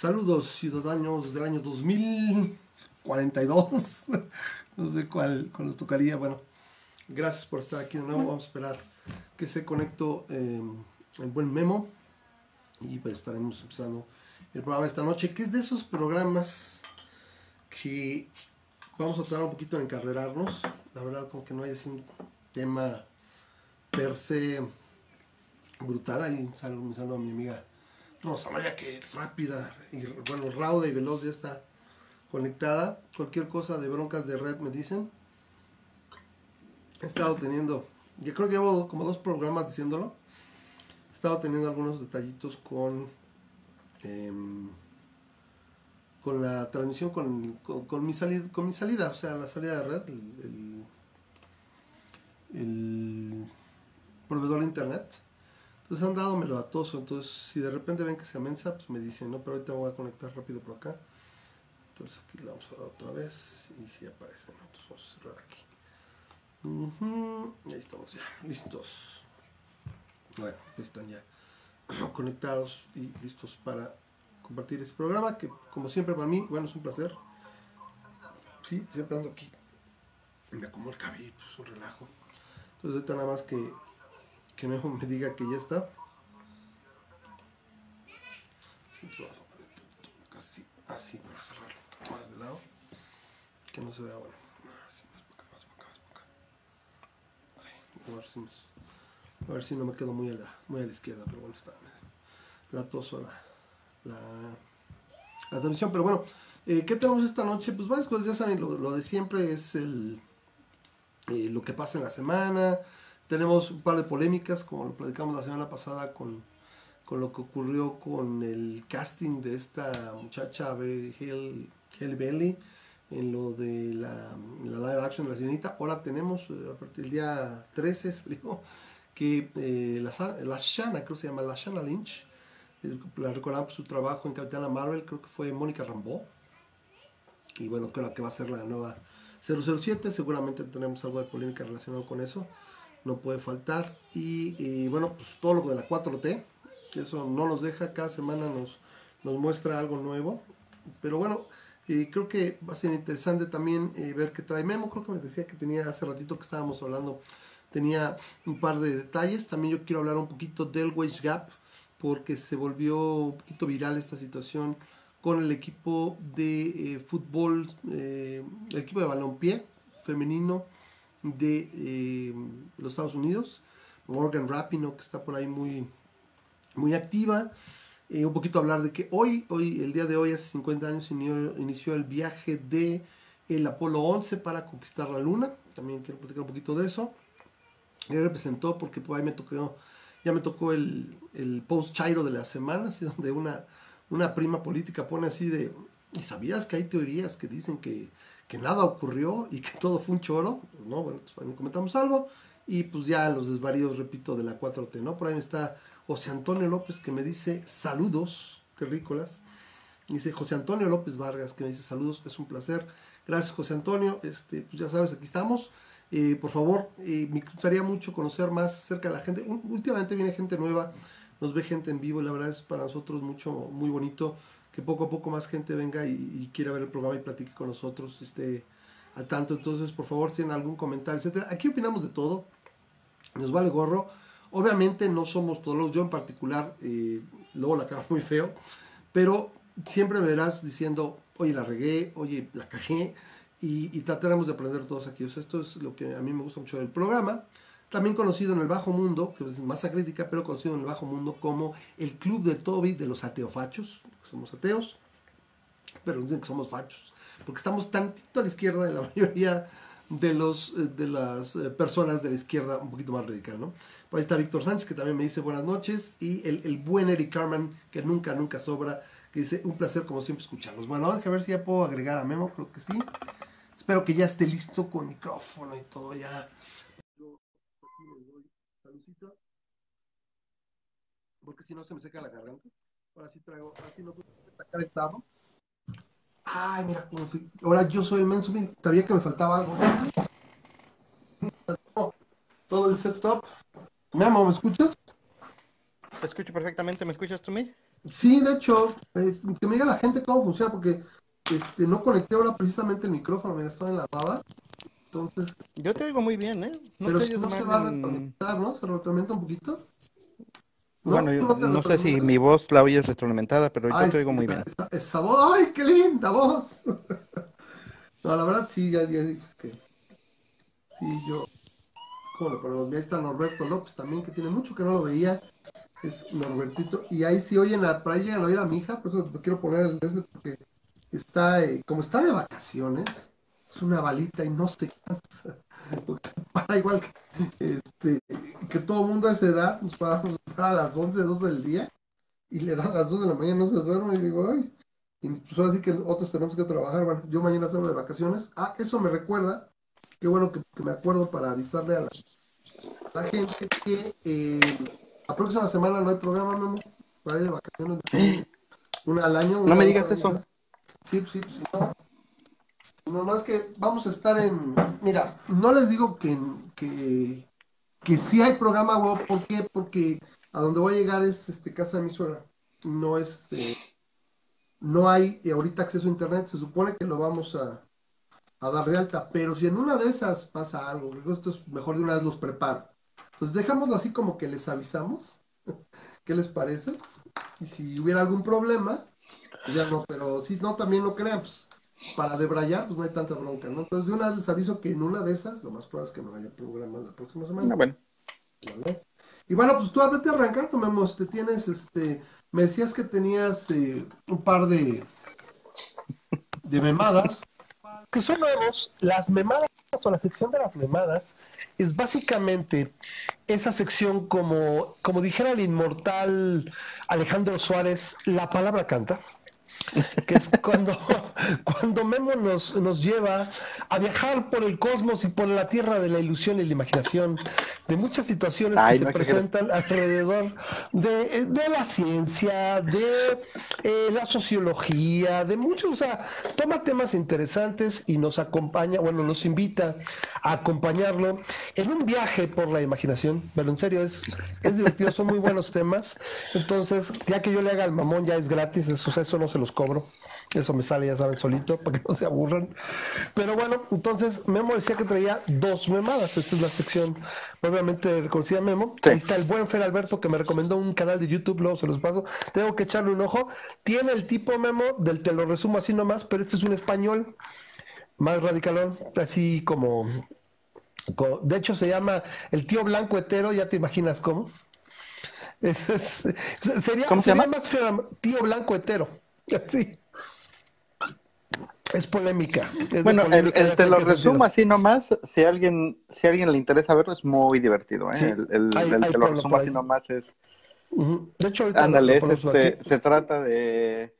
Saludos ciudadanos del año 2042. no sé cuál, nos tocaría. Bueno, gracias por estar aquí de nuevo. Vamos a esperar que se conecte eh, el buen Memo. Y pues estaremos empezando el programa esta noche, que es de esos programas que vamos a tratar un poquito en encarrerarnos. La verdad, como que no hay así un tema per se brutal. Ahí salgo, a mi amiga Rosa María, que rápida y bueno, rauda y veloz ya está conectada. Cualquier cosa de broncas de red me dicen. He estado teniendo, yo creo que llevo como dos programas diciéndolo. He estado teniendo algunos detallitos con em, con la transmisión con, mi salida, con mi salida, o sea, la salida de red, el proveedor de internet entonces han dado melodatoso, entonces si de repente ven que se amensa, pues me dicen, no, pero ahorita voy a conectar rápido por acá. Entonces aquí le vamos a dar otra vez y si aparece, ¿no? Pues vamos a cerrar aquí. ahí estamos ya, listos. Bueno, están ya conectados y listos para compartir este programa que como siempre para mí, bueno, es un placer. Sí, siempre ando aquí. Me acomodo el cabello, pues un relajo. Entonces ahorita nada más que que me diga que ya está. Así, agarrarlo un poquito más de lado. Que no se vea bueno. A ver si, no me quedo muy a la, muy a la izquierda, pero bueno, está la, la, la transmisión. Pero bueno, eh, ¿qué tenemos esta noche? Pues varias cosas, ya saben, lo, de siempre es el, eh, lo que pasa en la semana, tenemos un par de polémicas, como lo platicamos la semana pasada con, lo que ocurrió con el casting de esta muchacha Hale, Bailey en lo de la, live action de la sirenita. Ahora tenemos, eh, a partir del día 13 salió, que eh, la, la, Shana, creo que se llama la Shana Lynch, eh, la recordamos su trabajo en Capitana Marvel, creo que fue Mónica Rambeau. Y bueno, creo que va a ser la nueva 007, seguramente tenemos algo de polémica relacionado con eso no puede faltar. Y, bueno, pues todo lo de la 4T, eso no nos deja, cada semana nos, muestra algo nuevo. Pero bueno, creo que va a ser interesante también eh, ver qué trae Memo. Creo que me decía que tenía hace ratito que estábamos hablando, tenía un par de detalles. También yo quiero hablar un poquito del Wage Gap, porque se volvió un poquito viral esta situación con el equipo de eh, fútbol, eh, el equipo de balompié femenino de eh, los Estados Unidos, Morgan Rapino, que está por ahí muy, muy activa. Eh, un poquito hablar de que hoy, hoy, el día de hoy, hace 50 años, inició, el viaje de el Apolo 11 para conquistar la Luna. También quiero platicar un poquito de eso. Él representó, porque por ahí me tocó, ya me tocó el, el post Chairo de la semana, así donde una, una prima política pone así de, ¿y sabías que hay teorías que dicen que que nada ocurrió y que todo fue un choro, ¿no? Bueno, pues comentamos algo y pues ya los desvaríos, repito, de la 4T, ¿no? Por ahí está José Antonio López que me dice saludos, terrícolas. Dice José Antonio López Vargas que me dice saludos, es un placer. Gracias José Antonio, este, pues ya sabes, aquí estamos. Eh, por favor, eh, me gustaría mucho conocer más acerca de la gente. Últimamente viene gente nueva, nos ve gente en vivo y la verdad es para nosotros mucho, muy bonito que poco a poco más gente venga y, quiera ver el programa y platique con nosotros, esté al tanto. Entonces, por favor, si tienen algún comentario, etcétera. Aquí opinamos de todo, nos vale gorro. Obviamente no somos todos los, yo en particular, eh, luego la cago muy feo, pero siempre me verás diciendo, oye, la regué, oye, la cajé, y, y trataremos de aprender todos aquí. esto es lo que a mí me gusta mucho del programa también conocido en el bajo mundo, que es masa crítica, pero conocido en el bajo mundo como el club de Toby de los ateofachos, somos ateos, pero dicen que somos fachos, porque estamos tantito a la izquierda de la mayoría de, los, eh, de las eh, personas de la izquierda un poquito más radical, ¿no? ahí está Víctor Sánchez, que también me dice buenas noches, y el, el buen Eric Carman, que nunca, nunca sobra, que dice un placer como siempre escucharlos. Bueno, a ver si ya puedo agregar a Memo, creo que sí. Espero que ya esté listo con micrófono y todo ya porque si no se me seca la garganta. Ahora sí traigo, así no puedo sacar el tarro. Ay, mira, como ahora yo soy menso, sabía que me faltaba algo. Todo el setup. Mi amor, ¿me escuchas? Te escucho perfectamente, ¿me escuchas tú, mí? Sí, de hecho, eh, que me diga la gente cómo funciona, porque este, no conecté ahora precisamente el micrófono, me estaba en la baba. Entonces. Yo te oigo muy bien, ¿eh? No pero no se va a retroalimentar, ¿no? ¿Se retroalimenta un poquito? Bueno, yo no, sé si mi voz la oyes retroalimentada, pero yo te oigo muy bien. Esa, voz, ¡ay, qué linda voz! no, la verdad sí, ya, ya es que. Sí, yo. ¿Cómo le ponemos? Ahí está Norberto López también, que tiene mucho que no lo veía. Es Norbertito. Y ahí sí oyen, a, por ahí llegan a oír a mi hija, por eso quiero poner el desde porque está, eh, como está de vacaciones, es una balita y no se cansa. Porque para igual que, este, que todo el mundo a esa edad, nos paramos a las 11, 12 del día y le dan las 2 de la mañana, no se duerme y digo, ay. Y pues ahora sí que otros tenemos que trabajar. Bueno, yo mañana salgo de vacaciones. Ah, eso me recuerda, qué bueno que, me acuerdo para avisarle a la, gente que eh, la próxima semana no hay programa, Memo, para ir de vacaciones. Una al año. no me digas eso. Sí, sí, sí. No. Más que vamos a estar en. Mira, no les digo que, que, que sí hay programa, güey. ¿Por qué? Porque a donde voy a llegar es este casa de mi suegra. No este. No hay ahorita acceso a internet. Se supone que lo vamos a, a dar de alta. Pero si en una de esas pasa algo, esto es mejor de una vez los preparo. Entonces dejámoslo así como que les avisamos. ¿Qué les parece? Y si hubiera algún problema, ya no, pero si no, también no crean, pues, para debrayar, pues no hay tanta bronca, ¿no? Entonces, de una vez les aviso que en una de esas, lo más probable es que no haya programa la próxima semana. Ah, bueno. Y bueno, pues tú vete arrancando, Memo, te tienes, este, me decías que tenías eh, un par de, de memadas. Que son nuevos, las memadas o la sección de las memadas es básicamente esa sección como, como dijera el inmortal Alejandro Suárez, la palabra canta que es cuando, cuando Memo nos, nos lleva a viajar por el cosmos y por la tierra de la ilusión y la imaginación, de muchas situaciones que se presentan alrededor de, de, la ciencia, de eh, la sociología, de muchos, o sea, toma temas interesantes y nos acompaña, bueno, nos invita a acompañarlo en un viaje por la imaginación, pero en serio es, es divertido, son muy buenos temas, entonces, ya que yo le haga al mamón ya es gratis, eso, eso no se los cobro. Eso me sale, ya saben, solito, para que no se aburran. Pero bueno, entonces Memo decía que traía dos memadas. Esta es la sección, obviamente, reconocida Memo. Ahí está el buen Fer Alberto que me recomendó un canal de YouTube, luego se los paso. Tengo que echarle un ojo. Tiene el tipo Memo del te lo resumo así nomás, pero este es un español más radicalón, así como. De hecho, se llama El tío blanco hetero, ya te imaginas cómo. sería, ¿Cómo se llama? más tío blanco hetero. Sí. Es polémica. bueno, el, te lo resumo así nomás. Si a alguien, si alguien le interesa verlo, es muy divertido. ¿eh? el, te lo resumo así nomás es. De hecho, ándale, este, se trata de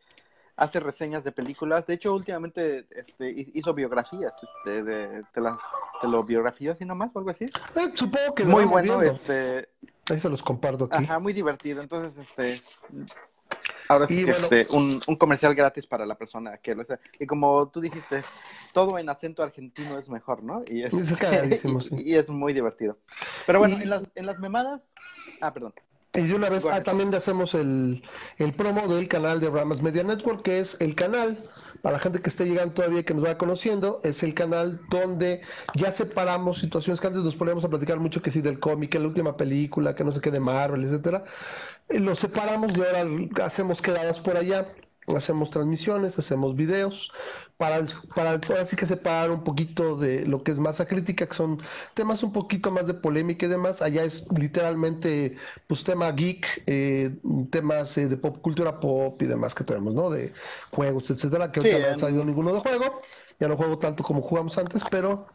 hace reseñas de películas. De hecho, últimamente este, hizo biografías, este, de, de las biografías así nomás, o algo así. Eh, supongo que muy bueno, este. Ahí se los comparto aquí. Ajá, muy divertido. Entonces, este, Ahora sí que este, un, comercial gratis para la persona que lo sea. Y como tú dijiste, todo en acento argentino es mejor, ¿no? Y es, y, es muy divertido. Pero bueno, en, las, en las memadas... Ah, perdón. Y de una vez ah, también hacemos el, el, promo del canal de Ramas Media Network, que es el canal, para la gente que esté llegando todavía que nos vaya conociendo, es el canal donde ya separamos situaciones que antes nos poníamos a platicar mucho que sí del cómic, que la última película, que no sé qué de Marvel, etcétera. Eh, lo separamos y ahora hacemos quedadas por allá hacemos transmisiones, hacemos videos, para, para así que separar un poquito de lo que es masa crítica, que son temas un poquito más de polémica y demás. Allá es literalmente, pues, tema geek, eh, temas eh, de pop, cultura pop y demás que tenemos, ¿no? De juegos, etcétera, que ahorita no ha salido ninguno de juego. Ya no juego tanto como jugamos antes, pero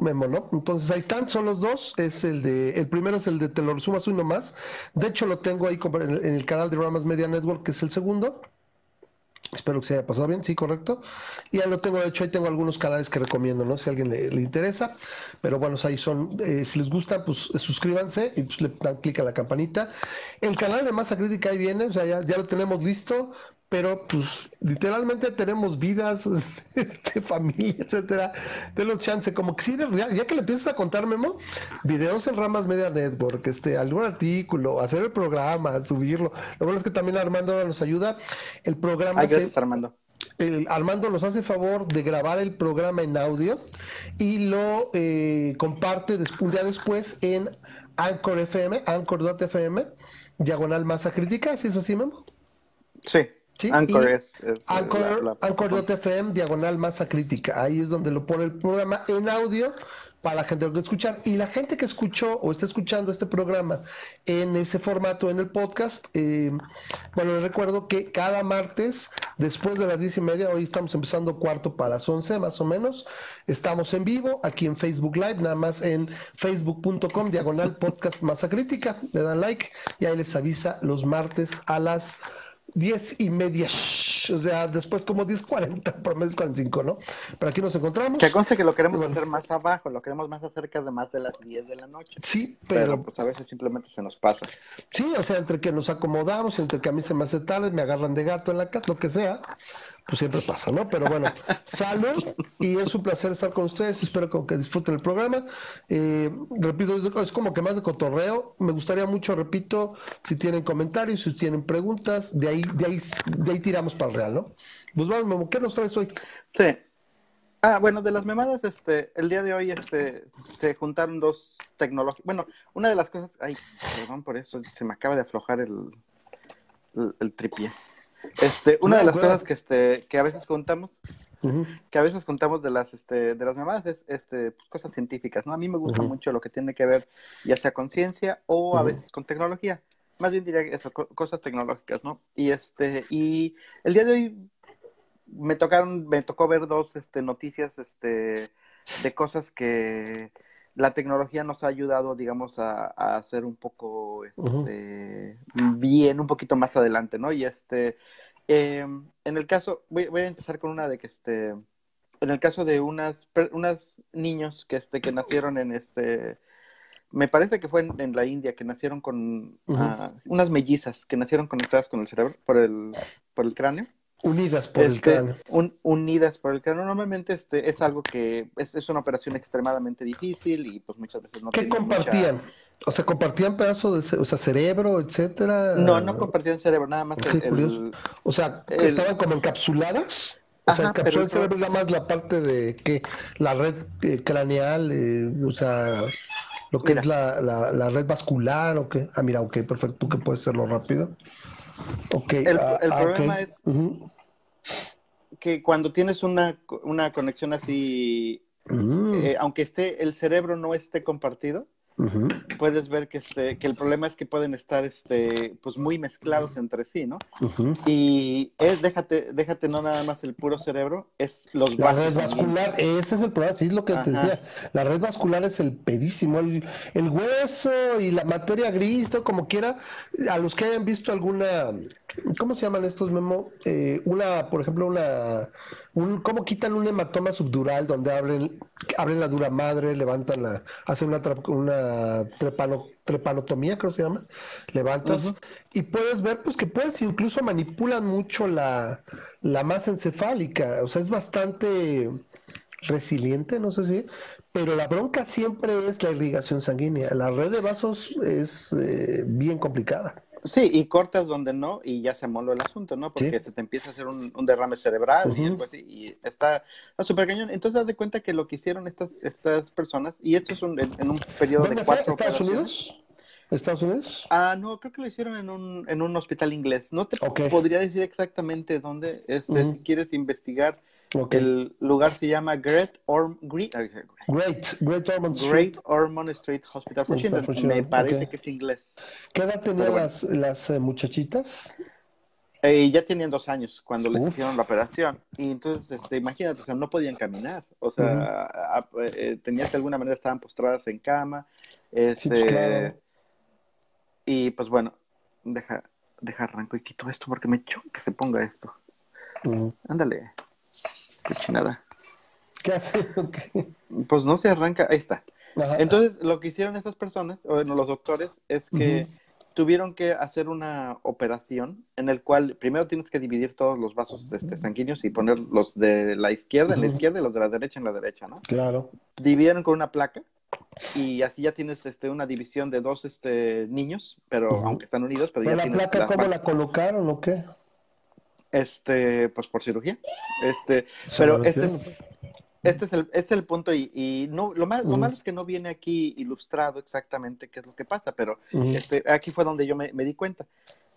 Memo, ¿no? Entonces ahí están, son los dos. Es el de, el primero es el de Te lo resumas uno más. De hecho, lo tengo ahí en el, en el canal de Ramas Media Network, que es el segundo. Espero que se haya pasado bien, sí, correcto. Y ya lo tengo, de hecho, ahí tengo algunos canales que recomiendo, ¿no? Si a alguien le, interesa. Pero bueno, ahí son, eh, si les gusta, pues suscríbanse y pues, le dan clic a la campanita. El canal de Masa Crítica ahí viene, o sea, ya, ya lo tenemos listo pero pues literalmente tenemos vidas, este, familia, etcétera. los chance, como que sí, ya, que le empiezas a contar, Memo, videos en Ramas Media Network, este, algún artículo, hacer el programa, subirlo. Lo bueno es que también Armando nos ayuda. El programa. Ay, gracias, Armando. El, Armando nos hace favor de grabar el programa en audio y lo eh, comparte un día después en Anchor FM, Anchor.fm, diagonal masa crítica, ¿es eso así, Memo? Sí. Anchor es, Anchor.fm, diagonal masa crítica. Ahí es donde lo pone el programa en audio para la gente que escuchar. Y la gente que escuchó o está escuchando este programa en ese formato en el podcast, eh, bueno, les recuerdo que cada martes, después de las diez y media, hoy estamos empezando cuarto para las once más o menos, estamos en vivo aquí en Facebook Live, nada más en facebook.com, diagonal podcast masa crítica, le dan like y ahí les avisa los martes a las diez y media, o sea, después como 10.40, por menos 45, ¿no? Pero aquí nos encontramos. Que conste que lo queremos hacer más abajo, lo queremos más acerca de más de las 10 de la noche. Sí, pero... pues a veces simplemente se nos pasa. Sí, o sea, entre que nos acomodamos, entre que a mí se me hace tarde, me agarran de gato en la casa, lo que sea, pues siempre pasa, ¿no? Pero bueno, salud y es un placer estar con ustedes. Espero que disfruten el programa. Eh, repito, es, como que más de cotorreo. Me gustaría mucho, repito, si tienen comentarios, si tienen preguntas, de ahí, de ahí, de ahí tiramos para el real, ¿no? Pues vamos, ¿qué nos traes hoy? Sí. Ah, bueno, de las memadas, este, el día de hoy, este, se juntaron dos tecnologías. Bueno, una de las cosas, ay, perdón por eso, se me acaba de aflojar el, el, el tripié. Este, una de las cosas que este, que a veces contamos, que a veces contamos de las, este, de las mamadas es, este, pues, cosas científicas, ¿no? A mí me gusta mucho lo que tiene que ver, ya sea con ciencia o a veces con tecnología. Más bien diría eso, cosas tecnológicas, ¿no? Y este, y el día de hoy me tocaron, me tocó ver dos, este, noticias, este, de cosas que la tecnología nos ha ayudado, digamos, a, hacer un poco este, bien, un poquito más adelante, ¿no? Y este, em, en el caso, voy, a empezar con una de que este, en el caso de unas, unas niños que este, que nacieron en este, me parece que fue en, la India, que nacieron con ah, unas mellizas, que nacieron conectadas con el cerebro, por el, por el cráneo. Unidas por el este, cráneo. unidas por el cráneo. Normalmente este es algo que es, es, una operación extremadamente difícil y pues muchas veces no ¿Qué compartían? O sea, compartían pedazos de o sea, cerebro, etcétera. No, no compartían cerebro, nada más el, O sea, estaban como encapsuladas. O sea, encapsulado el cerebro nada más la parte de que la red eh, craneal, eh, o sea, lo que es la, la, red vascular, o qué. Ah, mira, ok, perfecto, tú que puedes hacerlo rápido. El, ah, ah, problema es que cuando tienes una, una conexión así, mm. eh, aunque esté el cerebro no esté compartido, puedes ver que este que el problema es que pueden estar este pues muy mezclados entre sí no y es déjate déjate no nada más el puro cerebro es los la red vascular ese es el problema sí es lo que te decía. La red vascular es el pedísimo el, hueso y la materia gris como quiera. A los que hayan visto alguna cómo se llaman estos memo eh, una por ejemplo una un, cómo quitan un hematoma subdural donde abren abren la dura madre levantan la hacen una una trepano, trepanotomía, creo que se llama, levantas y puedes ver pues que puedes incluso manipulan mucho la, la masa encefálica, o sea, es bastante resiliente, no sé si, pero la bronca siempre es la irrigación sanguínea. La red de vasos es eh, bien complicada. Sí, y cortas donde no y ya se moló el asunto, ¿no? Porque se te empieza a hacer un, derrame cerebral y algo así, y está súper cañón. Entonces, haz de cuenta que lo que hicieron estas, estas personas, y esto es un, en, un periodo de cuatro ¿Estados Unidos? ¿Estados Unidos? Ah, no, creo que lo hicieron en un, en un hospital inglés. No te podría decir exactamente dónde, este, si quieres investigar el lugar se llama Great, Orm, Great, Great, Great, Ormond Street. Great Ormond Street Hospital for Children. Me parece que es inglés. ¿Qué edad tenían las, las eh, muchachitas? Eh, ya tenían dos años cuando les hicieron la operación. Y entonces, este, imagínate, o sea, no podían caminar. O sea, eh, tenían de alguna manera, estaban postradas en cama. Este, pues, Y pues bueno, deja, deja arranco y quito esto porque me choca que se ponga esto. Ándale. Qué nada. ¿Qué hace? Pues no se arranca, ahí está. Entonces, lo que hicieron estas personas, o bueno, los doctores, es que tuvieron que hacer una operación en el cual primero tienes que dividir todos los vasos este, sanguíneos y poner los de la izquierda en la izquierda y los de la derecha en la derecha, ¿no? Claro. Dividieron con una placa y así ya tienes este, una división de dos este, niños, pero aunque están unidos, pero, ya la placa cómo la colocaron o qué? Este, pues por cirugía. Este, pero este es, este es el, este es el punto y, no, lo, más, lo malo es que no viene aquí ilustrado exactamente qué es lo que pasa, pero este, aquí fue donde yo me, di cuenta.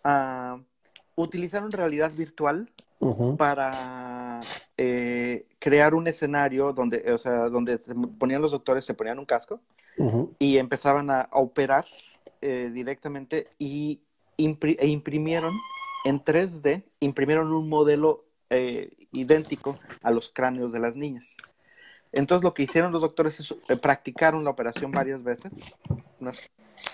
Uh, utilizaron realidad virtual para eh, crear un escenario donde, o sea, donde se ponían los doctores, se ponían un casco y empezaban a, operar eh, directamente y e imprimieron en 3D, imprimieron un modelo eh, idéntico a los cráneos de las niñas. Entonces lo que hicieron los doctores es eh, practicaron la operación varias veces, unas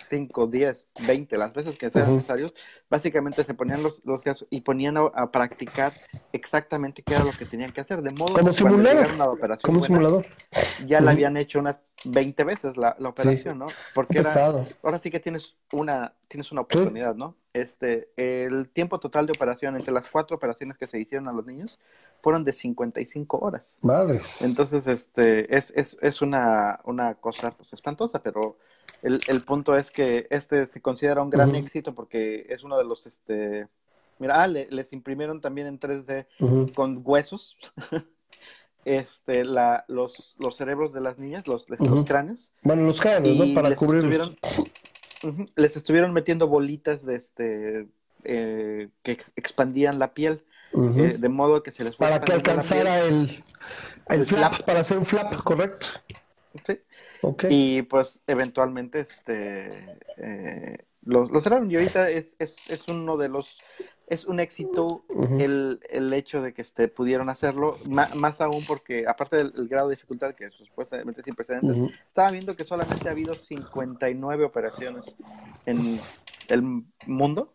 5, 10, 20, las veces que sean necesarios, básicamente se ponían los, los casos y ponían a, practicar exactamente qué era lo que tenían que hacer, de modo que simulador. la operación como simulador. ya la habían hecho unas 20 veces la, la operación, ¿no? Porque era, ahora sí que tienes una, tienes una oportunidad, ¿no? Este, el tiempo total de operación entre las cuatro operaciones que se hicieron a los niños fueron de 55 horas. Madre. Entonces, este, es, es, es una, una cosa pues espantosa, pero el, el, punto es que este se considera un gran éxito porque es uno de los, este, mira, ah, les imprimieron también en 3D con huesos, este, la, los, los cerebros de las niñas, los, los cráneos. Bueno, los cráneos, ¿no? Para les estuvieron metiendo bolitas de este, eh, que expandían la piel. Eh, de modo que se les fue para que alcanzara el, el, flap, para hacer un flap, correcto. Sí. Y pues eventualmente este eh, lo, cerraron y ahorita es, es, es, uno de los es un éxito el, el, hecho de que este, pudieron hacerlo, más, aún porque aparte del grado de dificultad que supuestamente es sin precedentes, estaba viendo que solamente ha habido 59 operaciones en el mundo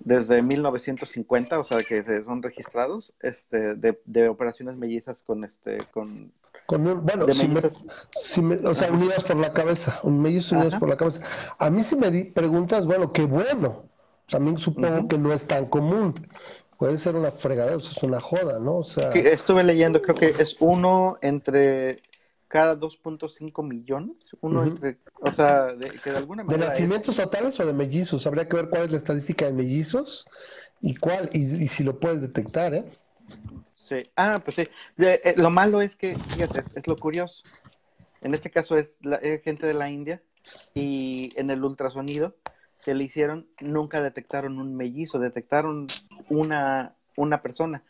desde 1950, o sea que son registrados este, de, de operaciones mellizas con este con bueno, si me, o sea, unidas por la cabeza, un mellizos unidos por la cabeza. A mí si me di preguntas, bueno, qué bueno. También supongo que no es tan común. Puede ser una fregadera, es una joda, ¿no? O sea... Estuve leyendo, creo que es uno entre cada 2.5 millones, uno entre, o sea, de, que de alguna manera... ¿De nacimientos totales o de mellizos? Habría que ver cuál es la estadística de mellizos y cuál, y, y si lo puedes detectar, ¿eh? Sí. Ah, pues sí. Eh, lo malo es que, fíjate, es lo curioso. En este caso es la gente de la India y en el ultrasonido que le hicieron nunca detectaron un mellizo, detectaron una, una persona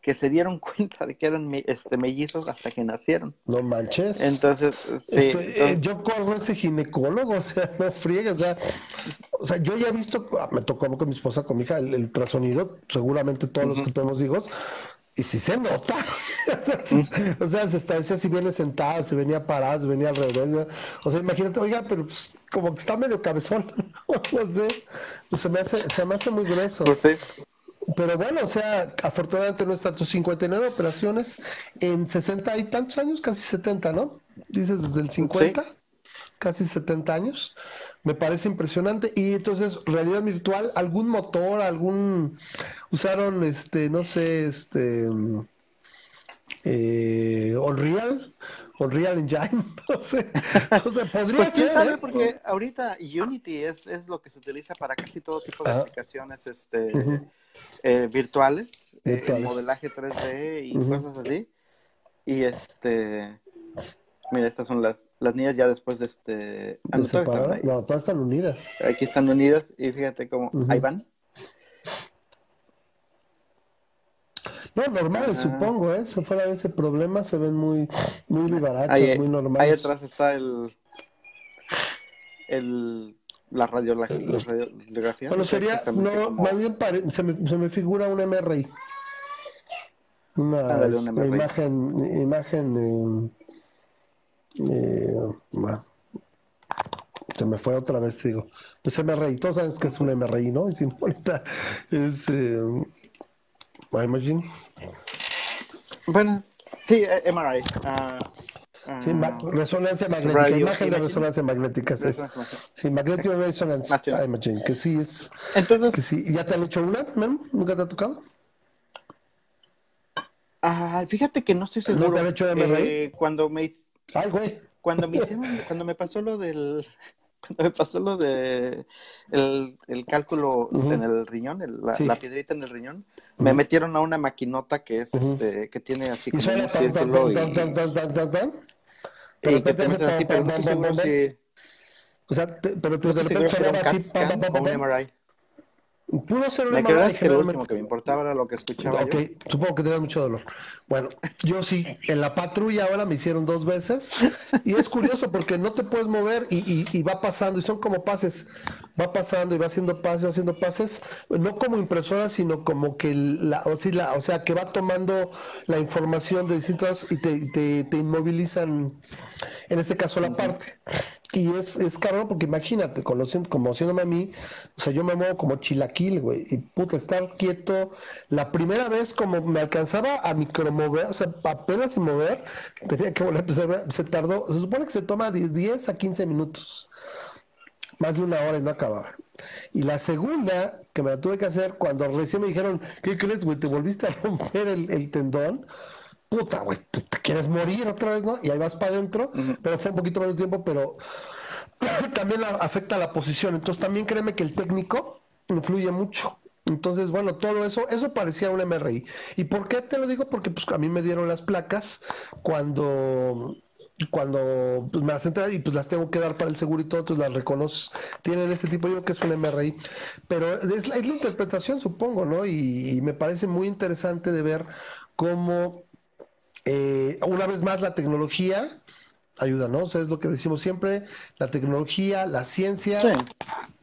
que se dieron cuenta de que eran este, mellizos hasta que nacieron. No manches. Entonces, sí. Eh, yo corro ese ginecólogo, o sea, no friegues, o sea, o sea, yo ya he visto, ah, me tocó con mi esposa, con mi hija, el, ultrasonido, seguramente todos los que tenemos hijos, y si se nota. o sea, se está, si viene sentada, si venía parada, si venía al revés. O sea, imagínate, oiga, pero pues, como que está medio cabezón. no sé. Se, me hace, se me hace muy grueso. Pues sí. Pero bueno, o sea, afortunadamente no están tus 59 operaciones en 60 y tantos años, casi 70, ¿no? Dices desde el 50, casi 70 años me parece impresionante. Y entonces, realidad virtual, algún motor, algún usaron este, no sé, este eh, Unreal, Unreal Engine, no sé, o sea, podría pues, ser. Sabe? ¿eh? Porque ahorita Unity es, es lo que se utiliza para casi todo tipo de aplicaciones este, eh, virtuales, eh, modelaje 3D y cosas así. Y este Mira, estas son las, las niñas ya después de este... Ah, no, todas están unidas. Aquí están unidas y fíjate cómo... Ahí van. No, normales, supongo, ¿eh? Si fuera de ese problema, se ven muy, muy vivarachos, muy normales. Ahí atrás está el... el la, radio, la, radiografía. Bueno, sería, no, más bien se, me, se me figura un MRI. Una, una imagen, imagen eh, bueno, se me fue otra vez, digo. Pues MRI, todos saben que es un MRI, ¿no? Y si no, ahorita es. Eh, Imagine. Bueno, sí, eh, MRI. Uh, Sí, resonancia magnética, imagen de resonancia magnética, sí. Sí, magnetic resonance imaging, que sí es. Entonces. Que sí. ¿Ya te han hecho una, ¿Nunca te ha tocado? Ah, fíjate que no estoy seguro. ¿No te han hecho MRI? Eh, cuando me. Ay, güey. Cuando me hicieron, cuando me pasó lo del cuando me pasó lo de el, el cálculo en el riñón, la, piedrita en el riñón, me metieron a una maquinota que es este, que tiene así como un círculo y, y que te meten así, pero no estoy seguro si... O sea, pero te, de repente sonaba así. Pudo ser una ¿Me que lo último que me importaba era lo que escuchaba Ok, supongo que tenía mucho dolor. Bueno, yo sí, en la patrulla ahora me hicieron dos veces y es curioso porque no te puedes mover y, y, va pasando y son como pases, va pasando y va haciendo pases, va haciendo pases, no como impresora, sino como que la, o, sí, la, o sea, que va tomando la información de distintos y te, te, te inmovilizan, en este caso la parte. Y es, es caro porque imagínate, conociendo, como haciéndome a mí, o sea, yo me muevo como chilaquil, güey, y puta, estar quieto. La primera vez como me alcanzaba a micromover, o sea, apenas sin mover, tenía que volver a empezar, se tardó, se supone que se toma de 10 a 15 minutos, más de una hora y no acababa. Y la segunda, que me la tuve que hacer, cuando recién me dijeron, ¿qué crees, güey? ¿Te volviste a romper el tendón? Puta, güey, te, quieres morir otra vez, ¿no? Y ahí vas para adentro, pero fue un poquito menos tiempo, pero también afecta la posición. Entonces también créeme que el técnico influye mucho. Entonces, bueno, todo eso, eso parecía un MRI. ¿Y por qué te lo digo? Porque pues a mí me dieron las placas cuando cuando pues, me las entrar y pues las tengo que dar para el seguro y todo, entonces las reconoces. Tienen este tipo, yo creo que es un MRI. Pero es la, interpretación, supongo, ¿no? y, me parece muy interesante de ver cómo eh, una vez más, la tecnología ayuda, ¿no? O sea, es lo que decimos siempre, la tecnología, la ciencia,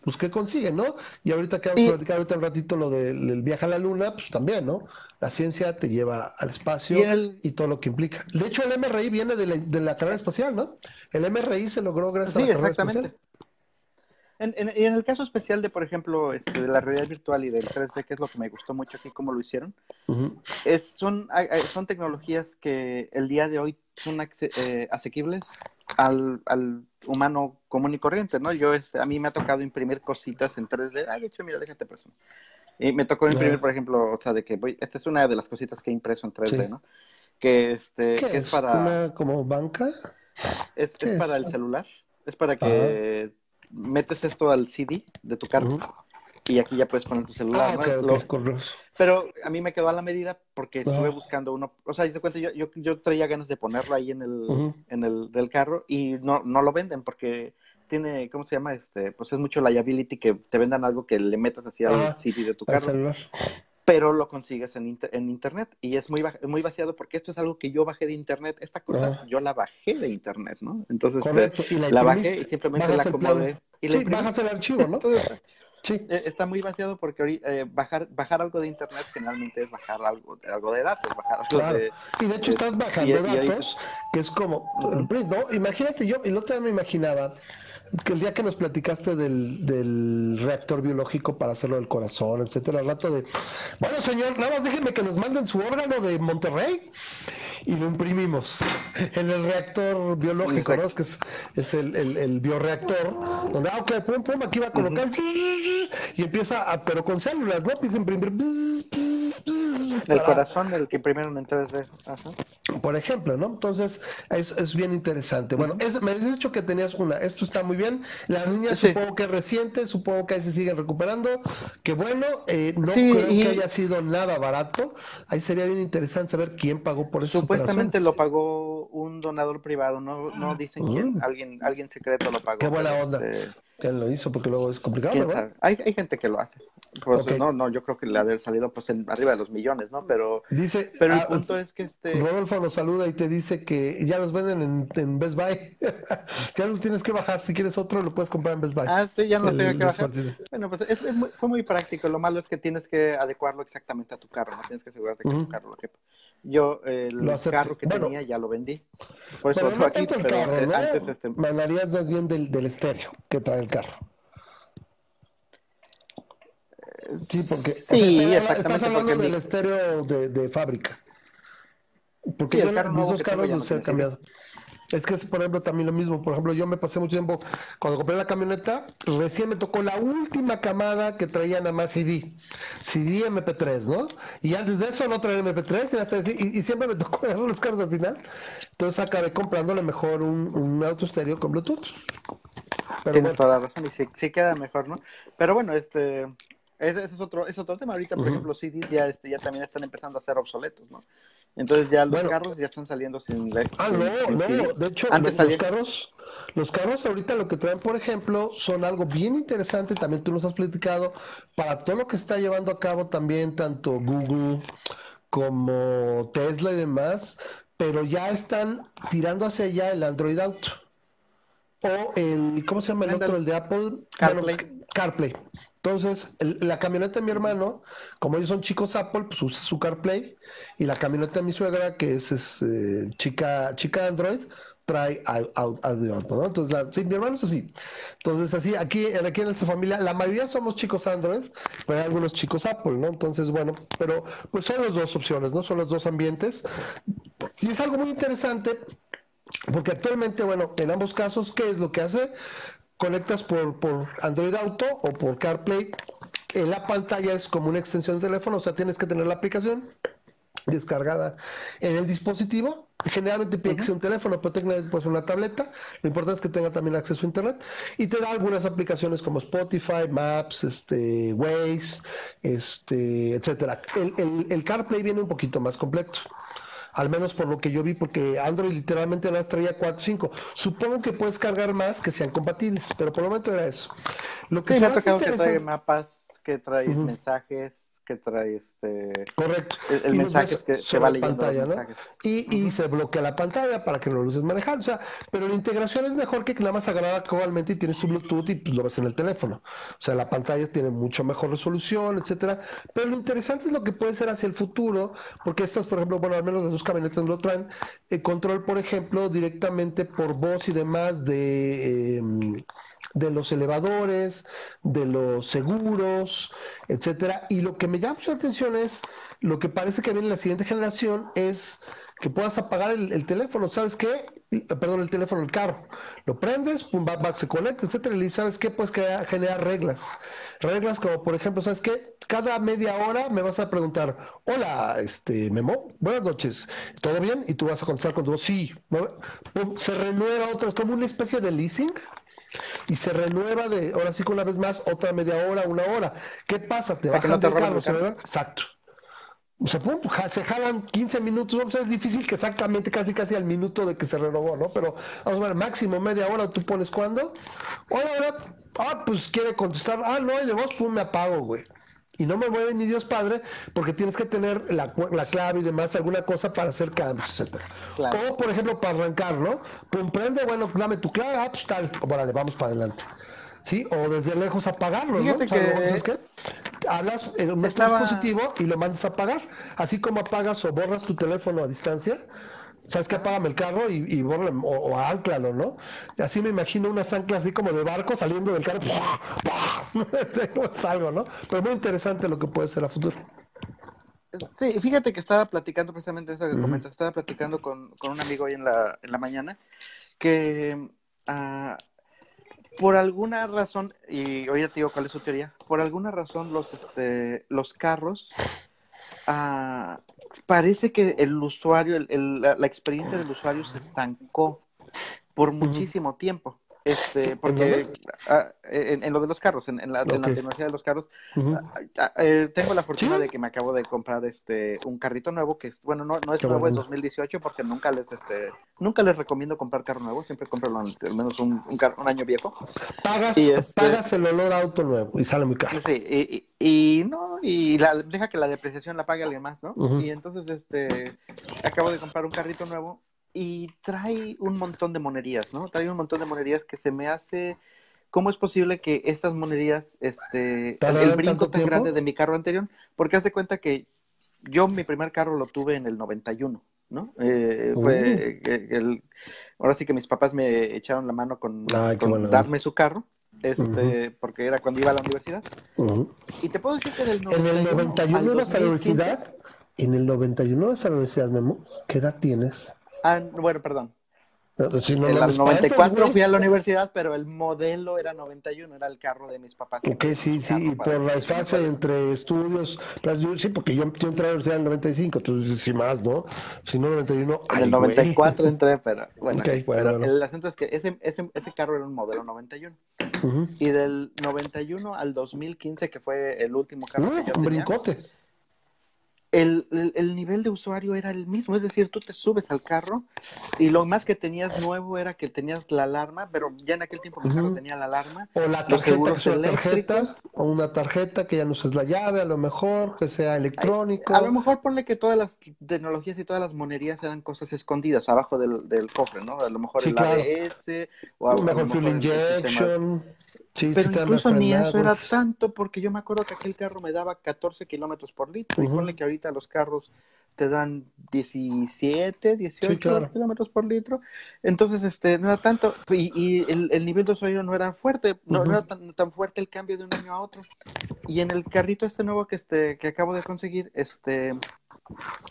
pues que consigue, ¿no? Y ahorita que vamos a platicar ahorita un ratito lo del viaje a la luna, pues también, ¿no? La ciencia te lleva al espacio y, todo lo que implica. De hecho, el MRI viene de la, de la carrera espacial, ¿no? El MRI se logró gracias a la carrera exactamente. En, en, en, el caso especial de, por ejemplo, este, de la realidad virtual y del 3D, que es lo que me gustó mucho aquí, cómo lo hicieron, es, son, son tecnologías que el día de hoy son eh, asequibles al, al, humano común y corriente, ¿no? Yo, este, a mí me ha tocado imprimir cositas en 3D. Ah, de hecho, mira, déjate persona. Y me tocó imprimir, por ejemplo, o sea, de que voy, esta es una de las cositas que he impreso en 3D, ¿no? Que, este, que es, para... Una, como banca? Es, es para el celular. Es para que metes esto al CD de tu carro y aquí ya puedes poner tu celular. Ah, pero a mí me quedó a la medida porque estuve buscando uno. O sea, yo te cuento, yo, yo, yo, traía ganas de ponerlo ahí en el, en el del carro y no, no lo venden porque tiene, ¿cómo se llama? Este, pues es mucho liability que te vendan algo que le metas así al CD de tu carro pero lo consigues en, en internet y es muy, muy vaciado porque esto es algo que yo bajé de internet. Esta cosa yo la bajé de internet, ¿no? Entonces este, la, bajé y simplemente la acomodé. Y sí, bajas el archivo, ¿no? sí. E, está muy vaciado porque eh, bajar, bajar algo de internet generalmente es bajar algo, algo de datos, bajar algo de... Y de hecho estás bajando datos, que es como, ¿no? Imagínate yo, y el otro día me imaginaba que el día que nos platicaste del, del reactor biológico para hacerlo del corazón, etcétera, al rato de, bueno señor, nada más déjenme que nos manden su órgano de Monterrey y lo imprimimos en el reactor biológico, ¿no? Es que es, es el, el, el, bioreactor, donde, ah, ok, pum, pum, aquí va a colocar, y empieza, a, pero con células, ¿no? Empieza a imprimir. El corazón del que imprimieron en 3D. Por ejemplo, ¿no? Entonces, es, es bien interesante. Bueno, es, me has dicho que tenías una, esto está muy bien. La niña supongo que es reciente, supongo que ahí se siguen recuperando. Que bueno, eh, no creo que haya sido nada barato. Ahí sería bien interesante saber quién pagó por eso. Supuestamente lo pagó un donador privado, no, no dicen quién, mm. alguien, alguien secreto lo pagó. Qué buena onda. Este... ¿Quién lo hizo? Porque luego es complicado, Hay, hay gente que lo hace. Pues no, no, yo creo que le ha de salido pues en, arriba de los millones, ¿no? Pero, dice, pero el ah, punto es que este... Rodolfo nos saluda y te dice que ya los venden en, en Best Buy. ya lo tienes que bajar. Si quieres otro, lo puedes comprar en Best Buy. Ah, sí, ya no lo tengo que bajar. Bueno, pues es, muy, fue muy práctico. Lo malo es que tienes que adecuarlo exactamente a tu carro, ¿no? Tienes que asegurarte que tu carro lo quepa. Yo el carro que tenía ya lo vendí. Por eso bueno, aquí, pero carro, eh, ¿no? antes este... Me hablarías más bien del, del estéreo que trae el carro. Sí, porque sí, exactamente, estás hablando del estéreo de, de, fábrica. Porque sí, el carro nuevo carros no se han cambiado. Es que es, por ejemplo, también lo mismo. Por ejemplo, yo me pasé mucho tiempo, cuando compré la camioneta, recién me tocó la última camada que traía nada más CD. CD MP3, ¿no? Y antes de eso no traía MP3 y, y, siempre me tocó los carros al final. Entonces acabé comprándole mejor un, un auto estéreo con Bluetooth. Tienes toda la razón y sí, queda mejor, ¿no? Pero bueno, este... Ese, es otro es otro tema. Ahorita, por ejemplo, CDs ya, este, ya también están empezando a ser obsoletos, ¿no? Entonces ya los carros ya están saliendo sin... Ah, no, no, de hecho, los, carros, los carros ahorita lo que traen, por ejemplo, son algo bien interesante, también tú nos has platicado, para todo lo que está llevando a cabo también tanto Google como Tesla y demás, pero ya están tirando hacia allá el Android Auto. O el, ¿cómo se llama el otro? El de Apple. CarPlay. CarPlay. Entonces, la camioneta de mi hermano, como ellos son chicos Apple, pues usa su CarPlay. Y la camioneta de mi suegra, que es, eh, chica, chica Android, trae audio, ¿no? Entonces, sí, mi hermano es así. Entonces, así, aquí, aquí en nuestra familia, la mayoría somos chicos Android, pero hay algunos chicos Apple, ¿no? Entonces, bueno, pero pues son las dos opciones, ¿no? Son los dos ambientes. Y es algo muy interesante porque actualmente, bueno, en ambos casos, ¿qué es lo que hace? Conectas por, por Android Auto o por CarPlay. En la pantalla es como una extensión de teléfono, o sea, tienes que tener la aplicación descargada en el dispositivo. Generalmente pide que sea un teléfono, pero tenga pues, una tableta. Lo importante es que tenga también acceso a internet. Y te da algunas aplicaciones como Spotify, Maps, este, Waze, este, etcétera. El, el, el CarPlay viene un poquito más completo al menos por lo que yo vi, porque Android literalmente las traía 4 o 5. Supongo que puedes cargar más que sean compatibles, pero por lo momento era eso. Lo que se ha tocado que trae mapas, que trae mensajes, que trae este correcto. el, mensaje que se va leyendo pantalla, ¿no? y, y se bloquea la pantalla para que no lo uses manejar o sea pero la integración es mejor que nada más agarrar actualmente y tienes tu Bluetooth y pues, lo ves en el teléfono. O sea la pantalla tiene mucho mejor resolución etcétera. Pero lo interesante es lo que puede ser hacia el futuro porque estas por ejemplo bueno al menos las dos camionetas lo traen el control por ejemplo directamente por voz y demás de em, de los elevadores, de los seguros, etcétera. Y lo que me llama mucho la atención es lo que parece que viene en la siguiente generación es que puedas apagar el, teléfono, ¿sabes qué? Perdón, el teléfono, el carro. Lo prendes, pum, va, se conecta, etcétera, y ¿sabes qué? Puedes crear, generar reglas. Reglas como, por ejemplo, ¿sabes qué? Cada media hora me vas a preguntar, hola, este, Memo, buenas noches, ¿todo bien? Y tú vas a contestar con tu voz, sí. se renueva otra, es como una especie de leasing y se renueva de, ahora sí que una vez más, otra media hora, una hora. ¿Qué pasa? Te bajan no te carro, ¿se Exacto. O sea, se jalan 15 minutos, o sea, es difícil que exactamente casi casi al minuto de que se renovó, ¿no? Pero vamos a ver, máximo media hora, tú pones cuándo. Hola, hola, ah, pues quiere contestar, ah, no hay de voz, pum, me apago, güey y no me mueve ni Dios Padre porque tienes que tener la, la clave y demás, alguna cosa para hacer cambios, etcétera. O, por ejemplo, para arrancar, ¿no? Pum, prende, bueno, dame tu clave, ah, pues tal, órale, vamos para adelante. ¿Sí? O desde lejos apagarlo, Fíjate ¿no? que... qué? Hablas en un dispositivo y lo mandas a apagar. Así como apagas o borras tu teléfono a distancia, ¿sabes qué? Apágame el carro y, y o, o anclalo, ¿no? Así me imagino unas anclas así como de barco saliendo del carro. es algo, ¿no? Pero muy interesante lo que puede ser a futuro. Sí, fíjate que estaba platicando precisamente eso que comentas, estaba platicando con, un amigo hoy en la, en la mañana, que uh, por alguna razón, y hoy ya te digo cuál es su teoría, por alguna razón los, este, los carros uh, parece que el usuario, el, la, la, experiencia del usuario se estancó por muchísimo tiempo. Este, porque ah, en, lo de los carros, en, la, tecnología de los carros, ah, ah, eh, tengo la fortuna de que me acabo de comprar este un carrito nuevo que es, bueno, no, no es nuevo, es 2018 porque nunca les este nunca les recomiendo comprar carro nuevo, siempre compro al menos un, un, un año viejo. Pagas, este pagas el olor a auto nuevo y sale muy caro. Sí, y, y, no, y la, deja que la depreciación la pague alguien más, ¿no? Y entonces este acabo de comprar un carrito nuevo y trae un montón de monerías, ¿no? Trae un montón de monerías que se me hace... ¿Cómo es posible que estas monerías, este, el, brinco tan grande de mi carro anterior? Porque haz de cuenta que yo mi primer carro lo tuve en el 91, ¿no? Eh, fue el, ahora sí que mis papás me echaron la mano con, darme su carro, este, porque era cuando iba a la universidad. Y te puedo decir que del 91 ¿En el 91 ibas a la universidad? ¿En el 91 ibas a la universidad, Memo? ¿Qué edad tienes? Ah, bueno, perdón. en el 94 fui a la universidad, pero el modelo era 91, era el carro de mis papás. Ok, sí, sí, y por la desfase entre estudios, sí, porque yo, entré a la universidad en el 95, entonces sí más, ¿no? Si no, 91. En el 94 entré, pero bueno, pero el asunto es que ese, ese, ese carro era un modelo 91. Y del 91 al 2015, que fue el último carro que yo un brincote el, nivel de usuario era el mismo, es decir, tú te subes al carro y lo más que tenías nuevo era que tenías la alarma, pero ya en aquel tiempo el carro tenía la alarma. O la tarjeta, o una tarjeta que ya no es la llave, a lo mejor, que sea electrónico. a lo mejor ponle que todas las tecnologías y todas las monerías eran cosas escondidas abajo del, del cofre, ¿no? A lo mejor el ABS, o a, lo mejor, fuel injection. Pero incluso ni eso era tanto, porque yo me acuerdo que aquel carro me daba 14 kilómetros por litro. Y ponle que ahorita los carros te dan 17, 18 kilómetros por litro. Entonces, este, no era tanto. Y, el, nivel de usuario no era fuerte, no, era tan, tan, fuerte el cambio de un año a otro. Y en el carrito este nuevo que, este, que acabo de conseguir, este,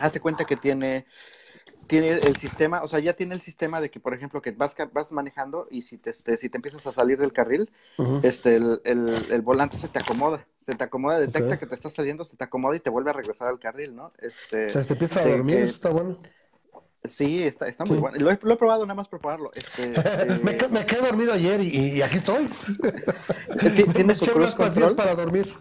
hazte cuenta que tiene tiene el sistema, o sea, ya tiene el sistema de que, por ejemplo, que vas, vas manejando y si te, este, si te empiezas a salir del carril, este, el, el, volante se te acomoda, se te acomoda, detecta que te estás saliendo, se te acomoda y te vuelve a regresar al carril, ¿no? Este, o sea, te empieza a dormir, eso está bueno. Sí, está, está muy bueno. Lo he, lo he, probado nada más por probarlo. Este, me, me, quedé dormido ayer y, y aquí estoy. Tiene su cruz control para dormir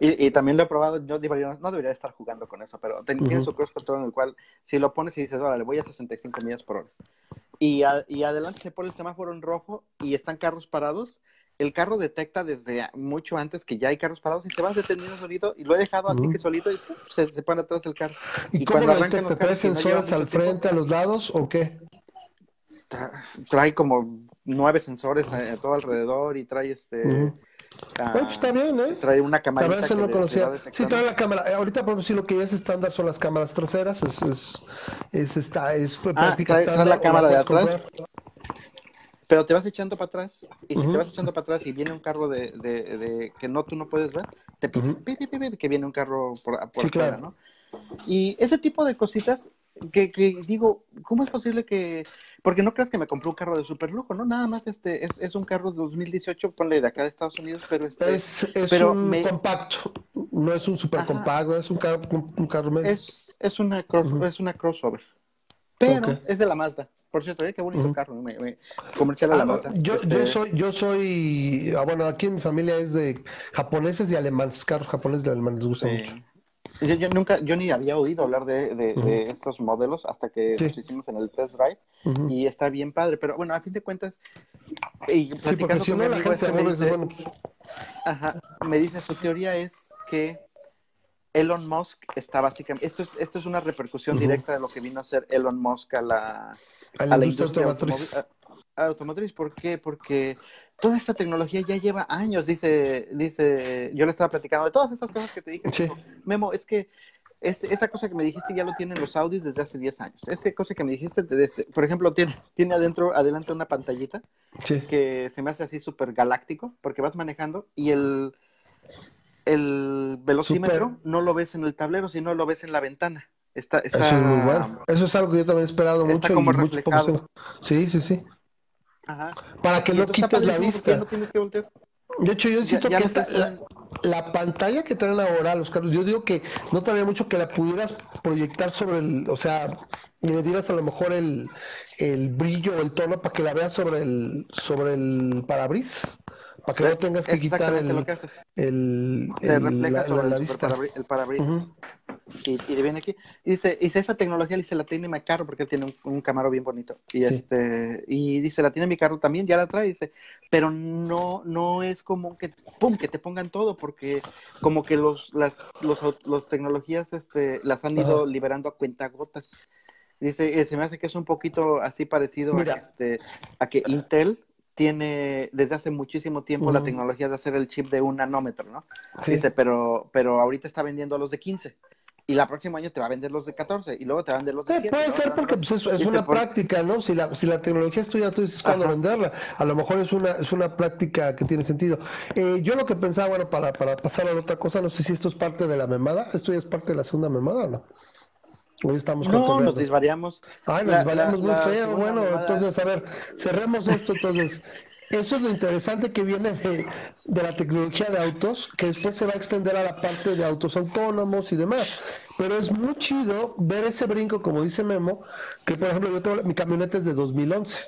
y, y, también lo he probado, yo digo, no debería estar jugando con eso, pero tiene su cross control en el cual si lo pones y dices, órale, voy a 65 millas por hora. Y, y adelante se pone el semáforo en rojo y están carros parados, el carro detecta desde mucho antes que ya hay carros parados y se va deteniendo solito y lo he dejado así que solito y se, se, pone atrás del carro. ¿Y, cuando arrancan los carros, sensores al frente, a los lados o qué? trae como nueve sensores a, eh, todo alrededor y trae este pues está bien, ¿eh? Trae una cámara. no conocía. Sí, trae la cámara. Eh, ahorita, por sí, lo que es estándar son las cámaras traseras. Es, es, es, está, es ah, trae, trae, la cámara de atrás. Pero te vas echando para atrás. Y si te vas echando para atrás y viene un carro de, de, de que no tú no puedes ver, te pide que viene un carro por, por afuera, ¿no? Y ese tipo de cositas que, que digo, ¿cómo es posible que porque no creas que me compré un carro de super lujo, ¿no? Nada más este es, es un carro de 2018, ponle de acá de Estados Unidos, pero este, es, es un compacto, no es un super compacto, es un carro, un carro Es, es, una es una crossover. Pero es de la Mazda. Por cierto, ¿eh? qué bonito carro, me, comercial de la ah, Mazda. Yo, yo este soy, yo soy, ah, bueno, aquí en mi familia es de japoneses y alemanes, carros japoneses y alemanes, les gusta mucho. Yo, nunca, yo ni había oído hablar de, de, estos modelos hasta que los hicimos en el test drive y está bien padre, pero bueno, a fin de cuentas, y platicando con mi amigo este me dice, pues, ajá, me dice, su teoría es que Elon Musk está básicamente, esto es, esto es una repercusión directa de lo que vino a hacer Elon Musk a la, a la, industria automotriz. automotriz. ¿Por qué? Porque toda esta tecnología ya lleva años, dice, dice, yo le estaba platicando de todas esas cosas que te dije. Memo, es que esa cosa que me dijiste ya lo tienen los Audis desde hace 10 años. Esa cosa que me dijiste, por ejemplo, tiene, tiene adentro, adelante una pantallita que se me hace así súper galáctico porque vas manejando y el, el velocímetro no lo ves en el tablero, sino lo ves en la ventana. Está, Eso es muy bueno. Eso es algo que yo también he esperado mucho. Como reflejado. Sí, sí, sí. Para que no quites la vista. De hecho, yo siento que esta, la, pantalla que traen ahora los carros, yo digo que no tendría mucho que la pudieras proyectar sobre el, o sea, le dieras a lo mejor el, el brillo o el tono para que la veas sobre el, sobre el parabrisas, para que no tengas que quitar el, lo que hace. el, Te refleja sobre la, el, vista. el parabrisas. Y, y, viene aquí. Y dice, dice, esa tecnología dice, la tiene mi carro porque él tiene un, camaro bien bonito. Y este, y dice, la tiene mi carro también, ya la trae, dice, pero no, no es como que, pum, que te pongan todo, porque como que los, las, los, los tecnologías, este, las han ido liberando a cuentagotas. Dice, eh, se me hace que es un poquito así parecido a, este, a que Intel tiene desde hace muchísimo tiempo la tecnología de hacer el chip de un nanómetro, ¿no? Dice, pero, pero ahorita está vendiendo a los de 15 y la próximo año te va a vender los de 14 y luego te va a vender los de 7. puede ser porque pues, es, una práctica, ¿no? Si la, si la tecnología es tuya, tú dices cuándo venderla. A lo mejor es una, es una práctica que tiene sentido. Eh, yo lo que pensaba, bueno, para, para pasar a otra cosa, no sé si esto es parte de la memada. ¿Esto ya es parte de la segunda memada o no? Hoy estamos No, nos desvariamos. Ay, nos desvariamos muy feo. Bueno, entonces, a ver, cerremos esto entonces. Eso es lo interesante que viene de, la tecnología de autos, que después se va a extender a la parte de autos autónomos y demás. Pero es muy chido ver ese brinco, como dice Memo, que por ejemplo yo tengo mi camioneta es de 2011.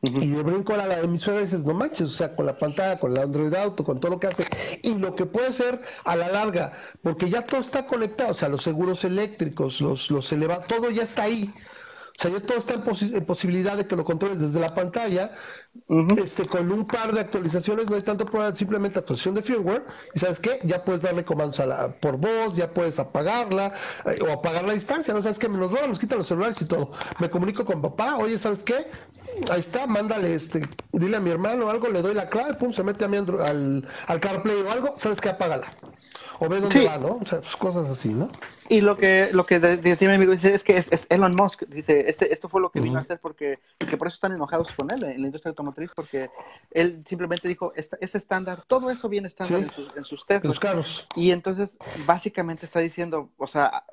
Y de brinco a la emisora dices, no manches, o sea, con la pantalla, con el Android Auto, con todo lo que hace, y lo que puede ser a la larga, porque ya todo está conectado, o sea, los seguros eléctricos, los, los elevados, todo ya está ahí. O sea, ya todo está en, posibilidad de que lo controles desde la pantalla, este, con un par de actualizaciones, no hay tanto problema, simplemente actualización de firmware, y ¿sabes qué? Ya puedes darle comandos a la, por voz, ya puedes apagarla, eh, o apagar la distancia, ¿no? ¿Sabes qué? Me nos van, nos quitan los celulares y todo. Me comunico con papá, oye, ¿sabes qué? Ahí está, mándale, este, dile a mi hermano algo, le doy la clave, pum, se mete a mi al, al CarPlay o algo, ¿sabes qué? Apágala o ve dónde va, ¿no? O sea, pues, cosas así, ¿no? Y lo que, lo que decía mi amigo dice es que es, Elon Musk, dice, este, esto fue lo que vino a hacer porque, que por eso están enojados con él en la industria automotriz, porque él simplemente dijo, es estándar, todo eso viene estándar en, sus, en sus Los carros. Y entonces, básicamente está diciendo, o sea,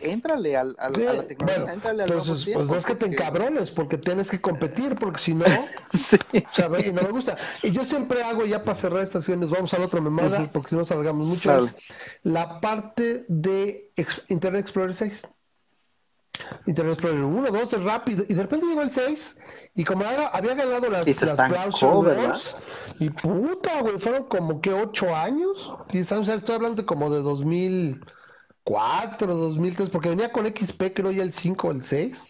Éntrale al, a la tecnología, éntrale al entonces, pues no es que te encabrones, porque tienes que competir, porque si no, sí. ¿sabes? Y no me gusta. Y yo siempre hago, ya para cerrar estaciones, vamos a la otra memada, porque si no salgamos mucho, la parte de Internet Explorer 6. Internet Explorer 1, 2 es rápido, y de repente llegó el 6, y como había, ganado las, las browser wars, y puta, güey, fueron como que 8 años, y estamos, estoy hablando de como de 2000 2004, 2003, porque venía con XP, creo ya el 5 o el 6,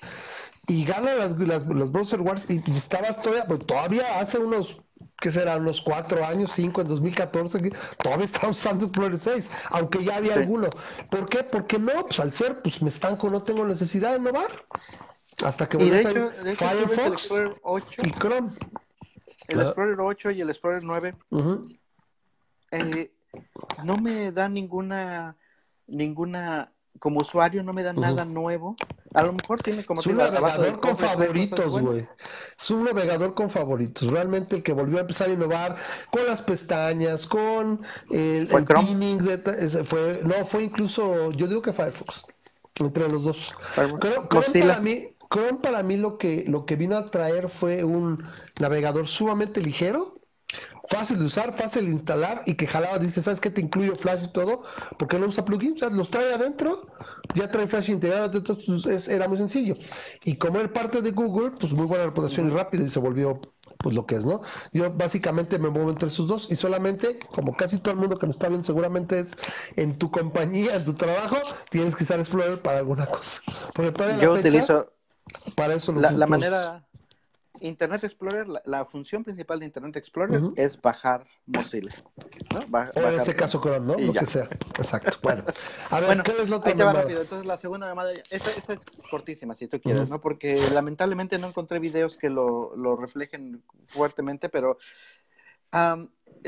y gana las, las, los Browser Wars y, estabas todavía, pues, todavía hace unos, ¿qué será? Unos 4 años, 5, en 2014, todavía estaba usando Explorer 6, aunque ya había alguno. ¿Por qué? Porque no, pues al ser, pues me estanco, no tengo necesidad de innovar. Hasta que voy a hecho, Firefox el 8, y Chrome. El Explorer 8 y el Explorer 9 eh, no me da ninguna ninguna, como usuario no me da nada nuevo. A lo mejor tiene como... Es un navegador con favoritos, güey. Es un navegador con favoritos. Realmente el que volvió a empezar a innovar con las pestañas, con el, ¿Fue fue, no, fue incluso, yo digo que Firefox, entre los dos. Chrome, para mí, Chrome para mí lo que, lo que vino a traer fue un navegador sumamente ligero fácil de usar, fácil de instalar y que jalaba, dice, ¿sabes qué? Te incluyo Flash y todo, porque no usa plugins, o sea, los trae adentro, ya trae Flash integrado, entonces era muy sencillo. Y como era parte de Google, pues muy buena reputación y rápido y se volvió pues lo que es, ¿no? Yo básicamente me muevo entre esos dos y solamente, como casi todo el mundo que nos está viendo seguramente es en tu compañía, en tu trabajo, tienes que usar Explorer para alguna cosa. Porque Yo utilizo para eso la, la manera Internet Explorer, la, función principal de Internet Explorer es bajar Mozilla. o en este caso Chrome, ¿no? Lo que sea. Exacto. Bueno, a ver, ¿qué es lo Ahí te va rápido. Entonces, la segunda llamada, esta, esta es cortísima, si tú quieres, ¿no? Porque lamentablemente no encontré videos que lo, lo reflejen fuertemente, pero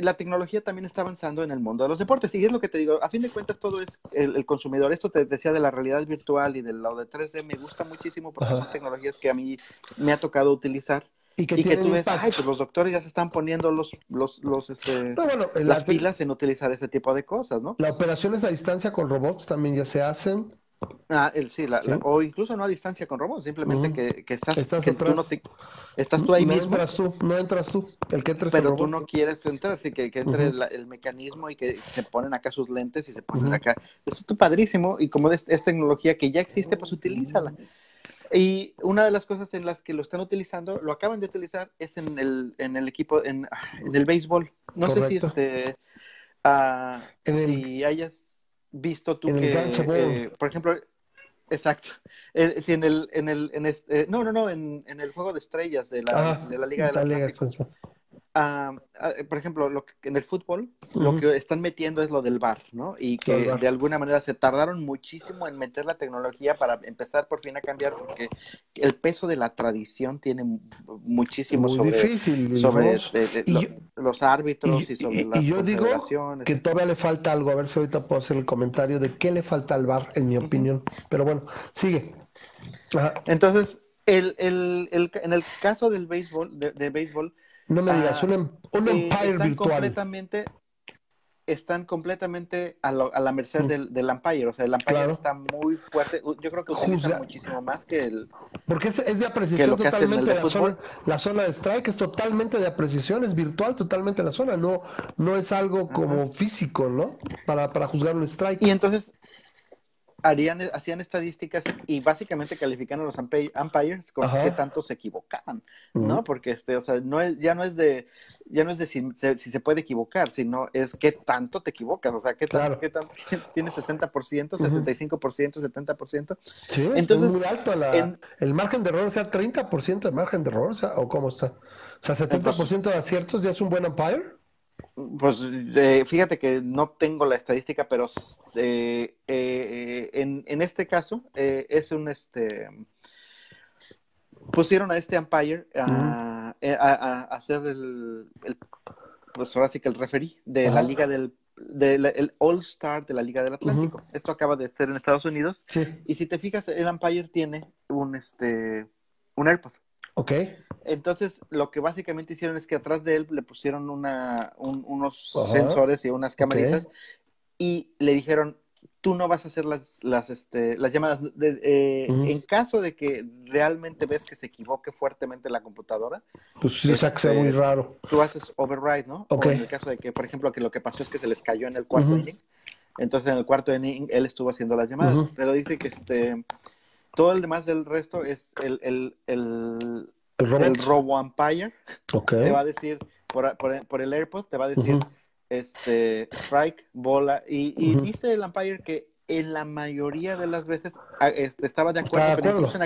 la tecnología también está avanzando en el mundo de los deportes. Y es lo que te digo, a fin de cuentas todo es el, consumidor. Esto te decía de la realidad virtual y del lado de 3D, me gusta muchísimo porque son tecnologías que a mí me ha tocado utilizar. Y que, tú ves, ay, pues los doctores ya se están poniendo los, los, los este, las pilas en utilizar este tipo de cosas, ¿no? Las operaciones a distancia con robots también ya se hacen. Ah, el, sí, o incluso no a distancia con robots, simplemente que, que, estás, que tú no te, estás tú ahí no mismo. Entras tú, no entras tú, el que entres Pero tú no quieres entrar, así que, que entre el mecanismo y que se ponen acá sus lentes y se ponen acá. Eso es padrísimo y como es, tecnología que ya existe, pues utilízala. Y una de las cosas en las que lo están utilizando, lo acaban de utilizar, es en el, en el equipo, en, en el béisbol. No sé si este, uh, si hayas visto tú que, eh, por ejemplo, exacto, eh, si en el, en el, en este, no, no, no, en, en el juego de estrellas de la, ah, de la Liga de la Liga, Ah, ah, por ejemplo, lo que, en el fútbol, lo que están metiendo es lo del bar, ¿no? Y que de alguna manera se tardaron muchísimo en meter la tecnología para empezar por fin a cambiar, porque el peso de la tradición tiene muchísimo sobre, sobre los árbitros y, sobre las Y yo digo que todavía le falta algo, a ver si ahorita puedo hacer el comentario de qué le falta al bar, en mi opinión. Pero bueno, sigue. Entonces, el, el, el, en el caso del béisbol, de béisbol, no me digas, un, em, un eh, Empire virtual. completamente están completamente a, la merced del, del, umpire. O sea, el umpire está muy fuerte. Yo creo que utiliza muchísimo más que el. Porque es, es de apreciación totalmente. La zona, la zona, de strike es totalmente de apreciación, es virtual totalmente la zona. No, no es algo como físico, ¿no? Para, para juzgar un strike. Y entonces, harían, hacían estadísticas y básicamente califican a los umpires con qué tanto se equivocaban, ¿no? Porque este, o sea, no es, ya no es de, ya no es de si, se puede equivocar, sino es qué tanto te equivocas, o sea, qué, tanto, qué tanto tienes 60%, 65%, 70%. Sí, Entonces, es muy alto el margen de error, o sea, 30% de margen de error, o, sea, ¿o cómo está? O sea, 70% de aciertos ya es un buen umpire. Pues eh, fíjate que no tengo la estadística, pero eh, eh, en, este caso es un este pusieron a este umpire a, hacer el, pues ahora sí que el referee de la liga del el All Star de la Liga del Atlántico. Esto acaba de ser en Estados Unidos. Y si te fijas, el umpire tiene un este un AirPod. Ok. Entonces, lo que básicamente hicieron es que atrás de él le pusieron una, unos sensores y unas camaritas y le dijeron, tú no vas a hacer las, las, este, las llamadas. Eh, en caso de que realmente ves que se equivoque fuertemente la computadora, pues sí, este, muy raro. Tú haces override, ¿no? O en el caso de que, por ejemplo, que lo que pasó es que se les cayó en el cuarto inning. Entonces, en el cuarto inning, él estuvo haciendo las llamadas. Pero dice que este todo el demás del resto es el, el, el, el, Robo Empire. Te va a decir, por, por, el AirPod, te va a decir este strike, bola. Y, y dice el Empire que en la mayoría de las veces este, estaba de acuerdo, pero incluso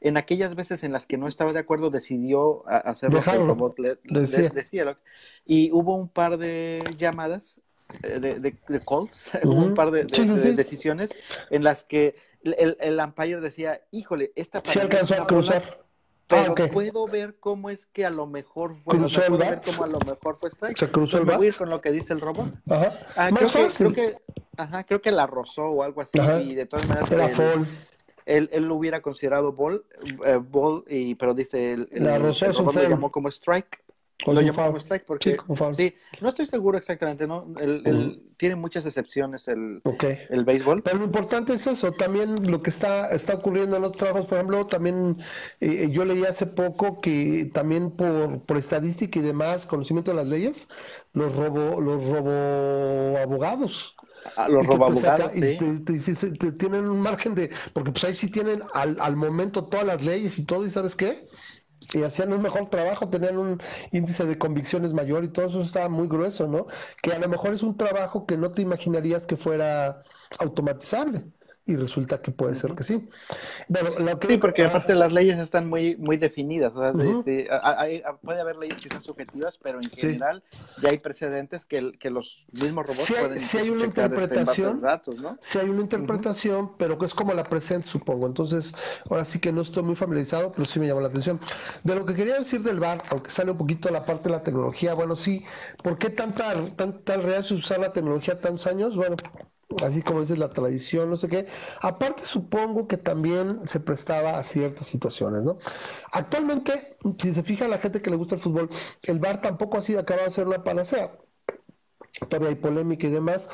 en, aquellas veces en las que no estaba de acuerdo decidió hacer lo que el robot le, decía. Y hubo un par de llamadas eh, de, de, calls, un par de, decisiones en las que el, el umpire decía, híjole, esta para alcanzó a cruzar. Pero ah, puedo ver cómo es que a lo mejor fue, o puedo ver cómo a lo mejor fue strike. Se cruzó el me voy a ir con lo que dice el robot. Ajá. Ah, creo, que, creo, que, ajá, creo que la rozó o algo así y de todas maneras él, él, él, lo hubiera considerado ball, eh, ball y, pero dice el, el, la rozó, el robot lo llamó como strike. Lo strike porque sí, no estoy seguro exactamente, ¿no? El, Tiene muchas excepciones el, el béisbol. Pero lo importante es eso, también lo que está, está ocurriendo en otros trabajos, por ejemplo, también eh, yo leí hace poco que también por, por estadística y demás, conocimiento de las leyes, los robo, los robo abogados. Los abogados, tienen un margen de, porque pues ahí sí tienen al, al momento todas las leyes y todo, y ¿sabes qué? Y hacían un mejor trabajo, tenían un índice de convicciones mayor y todo eso estaba muy grueso, ¿no? Que a lo mejor es un trabajo que no te imaginarías que fuera automatizable y resulta que puede ser que sí. sí, porque aparte las leyes están muy muy definidas. Este, puede haber leyes que son subjetivas, pero en general ya hay precedentes que, que los mismos robots pueden si hay una interpretación, datos, ¿no? Si hay una interpretación, pero que es como la presente, supongo. Entonces, ahora sí que no estoy muy familiarizado, pero sí me llamó la atención. De lo que quería decir del bar, aunque sale un poquito la parte de la tecnología, bueno, sí, ¿por qué tanta, tanta real usar la tecnología tantos años? Bueno, así como dices, la tradición, no sé qué. Aparte, supongo que también se prestaba a ciertas situaciones, ¿no? Actualmente, si se fija la gente que le gusta el fútbol, el VAR tampoco así acaba de ser una panacea. Todavía hay polémica y demás,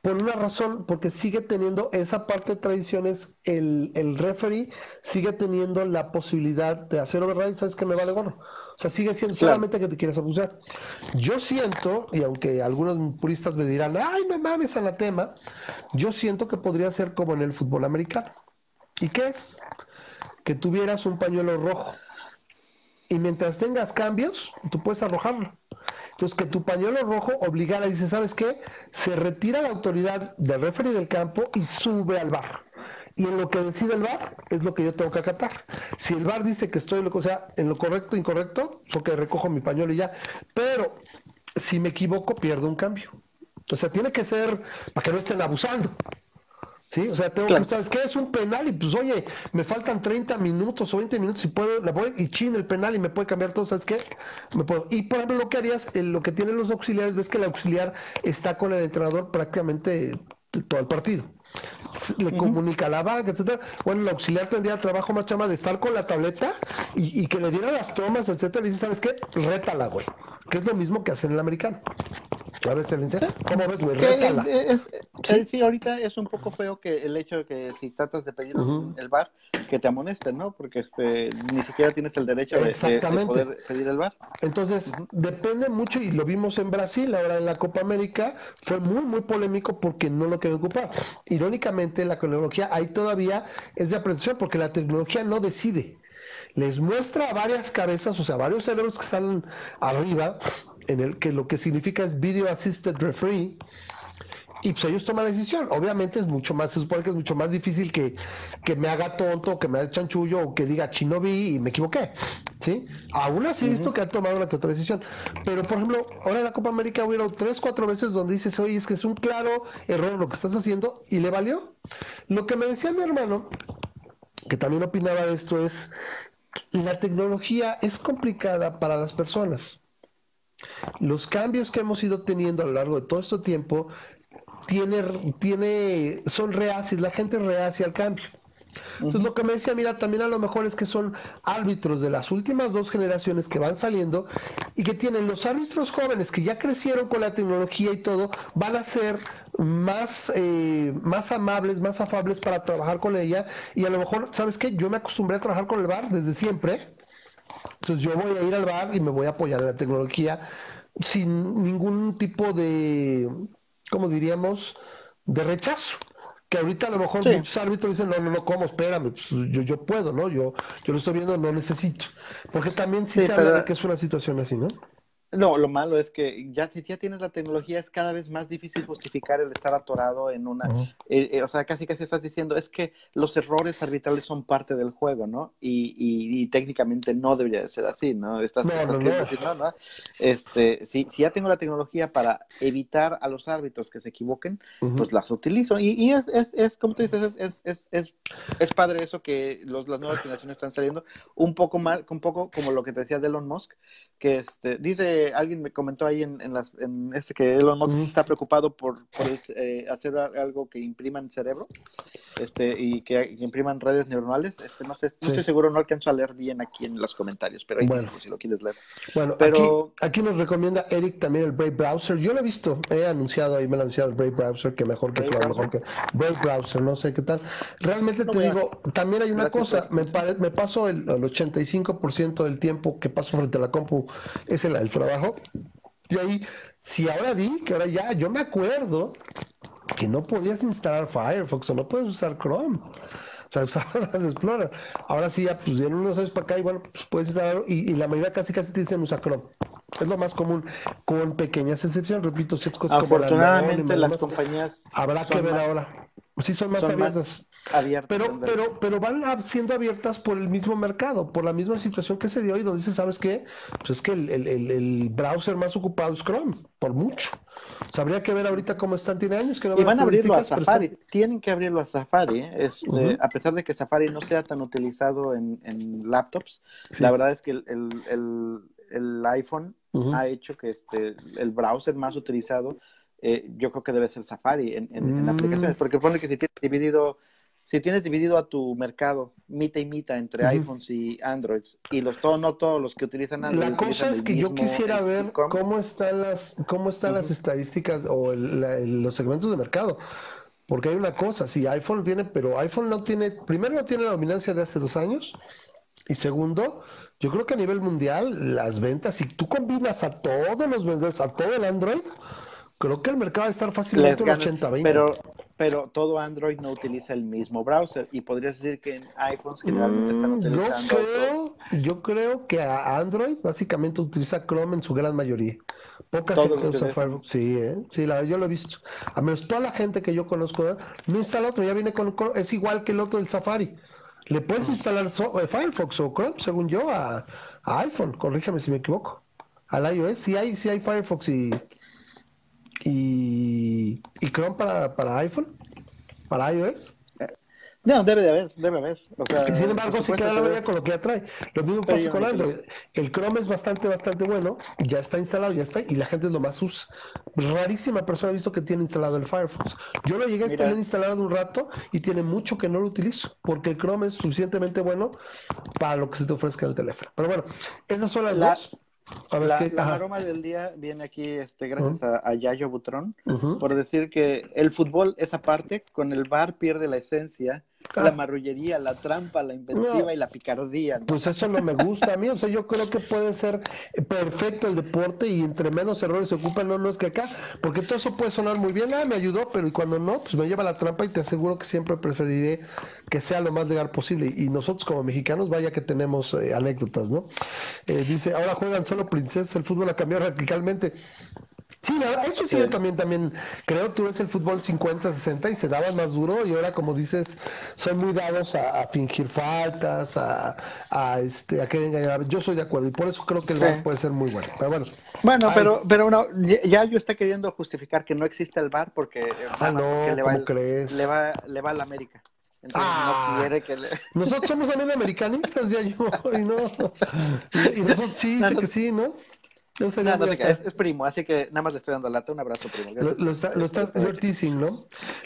por una razón, porque sigue teniendo esa parte de tradiciones, el, el referee sigue teniendo la posibilidad de hacer override, ¿sabes que me vale gorro? O sea, sigue siendo solamente que te quieres abusar. Yo siento, y aunque algunos puristas me dirán, ay, no mames, anatema, yo siento que podría ser como en el fútbol americano. ¿Y qué es? Que tuvieras un pañuelo rojo. Y mientras tengas cambios, tú puedes arrojarlo. Entonces, que tu pañuelo rojo obligara, dice, ¿sabes qué? Se retira la autoridad del referee del campo y sube al bar. Y en lo que decide el bar es lo que yo tengo que acatar. Si el bar dice que estoy o sea, en lo correcto, incorrecto, so que recojo mi pañuelo y ya. Pero si me equivoco, pierdo un cambio. O sea, tiene que ser para que no estén abusando. ¿Sí? O sea, tengo que, ¿sabes qué? Es un penal y pues, oye, me faltan 30 minutos o 20 minutos y puedo, la voy y chin el penal y me puede cambiar todo, ¿sabes qué? Me puedo. Y por ejemplo, lo que harías, lo que tienen los auxiliares, ves que el auxiliar está con el entrenador prácticamente todo el partido. Le comunica la banca, etcétera. Bueno, el auxiliar tendría trabajo más chama de estar con la tableta y, que le diera las tomas, etcétera, y dice, ¿sabes qué? Rétala, güey. Que es lo mismo que hacer el americano. A ver, excelencia, ¿cómo ves, güey? ¿Sí? ¿Sí? ahorita es un poco feo que el hecho de que si tratas de pedir el bar, que te amonesten, ¿no? Porque este, ni siquiera tienes el derecho de, poder pedir el bar. Entonces, depende mucho, y lo vimos en Brasil, ahora en la Copa América, fue muy, muy polémico porque no lo quieren ocupar. Irónicamente, la tecnología ahí todavía es de aprendizaje porque la tecnología no decide les muestra varias cabezas, o sea, varios cerebros que están arriba, en el que lo que significa es Video Assisted Referee, y pues ellos toman la decisión. Obviamente es mucho más, se supone que es mucho más difícil que, que me haga tonto, que me haga chanchullo o que diga chino vi y me equivoqué. ¿Sí? Aún así he visto que han tomado que otra decisión. Pero por ejemplo, ahora en la Copa América hubo tres, cuatro veces donde dices, oye, es que es un claro error lo que estás haciendo y le valió. Lo que me decía mi hermano, que también opinaba de esto, es la tecnología es complicada para las personas. Los cambios que hemos ido teniendo a lo largo de todo este tiempo tiene, tiene, son reacios, la gente reacia al cambio. Entonces lo que me decía, mira, también a lo mejor es que son árbitros de las últimas dos generaciones que van saliendo y que tienen los árbitros jóvenes que ya crecieron con la tecnología y todo, van a ser más, eh, más amables, más afables para trabajar con ella y a lo mejor, ¿sabes qué? Yo me acostumbré a trabajar con el bar desde siempre, entonces yo voy a ir al bar y me voy a apoyar en la tecnología sin ningún tipo de como diríamos, de rechazo. Que ahorita a lo mejor muchos árbitros dicen, no, no, no, ¿cómo? Espérame, pues, yo, yo puedo, ¿no? Yo, yo lo estoy viendo, no necesito. Porque también sí, se habla de que es una situación así, ¿no? No, lo malo es que ya si ya tienes la tecnología es cada vez más difícil justificar el estar atorado en una, eh, eh, o sea, casi casi estás diciendo es que los errores arbitrales son parte del juego, ¿no? Y, y, técnicamente no debería de ser así, ¿no? Estás, no, no, no. Este, si, si ya tengo la tecnología para evitar a los árbitros que se equivoquen, pues las utilizo y, y es, es, es, como tú dices, es, es, es, es padre eso que los, las nuevas generaciones están saliendo un poco mal, un poco como lo que te decía de Elon Musk, que este, dice, alguien me comentó ahí en, en, las, en este que Elon Musk está preocupado por, por eh, hacer algo que impriman cerebro este, y que, impriman redes neuronales. Este, no sé, no estoy seguro, no alcanzo a leer bien aquí en los comentarios, pero ahí bueno. si lo quieres leer. Bueno, pero... aquí, nos recomienda Eric también el Brave Browser. Yo lo he visto, he anunciado ahí, me lo ha anunciado el Brave Browser, que mejor que Brave mejor que Brave Browser, no sé qué tal. Realmente te digo, también hay una cosa, me, me paso el, el 85% del tiempo que paso frente a la compu es el, el trabajo. Y ahí, si ahora di, que ahora ya, yo me acuerdo que no podías instalar Firefox o no puedes usar Chrome. O sea, usar las Explorer. Ahora sí, ya, pues vienen unos años para acá y bueno, pues puedes instalarlo y, y, la mayoría casi casi te dicen usa Chrome. Es lo más común, con pequeñas excepciones, repito, si es cosas Afortunadamente las compañías habrá que ver ahora. Sí son más abiertas. pero, pero, pero van siendo abiertas por el mismo mercado, por la misma situación que se dio y donde dice, ¿sabes qué? Pues es que el, el, el, browser más ocupado es Chrome, por mucho. Sabría que ver ahorita cómo están, tiene años que no Y van a abrirlo a Safari, tienen que abrirlo a Safari, ¿eh? este, a pesar de que Safari no sea tan utilizado en, en laptops, la verdad es que el, el iPhone ha hecho que este, el browser más utilizado eh, yo creo que debe ser Safari en, en, aplicaciones, mm. porque pone que si tienes dividido, si tienes dividido a tu mercado mitad y mitad entre iPhones y Androids, y los todos, no todos los que utilizan Android. La cosa es que yo quisiera ver cómo están las, cómo están las estadísticas o los segmentos de mercado. Porque hay una cosa, si iPhone tiene, pero iPhone no tiene, primero no tiene la dominancia de hace dos años, y segundo, yo creo que a nivel mundial, las ventas, si tú combinas a todos los vendedores, a todo el Android, Creo que el mercado va a estar fácilmente un 80-20. Pero, pero todo Android no utiliza el mismo browser y podrías decir que en iPhones generalmente están mm, utilizando. Yo creo, yo creo que a Android básicamente utiliza Chrome en su gran mayoría. Poca gente usa Firefox. Sí, ¿eh? sí la, yo lo he visto. A menos toda la gente que yo conozco ¿eh? no instala otro, ya viene con es igual que el otro del Safari. Le puedes instalar eh, Firefox o Chrome, según yo, a, iPhone. Corrígeme si me equivoco. Al iOS sí hay, sí hay Firefox y, y, y Chrome para, para iPhone, para iOS. No, debe de haber, debe haber. sin embargo, sí queda la mayoría con lo que ya trae. Lo mismo pasa con Android. El Chrome es bastante, bastante bueno. Ya está instalado, ya está. Y la gente lo más usa. Rarísima persona ha visto que tiene instalado el Firefox. Yo lo llegué a tener instalado un rato y tiene mucho que no lo utilizo. Porque el Chrome es suficientemente bueno para lo que se te ofrezca en el teléfono. Pero bueno, esas son las dos la, maroma del día viene aquí este, gracias a, Yayo Butrón por decir que el fútbol, esa parte, con el bar pierde la esencia la marrullería, la trampa, la inventiva y la picardía. Pues eso no me gusta a mí, o sea, yo creo que puede ser perfecto el deporte y entre menos errores se ocupan, no, no es que acá, porque todo eso puede sonar muy bien, ah, me ayudó, pero y cuando no, pues me lleva la trampa y te aseguro que siempre preferiré que sea lo más legal posible. Y nosotros como mexicanos, vaya que tenemos eh, anécdotas, ¿no? Eh, dice, ahora juegan solo princesas, el fútbol ha cambiado radicalmente. Sí, eso sí, yo también, también creo, tú ves el fútbol 50-60 y se daba más duro y ahora como dices, son muy dados a, fingir faltas, a, a, este, a querer engañar. Yo soy de acuerdo y por eso creo que el VAR puede ser muy bueno. Pero bueno, bueno pero, pero no, ya yo está queriendo justificar que no existe el VAR porque, ah, no, le, va crees? le va le va a la América. Entonces no ah. quiere que le... Nosotros somos también americanistas, ya yo, y no. Y, nosotros sí, sé que sí, ¿no? No, no, es, primo, así que nada más le estoy dando lata. Un abrazo, primo. Lo, lo, estás, ¿no?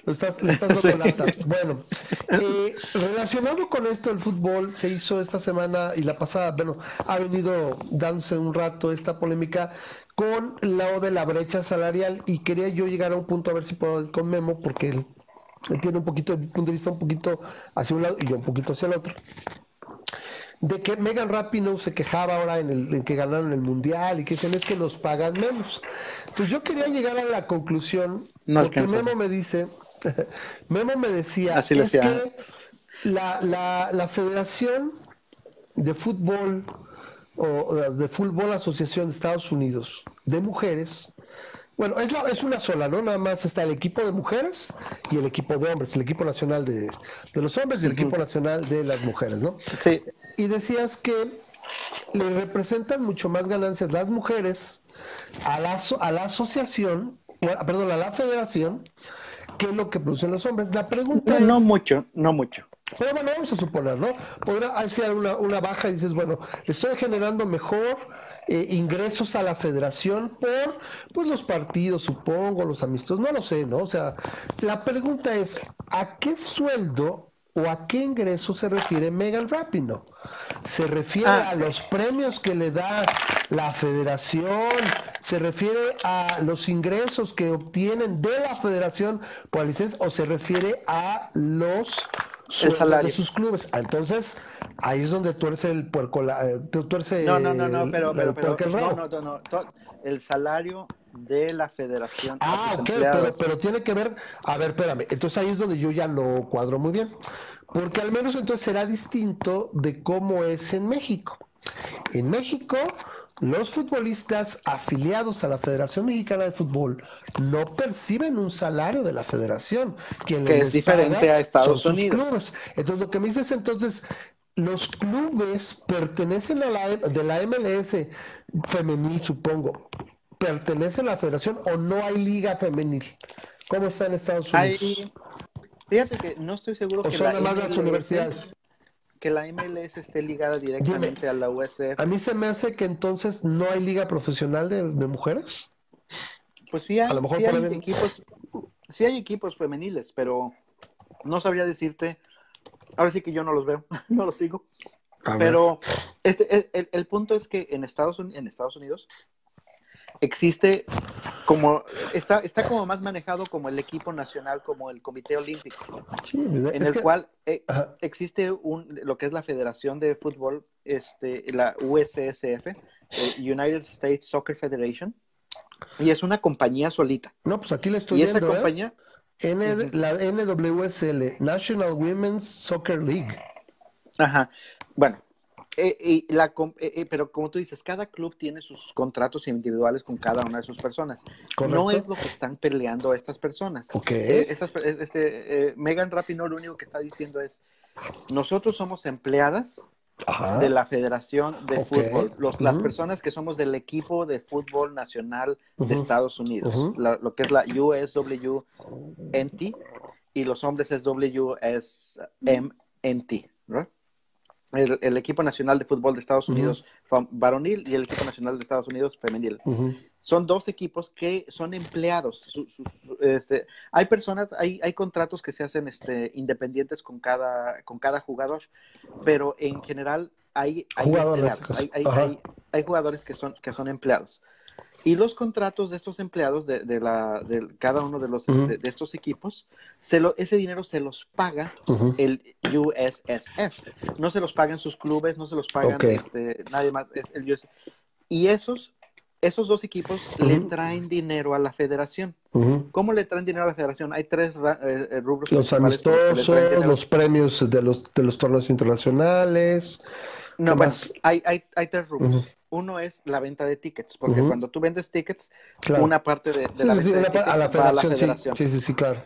Lo estás, le estás dando lata. Bueno, eh, relacionado con esto, el fútbol se hizo esta semana y la pasada, bueno, ha venido dándose un rato esta polémica con la de la brecha salarial y quería yo llegar a un punto a ver si puedo ir con Memo porque él, tiene un poquito, el punto de vista un poquito hacia un lado y yo un poquito hacia el otro de que Megan Rapinoe se quejaba ahora en, el, en que ganaron el mundial y que dicen es que los pagan menos. Pues yo quería llegar a la conclusión, porque Memo me dice, Memo me decía, es que la, la, la Federación de Fútbol o de Fútbol Asociación de Estados Unidos de Mujeres, bueno, es, la, es una sola, ¿no? Nada más está el equipo de mujeres y el equipo de hombres, el equipo nacional de, de los hombres y el equipo nacional de las mujeres, ¿no? Sí y decías que le representan mucho más ganancias las mujeres a la, a la asociación, perdón, a la federación, que lo que producen los hombres. La pregunta no, es... No mucho, no mucho. Pero bueno, vamos a suponer, ¿no? Podrá ser una, una baja y dices, bueno, estoy generando mejor eh, ingresos a la federación por pues los partidos, supongo, los amistosos, no lo sé, ¿no? O sea, la pregunta es, ¿a qué sueldo o a qué ingreso se refiere Megan Rapino? ¿Se refiere ah. a los premios que le da la federación? ¿Se refiere a los ingresos que obtienen de la federación por licencia? ¿O se refiere a los sueldos de sus clubes? Ah, entonces, ahí es donde tuerce el puerco, la, eh, tuerce no, no, no, no, pero, pero, pero no, no, no, no, el salario de la federación. Ah, ok, pero, pero, tiene que ver, a ver, espérame, entonces ahí es donde yo ya no cuadro muy bien, porque al menos entonces será distinto de cómo es en México. En México, los futbolistas afiliados a la Federación Mexicana de Fútbol no perciben un salario de la federación, que es diferente a Estados Unidos. Entonces, lo que me dices entonces, los clubes pertenecen a la de la MLS femenil, supongo, pertenecen a la federación o no hay liga femenil? ¿Cómo está en Estados Unidos? fíjate que no estoy seguro que la, MLS, universidades. Que la MLS esté ligada directamente a la USF. A mí se me hace que entonces no hay liga profesional de, mujeres. Pues sí hay, equipos, sí hay equipos femeniles, pero no sabría decirte. Ahora sí que yo no los veo, no los sigo. Pero este, el, el, punto es que en Estados, en Estados Unidos existe como está, está como más manejado como el equipo nacional, como el Comité Olímpico, en el cual eh, existe un, lo que es la Federación de Fútbol, este, la USSF, eh, United States Soccer Federation, y es una compañía solita. No, pues aquí le estoy y esa ¿eh? compañía, la NWSL, National Women's Soccer League. Ajá. Bueno, eh, la, eh, eh, pero como tú dices, cada club tiene sus contratos individuales con cada una de sus personas. No es lo que están peleando estas personas. Okay. este, Megan Rapinoe lo único que está diciendo es, nosotros somos empleadas de la Federación de Fútbol, Los, las personas que somos del equipo de fútbol nacional de Estados Unidos, lo que es la USWNT, y los hombres es WSMNT, ¿no? El, equipo nacional de fútbol de Estados Unidos varonil y el equipo nacional de Estados Unidos femenil. Son dos equipos que son empleados. Este, hay personas, hay, hay contratos que se hacen este, independientes con cada, con cada jugador, pero en general hay, hay empleados, hay, hay jugadores que son, que son empleados. Y los contratos de estos empleados, de, de, la, de cada uno de, los, de estos equipos, se lo, ese dinero se los paga el USSF. No se los pagan sus clubes, no se los pagan este, nadie más. Es el Y esos, esos dos equipos le traen dinero a la federación. ¿Cómo le traen dinero a la federación? Hay tres eh, eh, rubros. Los amistosos, los premios de los, de los torneos internacionales. No, bueno, hay, hay, hay tres rubros. Uno es la venta de tickets, porque cuando tú vendes tickets, una parte de, la venta de tickets a la va a la federación. Sí, sí, sí, claro.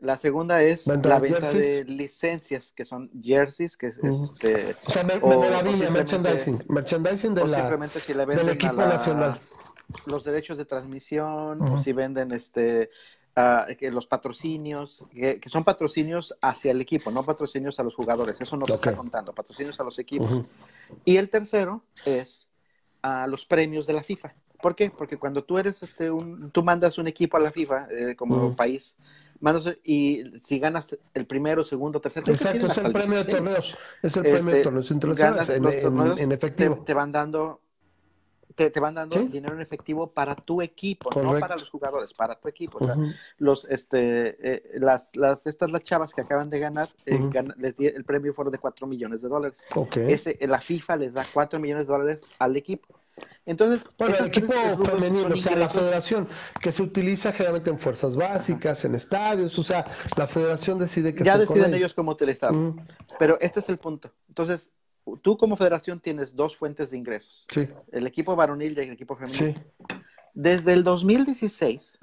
La segunda es la venta de licencias, que son jerseys, que es, este... O sea, memorabilia, merchandising, merchandising de la, simplemente si le venden del equipo nacional. Los derechos de transmisión, o si venden este que los patrocinios, que, son patrocinios hacia el equipo, no patrocinios a los jugadores, eso no se está contando, patrocinios a los equipos. Y el tercero es a los premios de la FIFA. ¿Por qué? Porque cuando tú eres este un, tú mandas un equipo a la FIFA eh, como país, mandas y si ganas el primero, segundo, tercero, Exacto, es el premio de torneos, es el premio de este, torneos internacionales en, en, efectivo. Te, van dando te, te van dando dinero en efectivo para tu equipo, no para los jugadores, para tu equipo. los, este, eh, las, las, estas las chavas que acaban de ganar, eh, les di, el premio fue de 4 millones de dólares. Ese, la FIFA les da 4 millones de dólares al equipo. Entonces, bueno, el equipo femenino, o sea, la federación que se utiliza generalmente en fuerzas básicas, en estadios, o sea, la federación decide que ya deciden ellos cómo utilizarlo. Pero este es el punto. Entonces, tú como federación tienes dos fuentes de ingresos. Sí. El equipo varonil y el equipo femenino. Sí. Desde el 2016,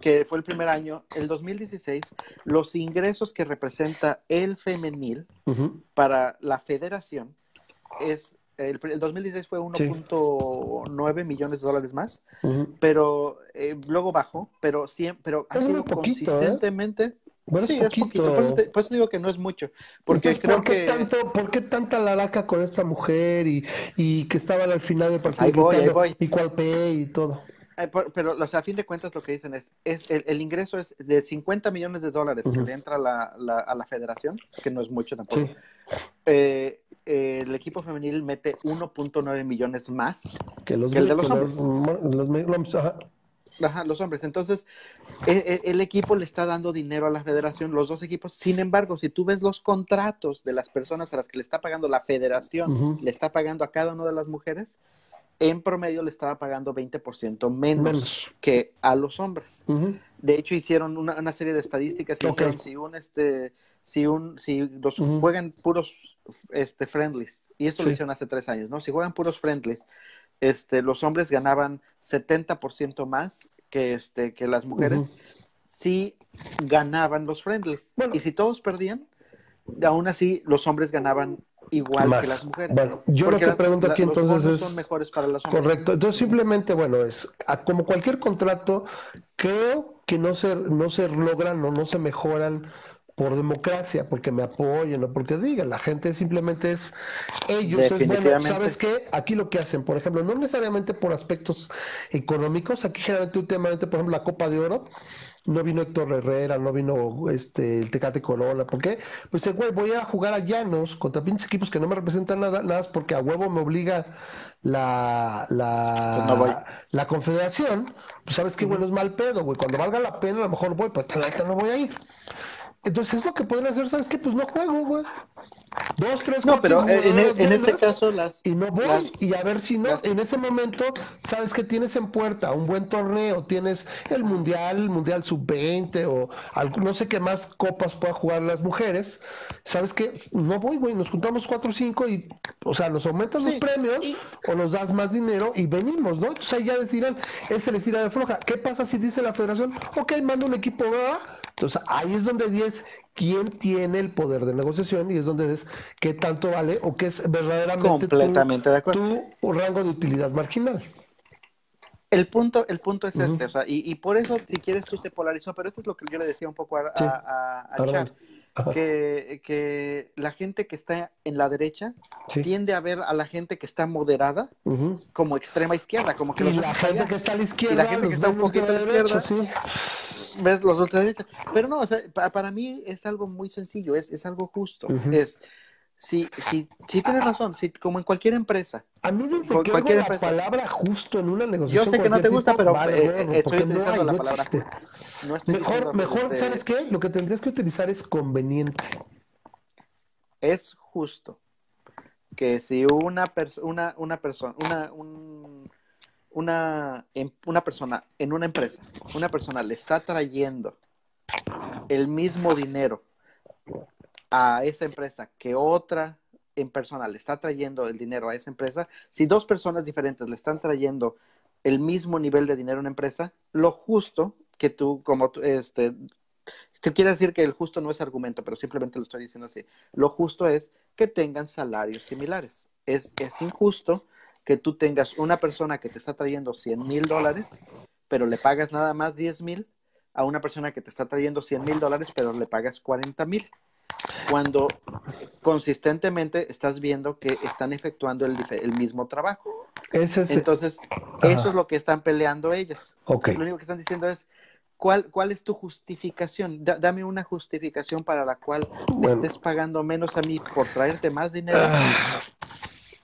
que fue el primer año, el 2016, los ingresos que representa el femenil para la federación es el, 2016 fue 1.9 millones de dólares más, pero eh, luego bajó, pero siempre, pero ha sido ¿eh? consistentemente. Bueno, sí, es poquito. Por, eso digo que no es mucho. Porque creo ¿por qué que. Tanto, ¿Por qué tanta laraca con esta mujer y, y que estaban al final del pues partido? ahí voy, Y cuál pe y todo. Pero, o sea, a fin de cuentas, lo que dicen es: es el, ingreso es de 50 millones de dólares que le entra la, la, a la federación, que no es mucho tampoco. Eh, eh, el equipo femenil mete 1.9 millones más que, los el de los hombres. Los, Ajá, los hombres. Entonces, e, e, el, equipo le está dando dinero a la federación, los dos equipos. Sin embargo, si tú ves los contratos de las personas a las que le está pagando la federación, le está pagando a cada una de las mujeres, en promedio le estaba pagando 20% menos, menos, que a los hombres. De hecho, hicieron una, serie de estadísticas y dijeron si un este, si un, si los juegan puros este friendlies, y eso lo hicieron hace tres años, ¿no? Si juegan puros friendlies, este, los hombres ganaban 70% más que, este, que las mujeres si ganaban los friendlies. Y si todos perdían, aún así los hombres ganaban igual que las mujeres. Bueno, yo lo que pregunto aquí entonces es... son mejores para las hombres. Correcto. Entonces simplemente, bueno, es como cualquier contrato, creo que no se, no se logran o no se mejoran por democracia, porque me apoyen o porque digan, la gente simplemente es ellos, es bueno, ¿sabes qué? Aquí lo que hacen, por ejemplo, no necesariamente por aspectos económicos, aquí generalmente últimamente, por ejemplo, la Copa de Oro, no vino Héctor Herrera, no vino este el Tecate Corona, ¿por qué? Pues güey, voy a jugar a llanos contra pinches equipos que no me representan nada, nada porque a huevo me obliga la la, pues la confederación, pues sabes que bueno es mal pedo, güey, cuando valga la pena a lo mejor voy, pero pues, no voy a ir. Entonces es lo que podría hacer, ¿sabes qué? Pues no juego, güey. Dos, tres, No, pero en, e, en, este caso las... Y no voy, y a ver si no, en ese momento, sabes que tienes en puerta un buen torneo, tienes el Mundial, el Mundial Sub-20 o no sé qué más copas puedan jugar las mujeres, sabes que no voy, güey, nos juntamos cuatro o cinco y, o sea, nos aumentas los premios o nos das más dinero y venimos, ¿no? Entonces ahí ya decirán, ese les tira de floja. ¿Qué pasa si dice la federación, ok, manda un equipo A, entonces ahí es donde dices quién tiene el poder de negociación y es donde ves qué tanto vale o qué es verdaderamente Completamente tu, de acuerdo. tu rango de utilidad marginal. El punto, el punto es este, o sea, y, por eso, si quieres, tú se polarizó, pero esto es lo que yo le decía un poco a, Char, que, que, la gente que está en la derecha tiende a ver a la gente que está moderada como extrema izquierda, como que y la gente que está a la izquierda, y la gente que está un poquito a la izquierda, sí ves los Pero no, o sea, para, mí es algo muy sencillo, es, es algo justo. Es Sí, sí, sí tienes razón, sí, como en cualquier empresa. A mí desde que cualquier la palabra justo en una negociación. Yo sé que no te gusta, pero eh, estoy utilizando la palabra. mejor, mejor, ¿sabes qué? Lo que tendrías que utilizar es conveniente. Es justo que si una persona, una, persona, una, una, em, una persona en una empresa, una persona le está trayendo el mismo dinero a esa empresa que otra en persona le está trayendo el dinero a esa empresa, si dos personas diferentes le están trayendo el mismo nivel de dinero a una empresa, lo justo que tú, como este, te quiere decir que el justo no es argumento, pero simplemente lo estoy diciendo así. Lo justo es que tengan salarios similares. Es, es injusto que tú tengas una persona que te está trayendo 100 mil dólares, pero le pagas nada más 10 mil, a una persona que te está trayendo 100 mil dólares, pero le pagas 40 mil cuando consistentemente estás viendo que están efectuando el, mismo trabajo. Entonces, eso es lo que están peleando ellos. Lo único que están diciendo es, ¿cuál, cuál es tu justificación? dame una justificación para la cual estés pagando menos a mí por traerte más dinero. Ah.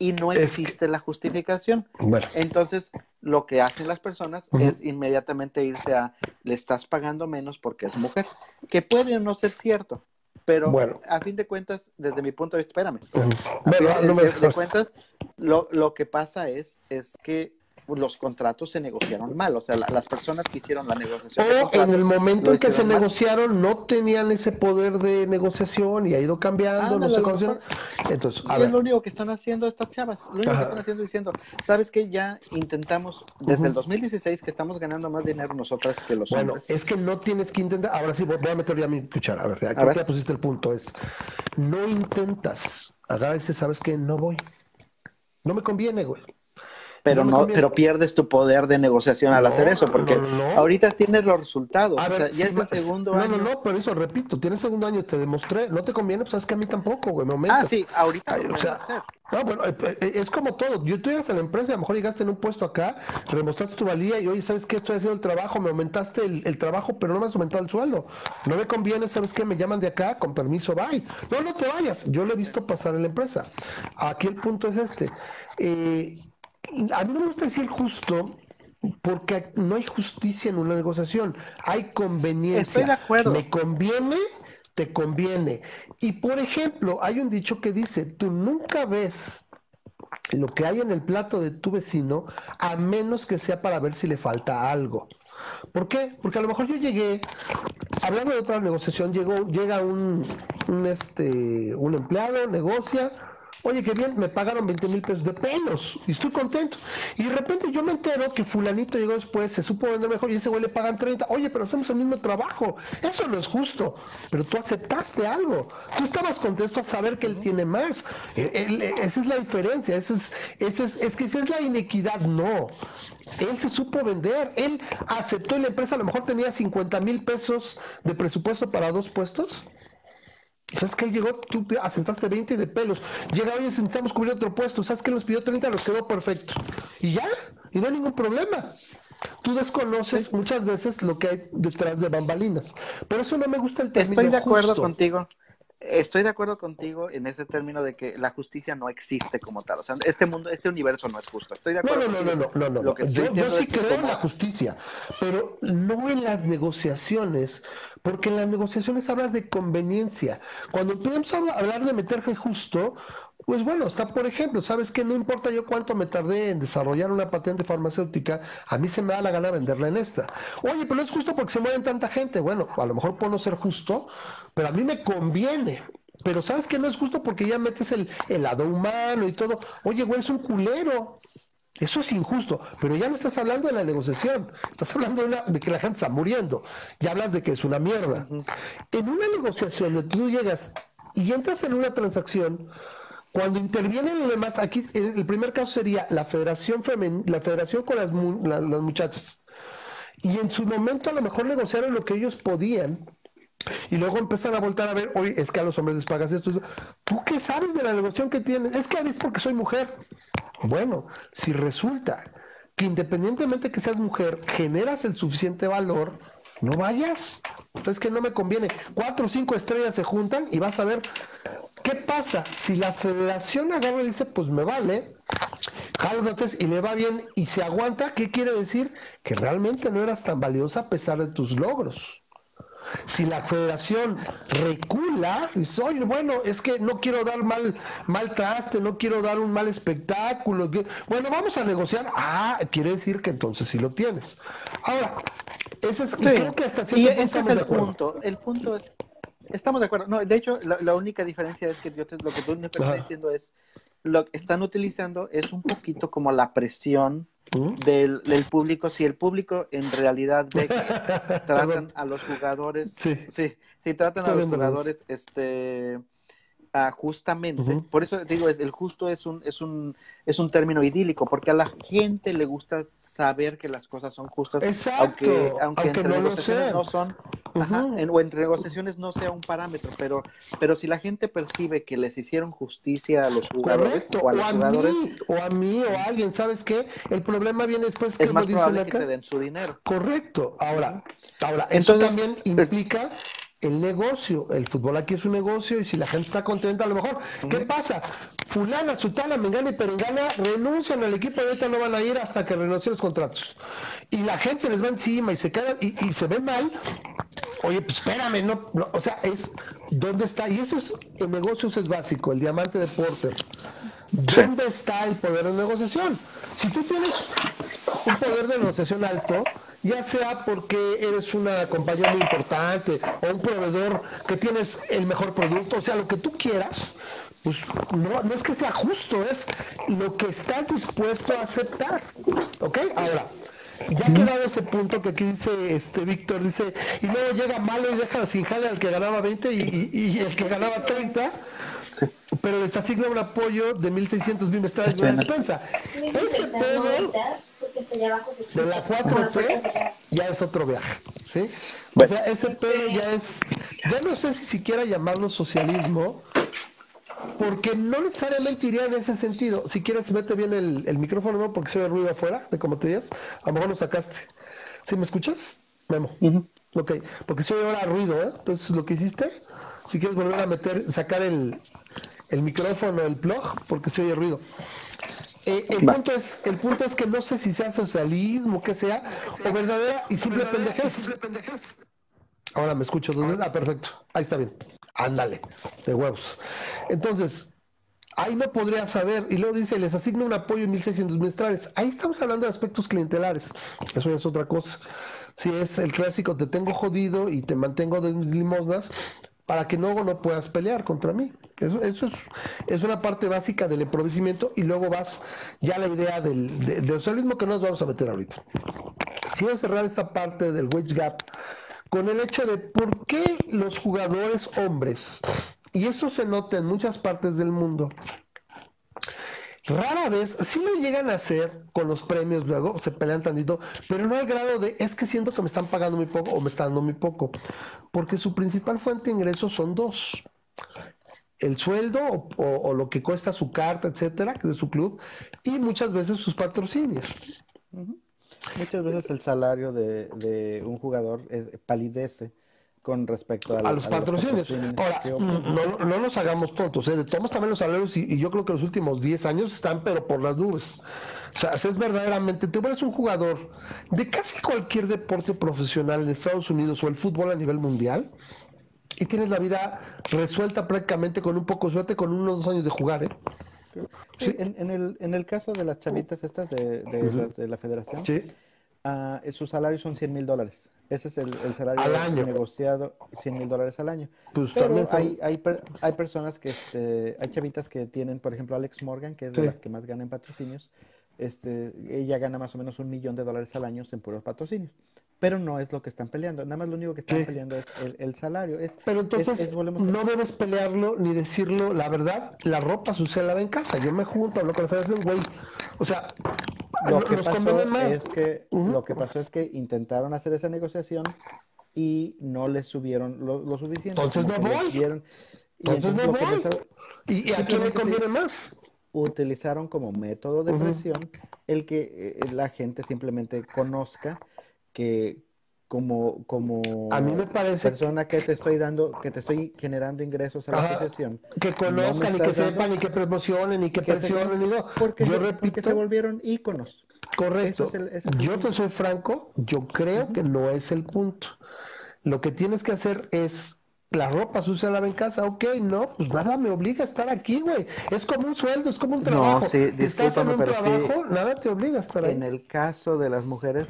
Y no existe la justificación. Entonces, lo que hacen las personas es inmediatamente irse a, le estás pagando menos porque es mujer, que puede o no ser cierto, pero bueno. a fin de cuentas, desde mi punto de vista, espérame. A fin de, cuentas, lo, lo, que pasa es, es que los contratos se negociaron mal, o sea, las personas que hicieron la negociación. O en el momento en que se negociaron no tenían ese poder de negociación y ha ido cambiando, no sé Entonces, y es lo único que están haciendo estas chavas, lo único que están haciendo diciendo, sabes que ya intentamos desde el 2016 que estamos ganando más dinero nosotras que los bueno, es que no tienes que intentar, ahora sí voy a meter ya mi cuchara, a ver, aquí ya pusiste el punto, es no intentas, veces sabes que no voy. No me conviene, güey pero no, pero pierdes tu poder de negociación al hacer eso, porque ahorita tienes los resultados. o sea, ya es el segundo año. No, no, no, pero eso repito, tienes segundo año, te demostré, no te conviene, pues sabes que a mí tampoco, güey, me Ah, sí, ahorita. o sea, no, bueno, eh, eh, es como todo. Yo tú llegas a la empresa, a lo mejor llegaste en un puesto acá, demostraste tu valía y oye, ¿sabes qué? Estoy haciendo el trabajo, me aumentaste el, trabajo, pero no me has aumentado el sueldo. No me conviene, ¿sabes qué? Me llaman de acá, con permiso, bye. No, no te vayas. Yo lo he visto pasar en la empresa. Aquí el punto es este. Eh, a mí no me gusta decir justo porque no hay justicia en una negociación, hay conveniencia. Estoy de acuerdo. Me conviene, te conviene. Y por ejemplo, hay un dicho que dice, tú nunca ves lo que hay en el plato de tu vecino a menos que sea para ver si le falta algo. ¿Por qué? Porque a lo mejor yo llegué, hablando de otra negociación, llegó, llega un, un, este, un empleado, negocia, Oye, qué bien, me pagaron 20 mil pesos de pelos y estoy contento. Y de repente yo me entero que fulanito llegó después, se supo vender mejor y ese güey le pagan 30. Oye, pero hacemos el mismo trabajo. Eso no es justo. Pero tú aceptaste algo. Tú estabas contento a saber que él tiene más. E, e, esa es la diferencia. Esa es, esa es, es que esa es la inequidad. No. Él se supo vender. Él aceptó y la empresa a lo mejor tenía 50 mil pesos de presupuesto para dos puestos. ¿Sabes que él llegó? Tú asentaste 20 de pelos. Llega hoy necesitamos cubrir otro puesto. ¿Sabes que nos pidió 30? Nos quedó perfecto. Y ya, y no hay ningún problema. Tú desconoces muchas veces lo que hay detrás de bambalinas. Por eso no me gusta el término Estoy de acuerdo contigo. Estoy de acuerdo contigo en ese término de que la justicia no existe como tal. O sea, este mundo, este universo no es justo. Estoy de acuerdo. No, no, no, no, no, no. Yo, sí creo en la justicia, pero no en las negociaciones, porque en las negociaciones hablas de conveniencia. Cuando empezamos a hablar de meterse justo, pues bueno, está por ejemplo, ¿sabes qué? No importa yo cuánto me tardé en desarrollar una patente farmacéutica, a mí se me da la gana venderla en esta. Oye, pero no es justo porque se mueren tanta gente. Bueno, a lo mejor puedo no ser justo, pero a mí me conviene. Pero ¿sabes qué? No es justo porque ya metes el, lado humano y todo. Oye, güey, es un culero. Eso es injusto, pero ya no estás hablando de la negociación, estás hablando de, de, que la gente está muriendo, ya hablas de que es una mierda. En una negociación donde tú llegas y entras en una transacción, cuando intervienen los demás, aquí el primer caso sería la federación femen, la federación con las, las muchachas. Y en su momento a lo mejor negociaron lo que ellos podían, y luego empiezan a voltar a ver, oye, es que a los hombres les pagas esto. ¿Tú qué sabes de la negociación que tienes? Es que es porque soy mujer. Bueno, si resulta que independientemente que seas mujer, generas el suficiente valor, no vayas. Es que no me conviene. Cuatro o cinco estrellas se juntan y vas a ver ¿qué pasa? Si la federación agarra y dice, pues me vale, Carlos y le va bien y se aguanta, ¿qué quiere decir? Que realmente no eras tan valiosa a pesar de tus logros. Si la federación recula, dice, oye, bueno, es que no quiero dar mal, mal traste, no quiero dar un mal espectáculo. Bueno, vamos a negociar. Ah, quiere decir que entonces sí lo tienes. Ahora, ese es, creo que hasta cierto y ese es el punto. El punto es, estamos de acuerdo. No, de hecho, la, única diferencia es que yo lo que tú me estás diciendo es, lo que están utilizando es un poquito como la presión del, del, público, si el público en realidad ve que tratan a los jugadores, sí, sí, sí tratan a los jugadores, este, justamente. Por eso digo, el justo es un, es un, es un término idílico, porque a la gente le gusta saber que las cosas son justas, aunque, aunque, entre no negociaciones no son, o entre negociaciones no sea un parámetro, pero, pero si la gente percibe que les hicieron justicia a los jugadores o a los jugadores, mí, o a mí o a alguien, ¿sabes qué? El problema viene después que es más probable que te den su dinero. Correcto. Ahora, ahora, eso también implica el negocio. El fútbol aquí es un negocio y si la gente está contenta, a lo mejor. ¿Qué pasa? Fulana, Sutana, Mengana y Perengana renuncian al equipo y ahorita no van a ir hasta que renuncien los contratos. Y la gente se les va encima y se queda y, se ve mal. Oye, pues espérame, no, o sea, es ¿dónde está? Y eso es, el negocio es básico, el diamante de Porter. ¿Dónde está el poder de negociación? Si tú tienes un poder de negociación alto, ya sea porque eres una compañía muy importante o un proveedor que tienes el mejor producto, o sea, lo que tú quieras, pues no, no es que sea justo, es lo que estás dispuesto a aceptar. ¿Ok? Ahora, ya ha quedado ese punto que aquí dice este Víctor, dice, y luego llega malo y deja sin jale al que ganaba 20 y, y, el que ganaba 30. Pero les asigna un apoyo de 1.600 bimestrales de despensa. Ese pedo de la 4T ya es otro viaje, ¿sí? O sea, ese pedo ya es, ya no sé si siquiera llamarlo socialismo, porque no necesariamente iría en ese sentido. Si quieres, mete bien el, micrófono, ¿no? Porque se oye ruido afuera, de como te digas. A lo mejor lo sacaste. ¿Sí me escuchas? Memo. Ok, porque se oye ahora ruido, ¿eh? Entonces, lo que hiciste, si quieres volver a meter, sacar el, el micrófono, el plug, porque se oye ruido. Eh, el, punto es, el punto es que no sé si sea socialismo, que sea, o verdadera y simple pendejez. Ahora me escucho. Ah, perfecto. Ahí está bien. Ándale, de huevos. Entonces, ahí no podría saber. Y luego dice, les asigna un apoyo en 1.600 mensuales. Ahí estamos hablando de aspectos clientelares. Eso ya es otra cosa. Si es el clásico, te tengo jodido y te mantengo de mis limosnas, para que luego no puedas pelear contra mí. Eso, es, es, una parte básica del empobrecimiento y luego vas ya a la idea del, del socialismo que nos vamos a meter ahorita. Si voy cerrar esta parte del wage gap con el hecho de por qué los jugadores hombres, y eso se nota en muchas partes del mundo, Rara vez, sí lo llegan a hacer con los premios luego, se pelean tantito, pero no al grado de, es que siento que me están pagando muy poco o me están dando muy poco, porque su principal fuente de ingresos son dos. El sueldo o, lo que cuesta su carta, etcétera, de su club, y muchas veces sus patrocinios. Muchas veces el salario de, un jugador palidece con respecto a, los, patrocinios. Ahora, no, no, nos hagamos tontos, ¿eh? tomamos también los salarios y, yo creo que los últimos 10 años están pero por las nubes. O sea, es verdaderamente, tú eres un jugador de casi cualquier deporte profesional en Estados Unidos o el fútbol a nivel mundial y tienes la vida resuelta prácticamente con un poco de suerte, con uno o dos años de jugar, ¿eh? Sí, En, en, el, en el caso de las chavitas estas de, de, la, federación, sí. Ah, sus salarios son 100 mil dólares. Ese es el, salario negociado, 100 mil dólares al año. Pues Pero hay, hay, hay, personas que, este, hay chavitas que tienen, por ejemplo, Alex Morgan, que es de las que más ganan patrocinios. Este, ella gana más o menos un millón de dólares al año en puros patrocinios pero no es lo que están peleando. Nada más lo único que están peleando es el, salario. Es, pero entonces no debes pelearlo ni decirlo. La verdad, la ropa sucia la en casa. Yo me junto, hablo con la federación, güey. O sea, lo que pasó es que lo que pasó es que intentaron hacer esa negociación y no les subieron lo, suficiente. Entonces no voy. entonces, no voy. ¿Y, a quién le conviene más? Utilizaron como método de presión el que eh, la gente simplemente conozca que como, como a mí me parece persona que te estoy dando, que te estoy generando ingresos a la asociación. Que conozcan y que sepan y que promocionen y que, presionen y no. Porque yo, repito, se volvieron íconos. Correcto. yo te soy franco, yo creo que no es el punto. Lo que tienes que hacer es la ropa sucia la en casa, ok, no, pues nada me obliga a estar aquí, güey. Es como un sueldo, es como un trabajo. No, sí, si estás en un trabajo, nada te obliga a estar ahí. En el caso de las mujeres,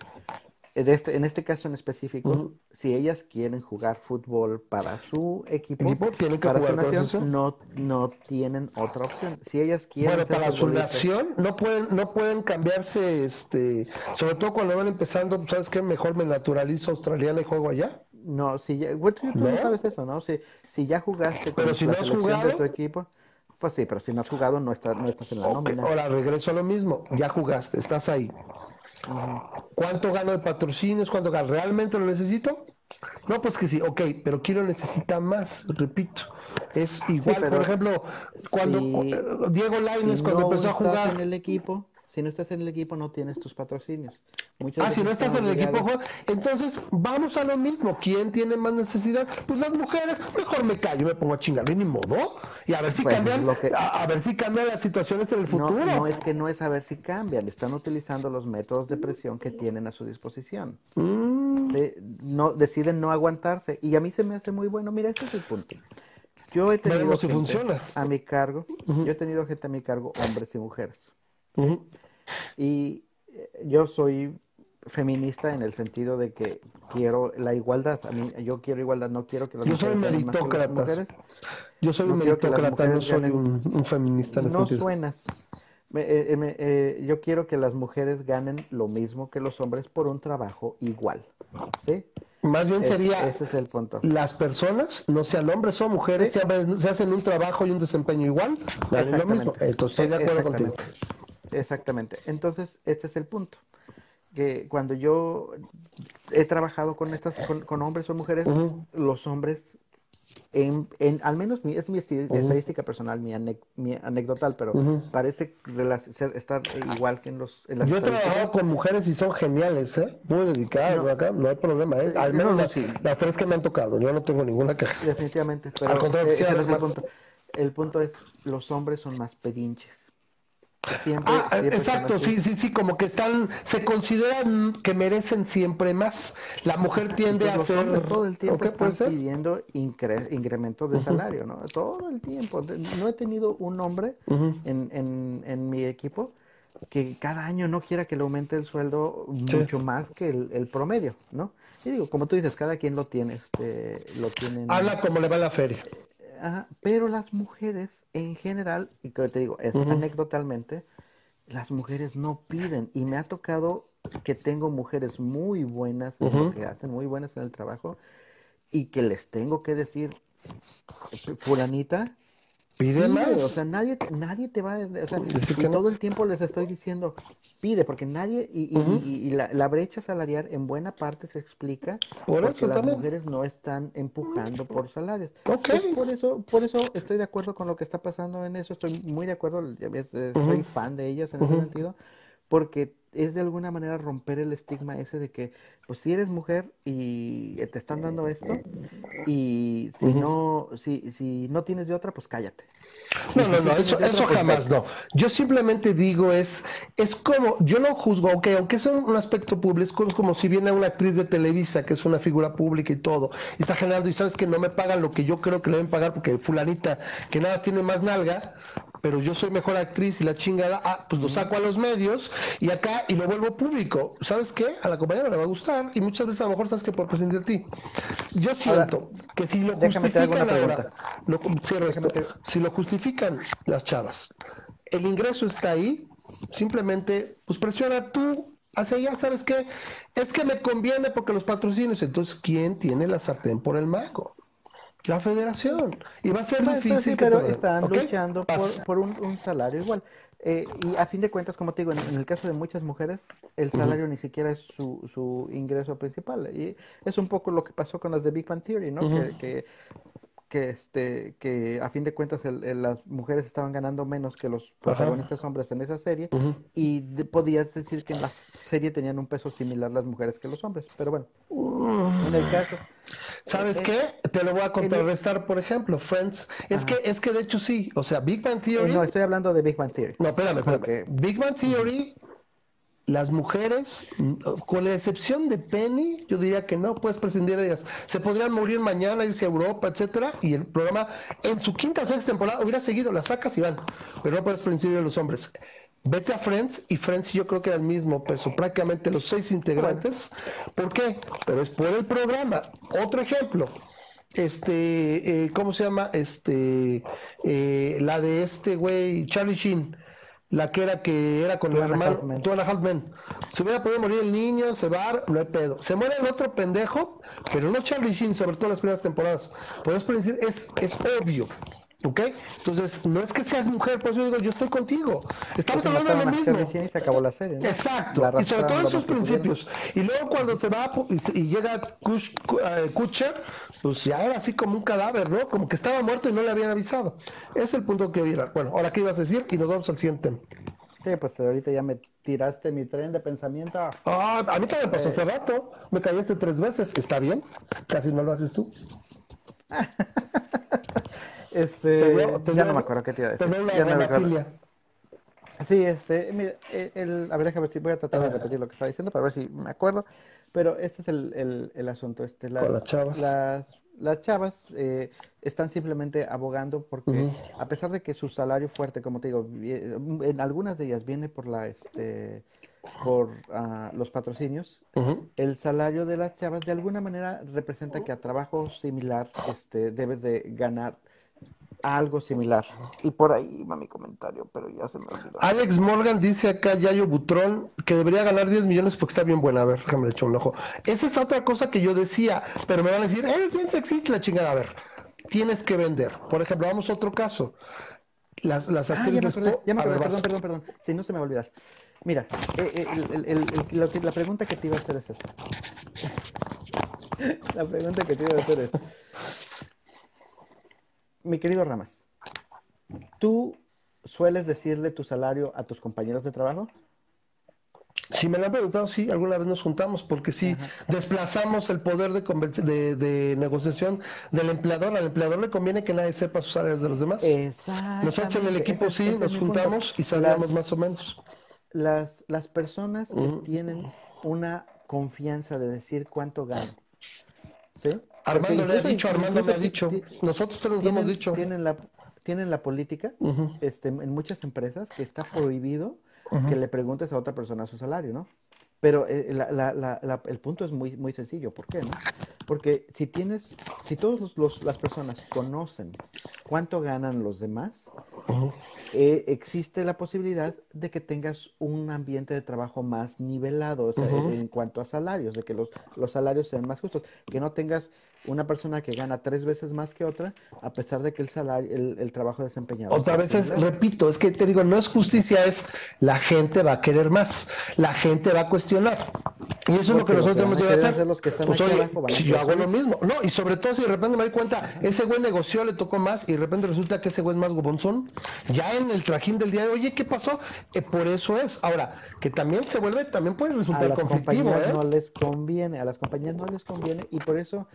este, en este caso en específico, si ellas quieren jugar fútbol para su equipo, para su nación, no, no tienen otra opción. Si ellas quieren bueno, para su nación no pueden no pueden cambiarse, este, sobre todo cuando van empezando, pues, ¿sabes qué? Mejor me naturalizo australiana y juego allá. No, si ya, bueno, tú ¿No? sabes eso, ¿no? Si, si ya jugaste con pero si no has jugado, de tu equipo, pues sí, pero si no has jugado no, estás no estás en la nómina. Ahora regreso a lo mismo, ya jugaste, estás ahí. ¿Cuánto gano de patrocinios? ¿Cuánto gano? ¿Realmente lo necesito? No, pues que sí, ok, pero quiero necesita más, repito. Es igual, por ejemplo, cuando Diego Lainez, cuando empezó a jugar. en el equipo, si no estás en el equipo, no tienes tus patrocinios. ah, si no estás en el equipo, entonces vamos a lo mismo. ¿Quién tiene más necesidad? Pues las mujeres. Mejor me callo, me pongo a chingar, ni modo. Y a ver si pues, cambian, a, ver si cambian las situaciones en el futuro. No, es que no es a ver si cambian. Están utilizando los métodos de presión que tienen a su disposición. Mm. no, deciden no aguantarse. Y a mí se me hace muy bueno. Mira, ese es el punto. Yo he tenido si funciona. a mi cargo, yo he tenido gente a mi cargo, hombres y mujeres. Y eh, yo soy feminista en el sentido de que quiero la igualdad. A mí, yo quiero igualdad, no quiero que las yo soy mujeres Yo soy un meritócrata, no soy un, feminista. no suenas. Eh, eh, yo quiero que las mujeres ganen lo mismo que los hombres por un trabajo igual. ¿sí? Más bien sería, ese es el punto. las personas, no sean hombres o mujeres, se, hacen un trabajo y un desempeño igual, lo mismo. estoy de acuerdo contigo. Exactamente. Entonces, este es el punto. Que cuando yo he trabajado con estas, con, hombres o mujeres, los hombres, en, en, al menos es mi estadística personal, mi, mi anécdotal, pero parece estar igual que en los. yo he trabajado con mujeres y son geniales, ¿eh? Muy dedicadas, no, acá, no hay problema, ¿eh? Al menos las, tres que me han tocado, yo no tengo ninguna queja. Definitivamente, pero al contrario, eh, el, punto. el punto es: los hombres son más pedinches ah, exacto, sí, sí, sí, como que están, se consideran que merecen siempre más. La mujer tiende a ser... Todo el tiempo están pidiendo incrementos de salario, ¿no? Todo el tiempo. No he tenido un hombre en, en, en, mi equipo que cada año no quiera que le aumente el sueldo mucho más que el, promedio, ¿no? Y digo, como tú dices, cada quien lo tiene, este, lo tienen... Habla como le va la feria pero las mujeres en general, y que te digo, es anecdotalmente, las mujeres no piden. Y me ha tocado que tengo mujeres muy buenas en lo que hacen, muy buenas en el trabajo, y que les tengo que decir, fulanita, Pide, más. O sea, nadie, nadie te va a... O sea, y todo el tiempo les estoy diciendo, pide, porque nadie... Y, y, la, brecha salarial en buena parte se explica por porque las mujeres no están empujando por salarios. por eso por eso estoy de acuerdo con lo que está pasando en eso. Estoy muy de acuerdo, ya ves, eh, soy fan de ellas en ese sentido, porque es de alguna manera romper el estigma ese de que, pues si eres mujer y te están dando esto, y si no, si, si no tienes de otra, pues cállate. No, no, no, eso, eso pues jamás no. Yo simplemente digo es, es como, yo no juzgo, aunque, aunque es un aspecto público, es como si viene una actriz de Televisa, que es una figura pública y todo, y está generando, y sabes que no me pagan lo que yo creo que le deben pagar, porque fulanita, que nada tiene más nalga, pero yo soy mejor actriz y la chingada, ah, pues lo saco a los medios y acá y lo vuelvo público. ¿Sabes qué? A la compañera le va a gustar y muchas veces a lo mejor sabes que por prescindir de ti. Yo siento que si lo justifican ahora, lo, cierro esto, si lo justifican las chavas, el ingreso está ahí, simplemente pues presiona tú hacia allá, ¿sabes qué? Es que me conviene porque los patrocinios, entonces ¿quién tiene la sartén por el mago? La federación. Y va a ser difícil. pero están luchando por, un, salario igual. Eh, y a fin de cuentas, como te digo, en, el caso de muchas mujeres, el salario ni siquiera es su, su, ingreso principal. Y es un poco lo que pasó con las de Big Bang Theory, ¿no? que, que, este, que a fin de cuentas las mujeres estaban ganando menos que los protagonistas hombres en esa serie y podías decir que en la serie tenían un peso similar las mujeres que los hombres. Pero bueno, en el caso... ¿Sabes eh, qué? Te lo voy a contrarrestar, por ejemplo, Friends. Es que, es que de hecho sí, o sea, Big Bang Theory... no, estoy hablando de Big Bang Theory. No, espérame, espérame. Big Bang Theory las mujeres, con la excepción de Penny, yo diría que no puedes prescindir de ellas. Se podrían morir mañana, irse a Europa, etcétera, y el programa en su quinta o sexta temporada hubiera seguido, las sacas y van, pero no puedes prescindir de los hombres. Vete a Friends y Friends yo creo que era el mismo peso, prácticamente los seis integrantes. ¿Por qué? Pero es por el programa. Otro ejemplo, este, eh, ¿cómo se llama? Este, eh, la de este güey, Charlie Sheen la que era que era con el hermano, la Halfman. Se hubiera podido morir el niño, se va, no hay pedo. Se muere el otro pendejo, pero no Charlie Sheen, sobre todo las primeras temporadas. Puedes decir, es, es obvio. ¿Ok? Entonces, no es que seas mujer, por eso digo, yo estoy contigo. Estamos hablando de lo mismo. Y se acabó la serie. Exacto. Y sobre todo en sus principios. Y luego cuando se va y, llega eh, Kutcher, pues ya era así como un cadáver, ¿no? Como que estaba muerto y no le habían avisado. Ese es el punto que ir. Bueno, ahora qué ibas a decir y nos vamos al siguiente Sí, pues ahorita ya me tiraste mi tren de pensamiento. Ah, a mí también pasó hace eh. rato. Me callaste tres veces. ¿Está bien? Casi no lo haces tú. Este, ya no me acuerdo qué te iba a decir. Sí, este, mira, e, el, a ver, déjame ver voy a tratar de repetir lo que estaba diciendo para ver si me acuerdo, pero este es el, el, el asunto. Este, las, las chavas. Las, las chavas eh, están simplemente abogando porque a pesar de que su salario fuerte, como te digo, en algunas de ellas viene por la, este, por uh, los patrocinios, el salario de las chavas de alguna manera representa que a trabajo similar este, debes de ganar algo similar. Y por ahí va mi comentario, pero ya se me olvidó. Alex Morgan dice acá, Yayo Butrón, que debería ganar 10 millones porque está bien buena. A ver, déjame echar un ojo. Esa es otra cosa que yo decía, pero me van a decir, es bien sexista la chingada. A ver, tienes que vender. Por ejemplo, vamos a otro caso. Las, las ah, acciones... ya me acordé, perdón, perdón, perdón. Sí, no se me va a olvidar. Mira, eh, eh, la pregunta que te iba a hacer es esta. la pregunta que te iba a hacer es, mi querido Ramas, ¿tú sueles decirle tu salario a tus compañeros de trabajo? Si me lo han preguntado, sí, alguna vez nos juntamos, porque sí, desplazamos el poder de, de, negociación del empleador. Al empleador le conviene que nadie sepa sus salarios de los demás. Nosotros en el equipo sí, nos juntamos y sabemos más o menos. Las, las personas que tienen una confianza de decir cuánto ganan, ¿sí? Armando le ha dicho, Armando me ha dicho. Nosotros te lo hemos dicho. Tienen la, tienen la política este, en muchas empresas que está prohibido que le preguntes a otra persona su salario, ¿no? Pero eh, el punto es muy, muy sencillo. ¿Por qué? No? Porque si tienes, si todas las personas conocen cuánto ganan los demás, eh, existe la posibilidad de que tengas un ambiente de trabajo más nivelado en cuanto a salarios, de que los, los salarios sean más justos, que no tengas una persona que gana tres veces más que otra, a pesar de que el salario, el, trabajo desempeñado. Otra vez repito, es que te digo, no es justicia, es la gente va a querer más, la gente va a cuestionar. Y eso es lo que nosotros tenemos que hacer. Los que están pues si yo hago lo mismo, no, y sobre todo si de repente me doy cuenta, ese güey negoció, le tocó más, y de repente resulta que ese güey es más gobonzón, ya en el trajín del día de oye, ¿qué pasó? Eh, por eso es. Ahora, que también se vuelve, también puede resultar a las conflictivo. ¿eh? no les conviene, a las compañías no les conviene, y por eso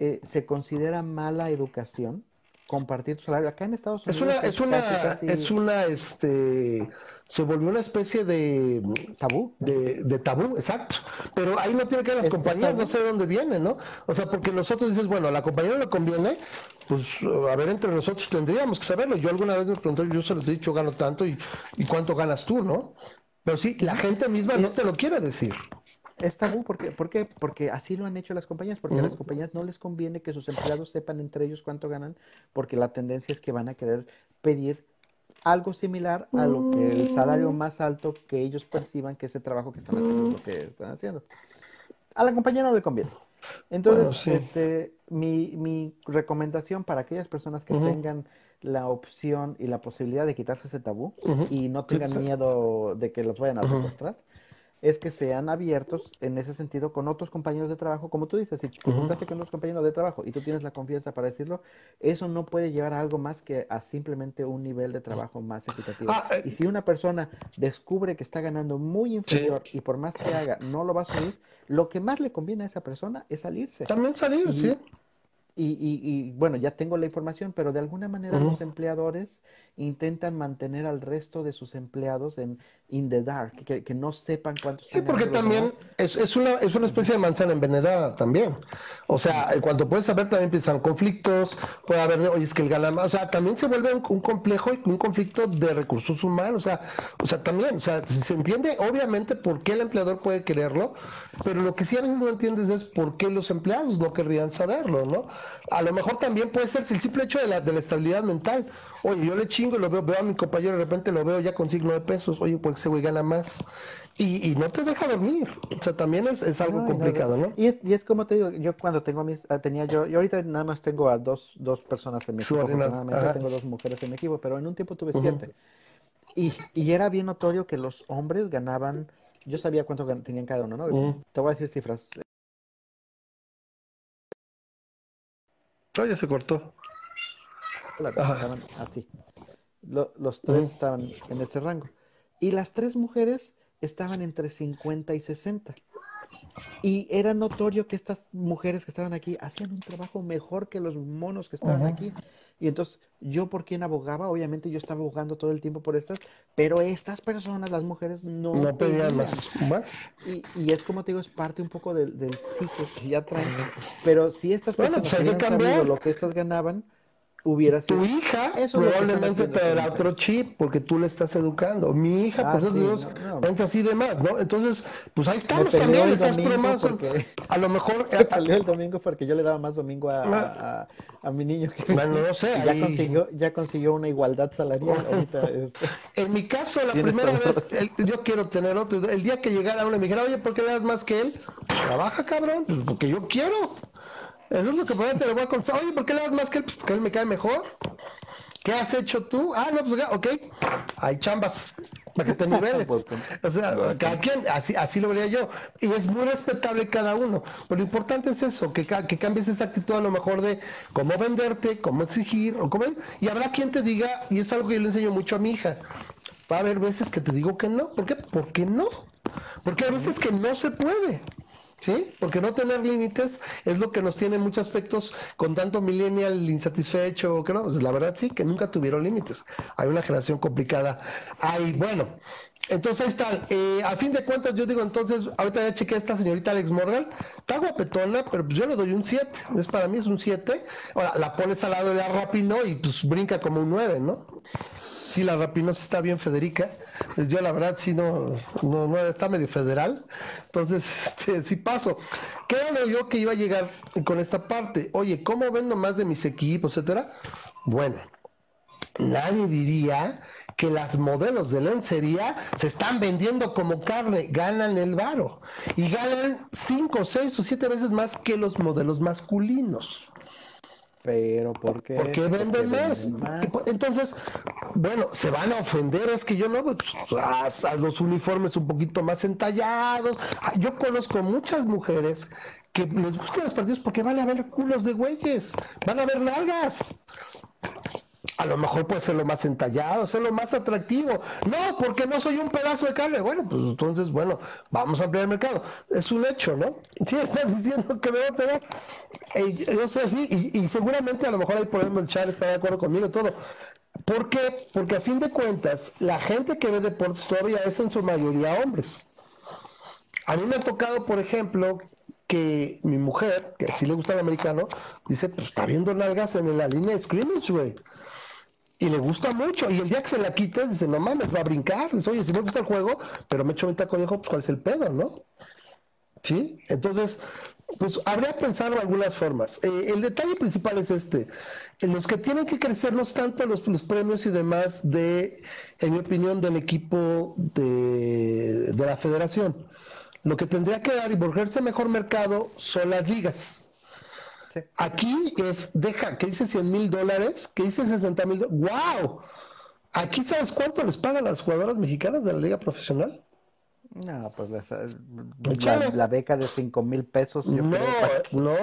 eh, se considera mala educación compartir tu salario. Acá en Estados Unidos es una, es una, es una, este, se volvió una especie de tabú, de, tabú, exacto. Pero ahí no tiene que ver las compañías, no sé de dónde viene, ¿no? O sea, porque nosotros dices, bueno, a la compañía no le conviene, pues a ver, entre nosotros tendríamos que saberlo. Yo alguna vez me pregunté, yo se los he dicho, gano tanto y, y cuánto ganas tú, ¿no? Pero sí, la gente misma no te lo quiere decir. Es tabú, porque, ¿por qué? Porque así lo han hecho las compañías, porque a las compañías no les conviene que sus empleados sepan entre ellos cuánto ganan, porque la tendencia es que van a querer pedir algo similar a lo que el salario más alto que ellos perciban que ese trabajo que están haciendo es lo que están haciendo. A la compañía no le conviene. Entonces, este, mi, mi recomendación para aquellas personas que tengan la opción y la posibilidad de quitarse ese tabú y no tengan miedo de que los vayan a secuestrar, es que sean abiertos en ese sentido con otros compañeros de trabajo, como tú dices, si te juntaste con otros compañeros de trabajo y tú tienes la confianza para decirlo, eso no puede llevar a algo más que a simplemente un nivel de trabajo más equitativo. Ah, eh, y si una persona descubre que está ganando muy inferior y por más que haga no lo va a subir, lo que más le conviene a esa persona es salirse. También salir, sí. Y, y, bueno, ya tengo la información, pero de alguna manera los empleadores intentan mantener al resto de sus empleados en in the dark, que, que no sepan cuántos Sí, porque también es, es, una, es una especie de manzana envenenada también. O sea, en cuanto puedes saber, también empiezan conflictos, puede haber, oye, es que el más, o sea, también se vuelve un, complejo y un conflicto de recursos humanos, o sea, o sea, también, o sea, se entiende obviamente por qué el empleador puede quererlo, pero lo que sí a veces no entiendes es por qué los empleados no querrían saberlo, ¿no? A lo mejor también puede ser el simple hecho de la, de la estabilidad mental. Oye, yo le chingo y lo veo, veo a mi compañero, de repente lo veo ya con signo de pesos, oye, pues ese güey gana más. Y, y, no te deja dormir. O sea, también es, es algo complicado, ¿no? Y, es, y es como te digo, yo cuando tengo a mis, tenía yo, yo ahorita nada más tengo a dos, dos personas en mi equipo, afortunadamente tengo dos mujeres en mi equipo, pero en un tiempo tuve siete. Y, y era bien notorio que los hombres ganaban, yo sabía cuánto tenían cada uno, ¿no? Te voy a decir cifras. Oh, ya se cortó. Estaban así. los tres estaban en ese rango. Y las tres mujeres estaban entre 50 y 60. Y era notorio que estas mujeres que estaban aquí hacían un trabajo mejor que los monos que estaban aquí. Y entonces, yo por quien abogaba, obviamente yo estaba abogando todo el tiempo por estas, pero estas personas, las mujeres, no, no pedían más. Y, y, es como te digo, es parte un poco del, del ciclo que ya traen. Pero si estas personas pues hubieran sabido lo que estas ganaban, hubiera sido. Tu hija probablemente te dará otro chip porque tú le estás educando. Mi hija, por ah, eso Dios, piensa así de más, ¿no? Entonces, pues ahí estamos también. Estás porque... A lo mejor. Se peleó el domingo porque yo le daba más domingo a, ah. a, a mi niño. Que... Bueno, no sé. Ya, consiguió, ya consiguió una igualdad salarial. Ahorita En mi caso, la primera vez, yo quiero tener otro. El día que llegara uno y me dijera, oye, ¿por qué le das más que él? Trabaja, cabrón. Pues porque yo quiero. Eso es lo que probablemente le voy a contar. Oye, ¿por qué le das más que él? Pues porque él me cae mejor. ¿Qué has hecho tú? Ah, no, pues ok, hay chambas para que te niveles. Pues, o sea, cada quien, así, así lo vería yo. Y es muy respetable cada uno. Pero lo importante es eso, que, que cambies esa actitud a lo mejor de cómo venderte, cómo exigir, o cómo... Y habrá quien te diga, y es algo que yo le enseño mucho a mi hija, va a haber veces que te digo que no. ¿Por qué? ¿Por qué no? Porque hay veces que no se puede. ¿Sí? Porque no tener límites es lo que nos tiene en muchos aspectos con tanto millennial insatisfecho, que no, la verdad sí, que nunca tuvieron límites. Hay una generación complicada. Hay, bueno, entonces ahí está. Eh, a fin de cuentas, yo digo, entonces, ahorita ya chequé a esta señorita Alex Morgan, está guapetona, pero pues yo le doy un 7. Es para mí es un 7. Ahora, la pones al lado de la Rapino y pues brinca como un 9, ¿no? Sí, la Rapino está bien, Federica. Pues yo la verdad sí no, no, está medio federal. Entonces, este, sí paso. ¿Qué era yo que iba a llegar con esta parte? Oye, ¿cómo vendo más de mis equipos, etcétera? Bueno, nadie diría que las modelos de lencería se están vendiendo como carne, ganan el varo y ganan 5, 6 o 7 veces más que los modelos masculinos. Pero ¿por qué? Porque venden más. Entonces, bueno, se van a ofender, es que yo no, pues, a, los uniformes un poquito más entallados. Ah, yo conozco muchas mujeres que les gustan los partidos porque van a ver culos de güeyes, van a ver nalgas a lo mejor puede ser lo más entallado, ser lo más atractivo. No, porque no soy un pedazo de carne. Bueno, pues entonces, bueno, vamos a ampliar el mercado. Es un hecho, ¿no? Sí, estás diciendo que me va a pegar. Yo sé así, y, seguramente a lo mejor ahí por ejemplo el chat está de acuerdo conmigo todo. ¿Por qué? Porque a fin de cuentas, la gente que ve deportes todavía es en su mayoría hombres. A mí me ha tocado, por ejemplo, que mi mujer, que sí le gusta el americano, dice, pues está viendo nalgas en la línea de scrimmage, güey y le gusta mucho. Y el día que se la quites, dice, no mames, va a brincar. Dice, oye, si me gusta el juego, pero me echo un taco viejo, pues cuál es el pedo, ¿no? ¿Sí? Entonces, pues habría pensado algunas formas. Eh, el detalle principal es este. En los que tienen que crecer no tanto los, los, premios y demás de, en mi opinión, del equipo de, de la federación. Lo que tendría que dar y volverse mejor mercado son las ligas. Aquí es, deja, que dice 100 mil dólares, que dice 60 mil dólares. ¡Wow! Aquí sabes cuánto les pagan las jugadoras mexicanas de la liga profesional. No, pues la, beca de 5 mil pesos. no, no.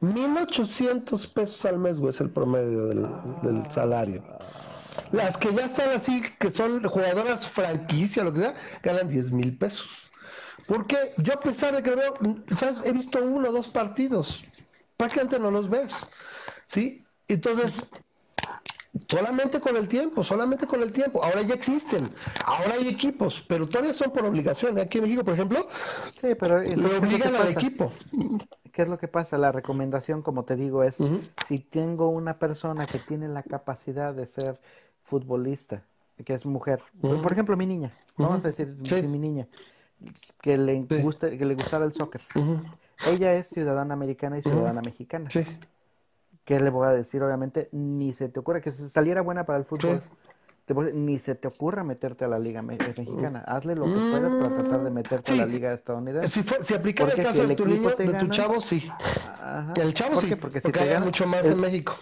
1.800 pesos al mes, güey, es el promedio del, del, salario. Las que ya están así, que son jugadoras franquicia, lo que sea, ganan 10 mil pesos. Porque yo a pesar de que veo, ¿sabes? he visto uno o dos partidos, prácticamente no los ves, ¿sí? Entonces, solamente con el tiempo, solamente con el tiempo. Ahora ya existen, ahora hay equipos, pero todavía son por obligación. Aquí en México, por ejemplo, sí, pero le obligan al equipo. ¿Qué es lo que pasa? La recomendación, como te digo, es si tengo una persona que tiene la capacidad de ser futbolista, que es mujer, por ejemplo, mi niña, vamos a decir, mi niña, que le, guste, que le gustara el soccer. Ella es ciudadana americana y ciudadana mexicana. Sí. ¿Qué le voy a decir? Obviamente, ni se te ocurre que saliera buena para el fútbol. ni se te ocurra meterte a la liga mexicana. Hazle lo que puedas para tratar de meterte a la liga estadounidense. Si, fue, si aplica el caso de tu niño, de tu chavo, sí. El chavo sí, porque, si te gana mucho más en México.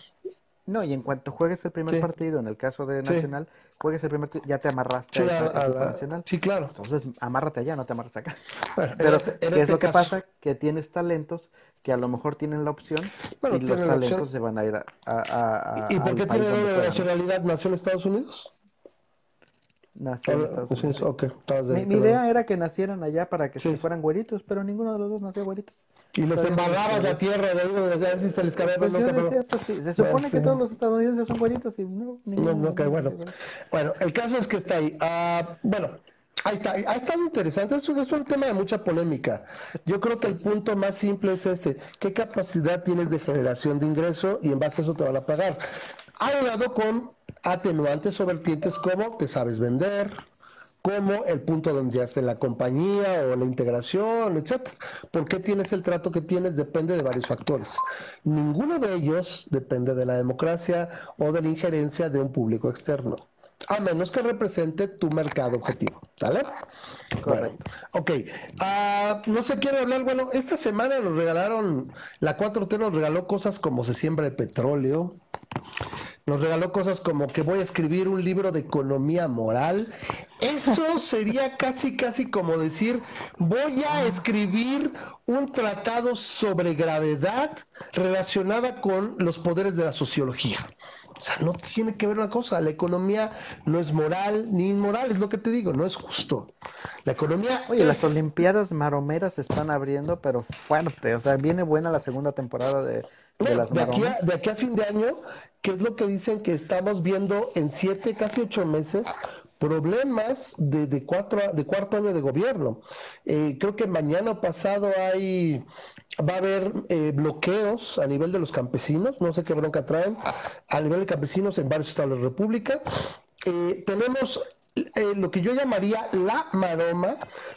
No, y en cuanto juegues el primer partido, en el caso de Nacional, juegues el primer partido, ya te amarraste a, la, Nacional. Sí, claro. Entonces, amárrate allá, no te amarras acá. Pero, este, ¿qué es este lo que pasa? Que tienes talentos que a lo mejor tienen la opción y los talentos se van a ir a... a, ¿Y por qué tiene la nacionalidad? ¿Nació en Estados Unidos? Nació en Estados Unidos. Okay, mi, mi idea era que nacieran allá para que se fueran güeritos, pero ninguno de los dos nació güeritos. Y los embarrabas la tierra de uno, a ver si se les cabía pues pues Se supone que todos los estadounidenses son güeritos y no, no, no, que bueno. Bueno, el caso es que está ahí. Uh, bueno, Ahí está, ha estado interesante, es un, es un tema de mucha polémica. Yo creo que el punto más simple es ese, ¿qué capacidad tienes de generación de ingreso y en base a eso te van a pagar? Ha hablado con atenuantes o vertientes como te sabes vender, como el punto donde ya esté la compañía o la integración, etcétera. ¿Por qué tienes el trato que tienes? Depende de varios factores. Ninguno de ellos depende de la democracia o de la injerencia de un público externo a menos que represente tu mercado objetivo, ¿sale? Correcto. ok, uh, no se quiere hablar, bueno, esta semana nos regalaron, la 4T nos regaló cosas como se siembra el petróleo, nos regaló cosas como que voy a escribir un libro de economía moral. Eso sería casi, casi como decir, voy a escribir un tratado sobre gravedad relacionada con los poderes de la sociología. O sea, no tiene que ver una cosa. La economía no es moral ni inmoral, es lo que te digo, no es justo. La economía. Oye, las Olimpiadas maromeras se están abriendo, pero fuerte. O sea, viene buena la segunda temporada de, las de aquí, a, de aquí a fin de año, que es lo que dicen que estamos viendo en siete, casi ocho meses, problemas de, cuatro, de cuarto año de gobierno. Eh, creo que mañana pasado hay va a haber eh, bloqueos a nivel de los campesinos, no sé qué bronca traen, a nivel de campesinos en varios estados de la República. Eh, tenemos eh, lo que yo llamaría la maroma,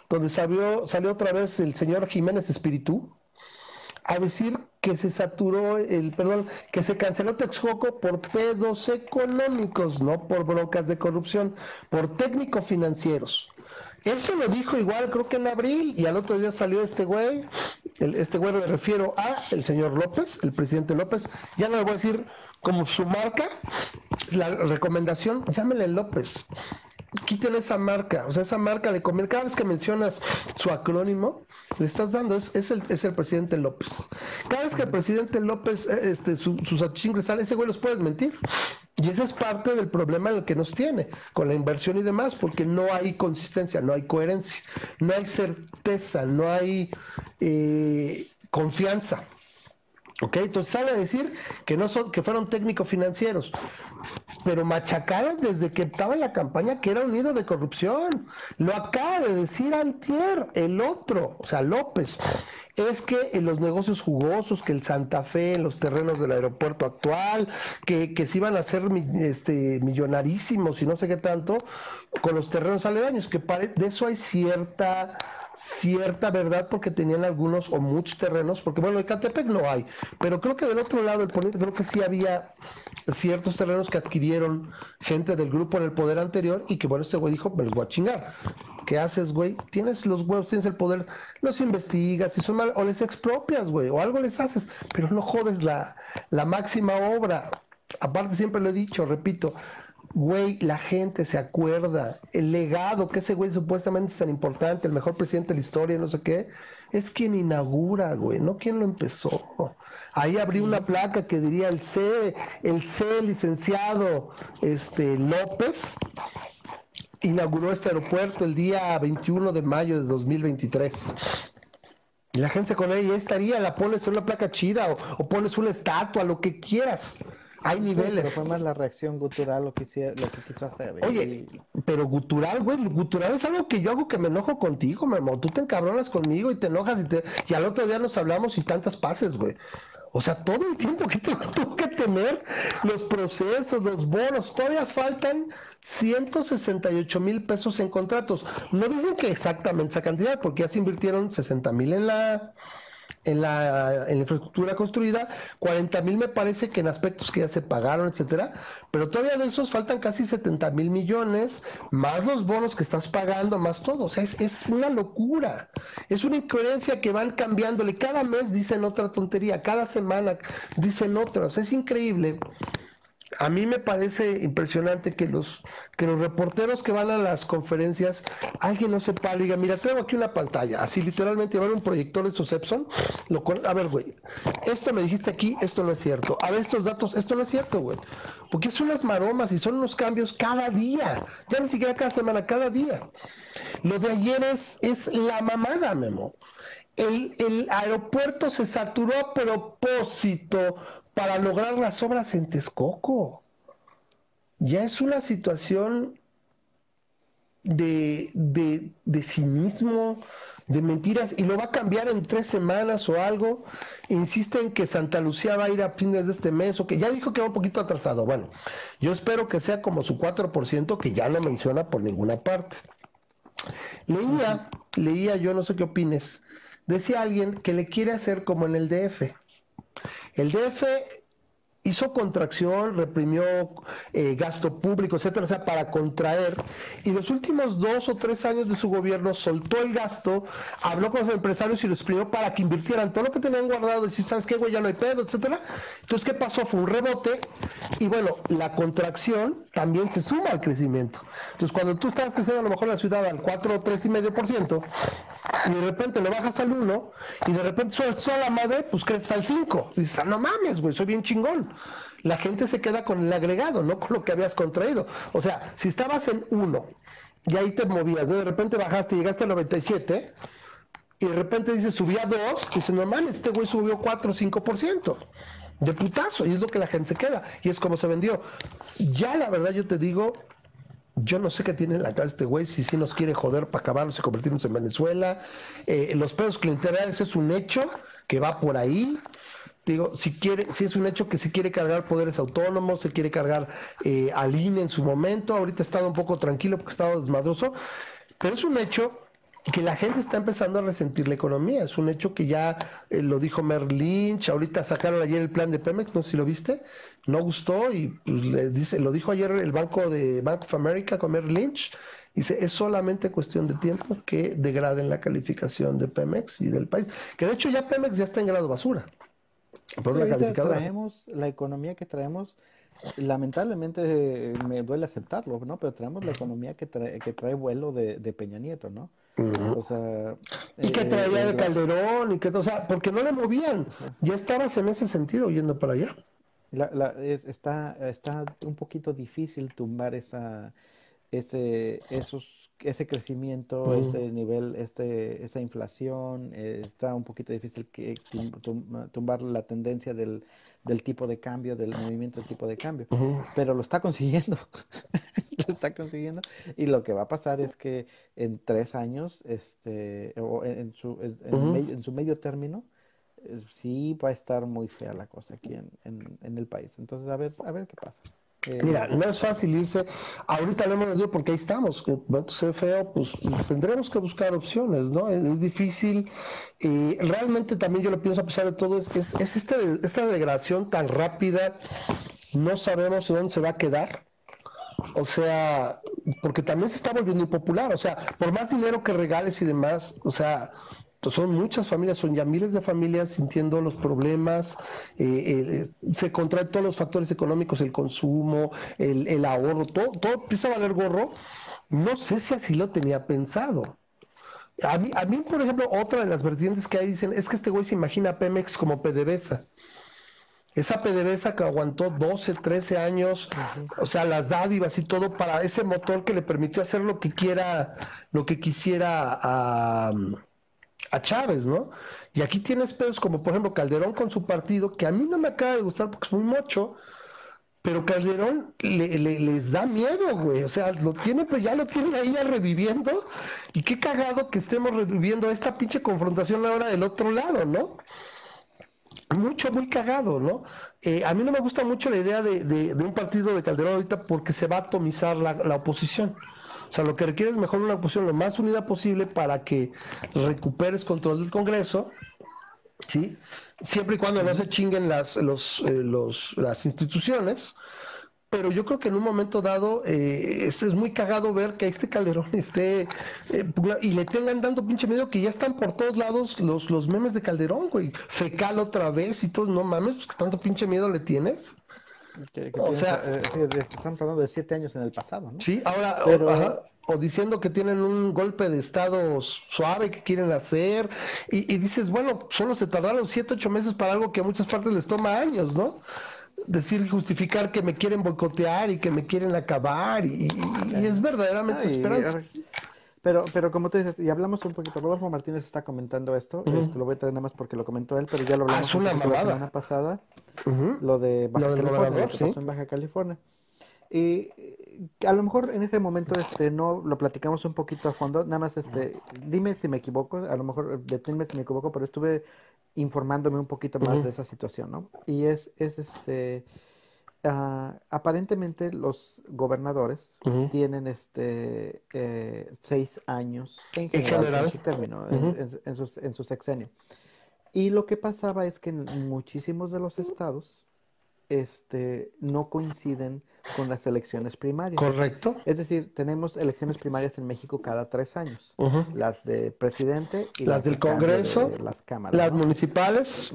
donde salió, salió otra vez el señor Jiménez Espíritu, a decir que se saturó el, perdón, que se canceló Texcoco por pedos económicos, no por broncas de corrupción, por técnicos financieros. Eso lo dijo igual, creo que en abril, y al otro día salió este güey, este güey me refiero a el señor López, el presidente López, ya no le voy a decir como su marca, la recomendación, llámele López, quiten esa marca, o sea, esa marca de comer, cada vez que mencionas su acrónimo, le estás dando, es, es, el, es el presidente López. Cada vez que el presidente López, eh, este, su, sus achingles sale, ese güey los puedes mentir. Y ese es parte del problema en el que nos tiene con la inversión y demás, porque no hay consistencia, no hay coherencia, no hay certeza, no hay eh, confianza. ¿Ok? Entonces sale a decir que, no son, que fueron técnicos financieros, pero machacaron desde que estaba en la campaña que era un nido de corrupción. Lo acaba de decir Antier, el otro, o sea, López es que en los negocios jugosos, que el Santa Fe, en los terrenos del aeropuerto actual, que, que se iban a hacer este, millonarísimos y no sé qué tanto, con los terrenos aledaños, que de eso hay cierta cierta verdad porque tenían algunos o muchos terrenos, porque bueno, de Catepec no hay, pero creo que del otro lado del poniente creo que sí había ciertos terrenos que adquirieron gente del grupo en el poder anterior y que bueno, este güey dijo, me los voy a chingar. ¿Qué haces, güey? Tienes los huevos, tienes el poder, los investigas, si son mal, o les expropias, güey, o algo les haces, pero no jodes la, la máxima obra. Aparte siempre lo he dicho, repito, Güey, la gente se acuerda. El legado que ese güey supuestamente es tan importante, el mejor presidente de la historia, no sé qué, es quien inaugura, güey, no quien lo empezó. Ahí abrí una placa que diría el C, el C licenciado este, López inauguró este aeropuerto el día 21 de mayo de 2023. Y la gente con ella estaría, la pones en una placa chida o, o pones una estatua, lo que quieras. Hay niveles. Pero fue más la reacción gutural lo que, lo que quiso hacer. Oye, pero gutural, güey, gutural es algo que yo hago que me enojo contigo, Memo. Tú te encabronas conmigo y te enojas y, te... y al otro día nos hablamos y tantas pases, güey. O sea, todo el tiempo que tengo que tener los procesos, los bonos, todavía faltan 168 mil pesos en contratos. No dicen que exactamente esa cantidad, porque ya se invirtieron 60 mil en la en la, infraestructura construida, 40 mil me parece que en aspectos que ya se pagaron, etcétera, pero todavía de esos faltan casi 70 mil millones, más los bonos que estás pagando, más todo, o sea, es, es una locura, es una incoherencia que van cambiándole, cada mes dicen otra tontería, cada semana dicen otra, o sea, es increíble a mí me parece impresionante que los que los reporteros que van a las conferencias, alguien no sepa, diga, mira, tengo aquí una pantalla, así literalmente llevar un proyector de esos lo a ver, güey, esto me dijiste aquí, esto no es cierto, a ver, estos datos, esto no es cierto, güey, porque son unas maromas y son unos cambios cada día, ya ni siquiera cada semana, cada día. Lo de ayer es, es la mamada, Memo. El, el aeropuerto se saturó a propósito para lograr las obras en Texcoco. Ya es una situación de, de, de cinismo, de mentiras, y lo va a cambiar en tres semanas o algo. Insisten que Santa Lucía va a ir a fines de este mes, o que ya dijo que va un poquito atrasado. Bueno, yo espero que sea como su 4%, que ya no menciona por ninguna parte. Leía, leía, yo no sé qué opines, decía alguien que le quiere hacer como en el DF. El DF hizo contracción, reprimió eh, gasto público, etcétera, o sea, para contraer. Y los últimos dos o tres años de su gobierno soltó el gasto, habló con los empresarios y los exprimió para que invirtieran todo lo que tenían guardado, decir, ¿sabes qué, güey? Ya no hay pedo, etcétera. Entonces, ¿qué pasó? Fue un rebote y bueno, la contracción también se suma al crecimiento. Entonces, cuando tú estás creciendo a lo mejor en la ciudad al 4 o 3,5%, y de repente le bajas al 1 y de repente sola madre, pues creces al 5. dices, ah, no mames, güey, soy bien chingón. La gente se queda con el agregado, no con lo que habías contraído. O sea, si estabas en 1 y ahí te movías, de repente bajaste y llegaste a 97 y de repente dices, subía 2, y dices, no mames, este güey subió 4 o 5% de putazo y es lo que la gente se queda y es como se vendió. Ya la verdad yo te digo, yo no sé qué tiene en la cabeza este güey, si sí nos quiere joder para acabarnos y convertirnos en Venezuela. Eh, los pedos clientelares es un hecho que va por ahí. Digo, si quiere, si es un hecho que se quiere cargar poderes autónomos, se quiere cargar eh, al INE en su momento. Ahorita ha estado un poco tranquilo porque ha estado desmadroso, pero es un hecho que la gente está empezando a resentir la economía. Es un hecho que ya eh, lo dijo Lynch. Ahorita sacaron ayer el plan de Pemex, no sé si lo viste. No gustó y pues, le dice, lo dijo ayer el banco de Bank of America con Merrill Lynch. Dice, es solamente cuestión de tiempo que degraden la calificación de Pemex y del país. Que de hecho ya Pemex ya está en grado basura. Por la traemos la economía que traemos lamentablemente me duele aceptarlo, ¿no? Pero traemos la economía que trae, que trae vuelo de, de Peña Nieto, ¿no? O sea, y que traía de Calderón, y que, o sea, porque no le movían, ya estabas en ese sentido yendo para allá. La, la, está, está un poquito difícil tumbar esa, ese, esos, ese crecimiento, ese nivel, este, esa inflación, eh, está un poquito difícil que, tumbar la tendencia del, del tipo de cambio, del movimiento del tipo de cambio. Pero lo está consiguiendo. lo está consiguiendo. Y lo que va a pasar es que en tres años, este, o en, su, en, su medio término, sí va a estar muy fea la cosa aquí en, en, el país. Entonces, a ver, a ver qué pasa. Eh, Mira, no es fácil irse. Ahorita lo hemos dicho porque ahí estamos. Cuando se feo, pues tendremos que buscar opciones, ¿no? Es, difícil. Y realmente también yo lo pienso, a pesar de todo, es, es, es este, esta degradación tan rápida. No sabemos dónde se va a quedar. O sea, porque también se está volviendo impopular. O sea, por más dinero que regales y demás, o sea, son muchas familias, son ya miles de familias sintiendo los problemas, eh, eh, se contraen todos los factores económicos, el consumo, el, el ahorro, todo, todo empieza a valer gorro. No sé si así lo tenía pensado. A mí, a mí, por ejemplo, otra de las vertientes que hay dicen es que este güey se imagina a Pemex como PDVSA. Esa PDVSA que aguantó 12, 13 años, o sea, las dádivas y todo para ese motor que le permitió hacer lo que quiera, lo que quisiera a, a Chávez, ¿no? Y aquí tienes pedos como, por ejemplo, Calderón con su partido, que a mí no me acaba de gustar porque es muy mocho, pero Calderón le, les da miedo, güey. O sea, lo tiene, pero ya lo tienen ahí ya reviviendo. Y qué cagado que estemos reviviendo esta pinche confrontación ahora del otro lado, ¿no? Mucho, muy cagado, ¿no? Eh, a mí no me gusta mucho la idea de, de, un partido de Calderón ahorita porque se va a atomizar la, la oposición. O sea, lo que requiere es mejor una oposición lo más unida posible para que recuperes control del Congreso, ¿sí? Siempre y cuando no se chinguen las, los, eh, los, las instituciones. Pero yo creo que en un momento dado eh, es, muy cagado ver que este Calderón esté eh, y le tengan dando pinche miedo que ya están por todos lados los, los memes de Calderón, güey. Fecal otra vez y todo, no mames, pues que tanto pinche miedo le tienes o sea, eh, estamos hablando de siete años en el pasado, ¿no? Sí, ahora, o, diciendo que tienen un golpe de estado suave que quieren hacer, y, dices, bueno, solo se tardaron siete, ocho meses para algo que a muchas partes les toma años, ¿no? Decir y justificar que me quieren boicotear y que me quieren acabar, y, es verdaderamente esperanza. Pero, pero como tú dices, y hablamos un poquito, Rodolfo Martínez está comentando esto, esto lo voy a traer nada más porque lo comentó él, pero ya lo hablamos ah, la semana pasada, lo de Baja California, lo que pasó en Baja California. Y a lo mejor en ese momento este no lo platicamos un poquito a fondo, nada más este, dime si me equivoco, a lo mejor deténme si me equivoco, pero estuve informándome un poquito más de esa situación, ¿no? Y es, es este Uh, aparentemente los gobernadores tienen este eh, seis años en general, en su término, en, su, en, su, sexenio. Y lo que pasaba es que en muchísimos de los estados este, no coinciden con las elecciones primarias. Correcto. Es decir, tenemos elecciones primarias en México cada tres años. Las de presidente y las, del Congreso, las cámaras. Las municipales.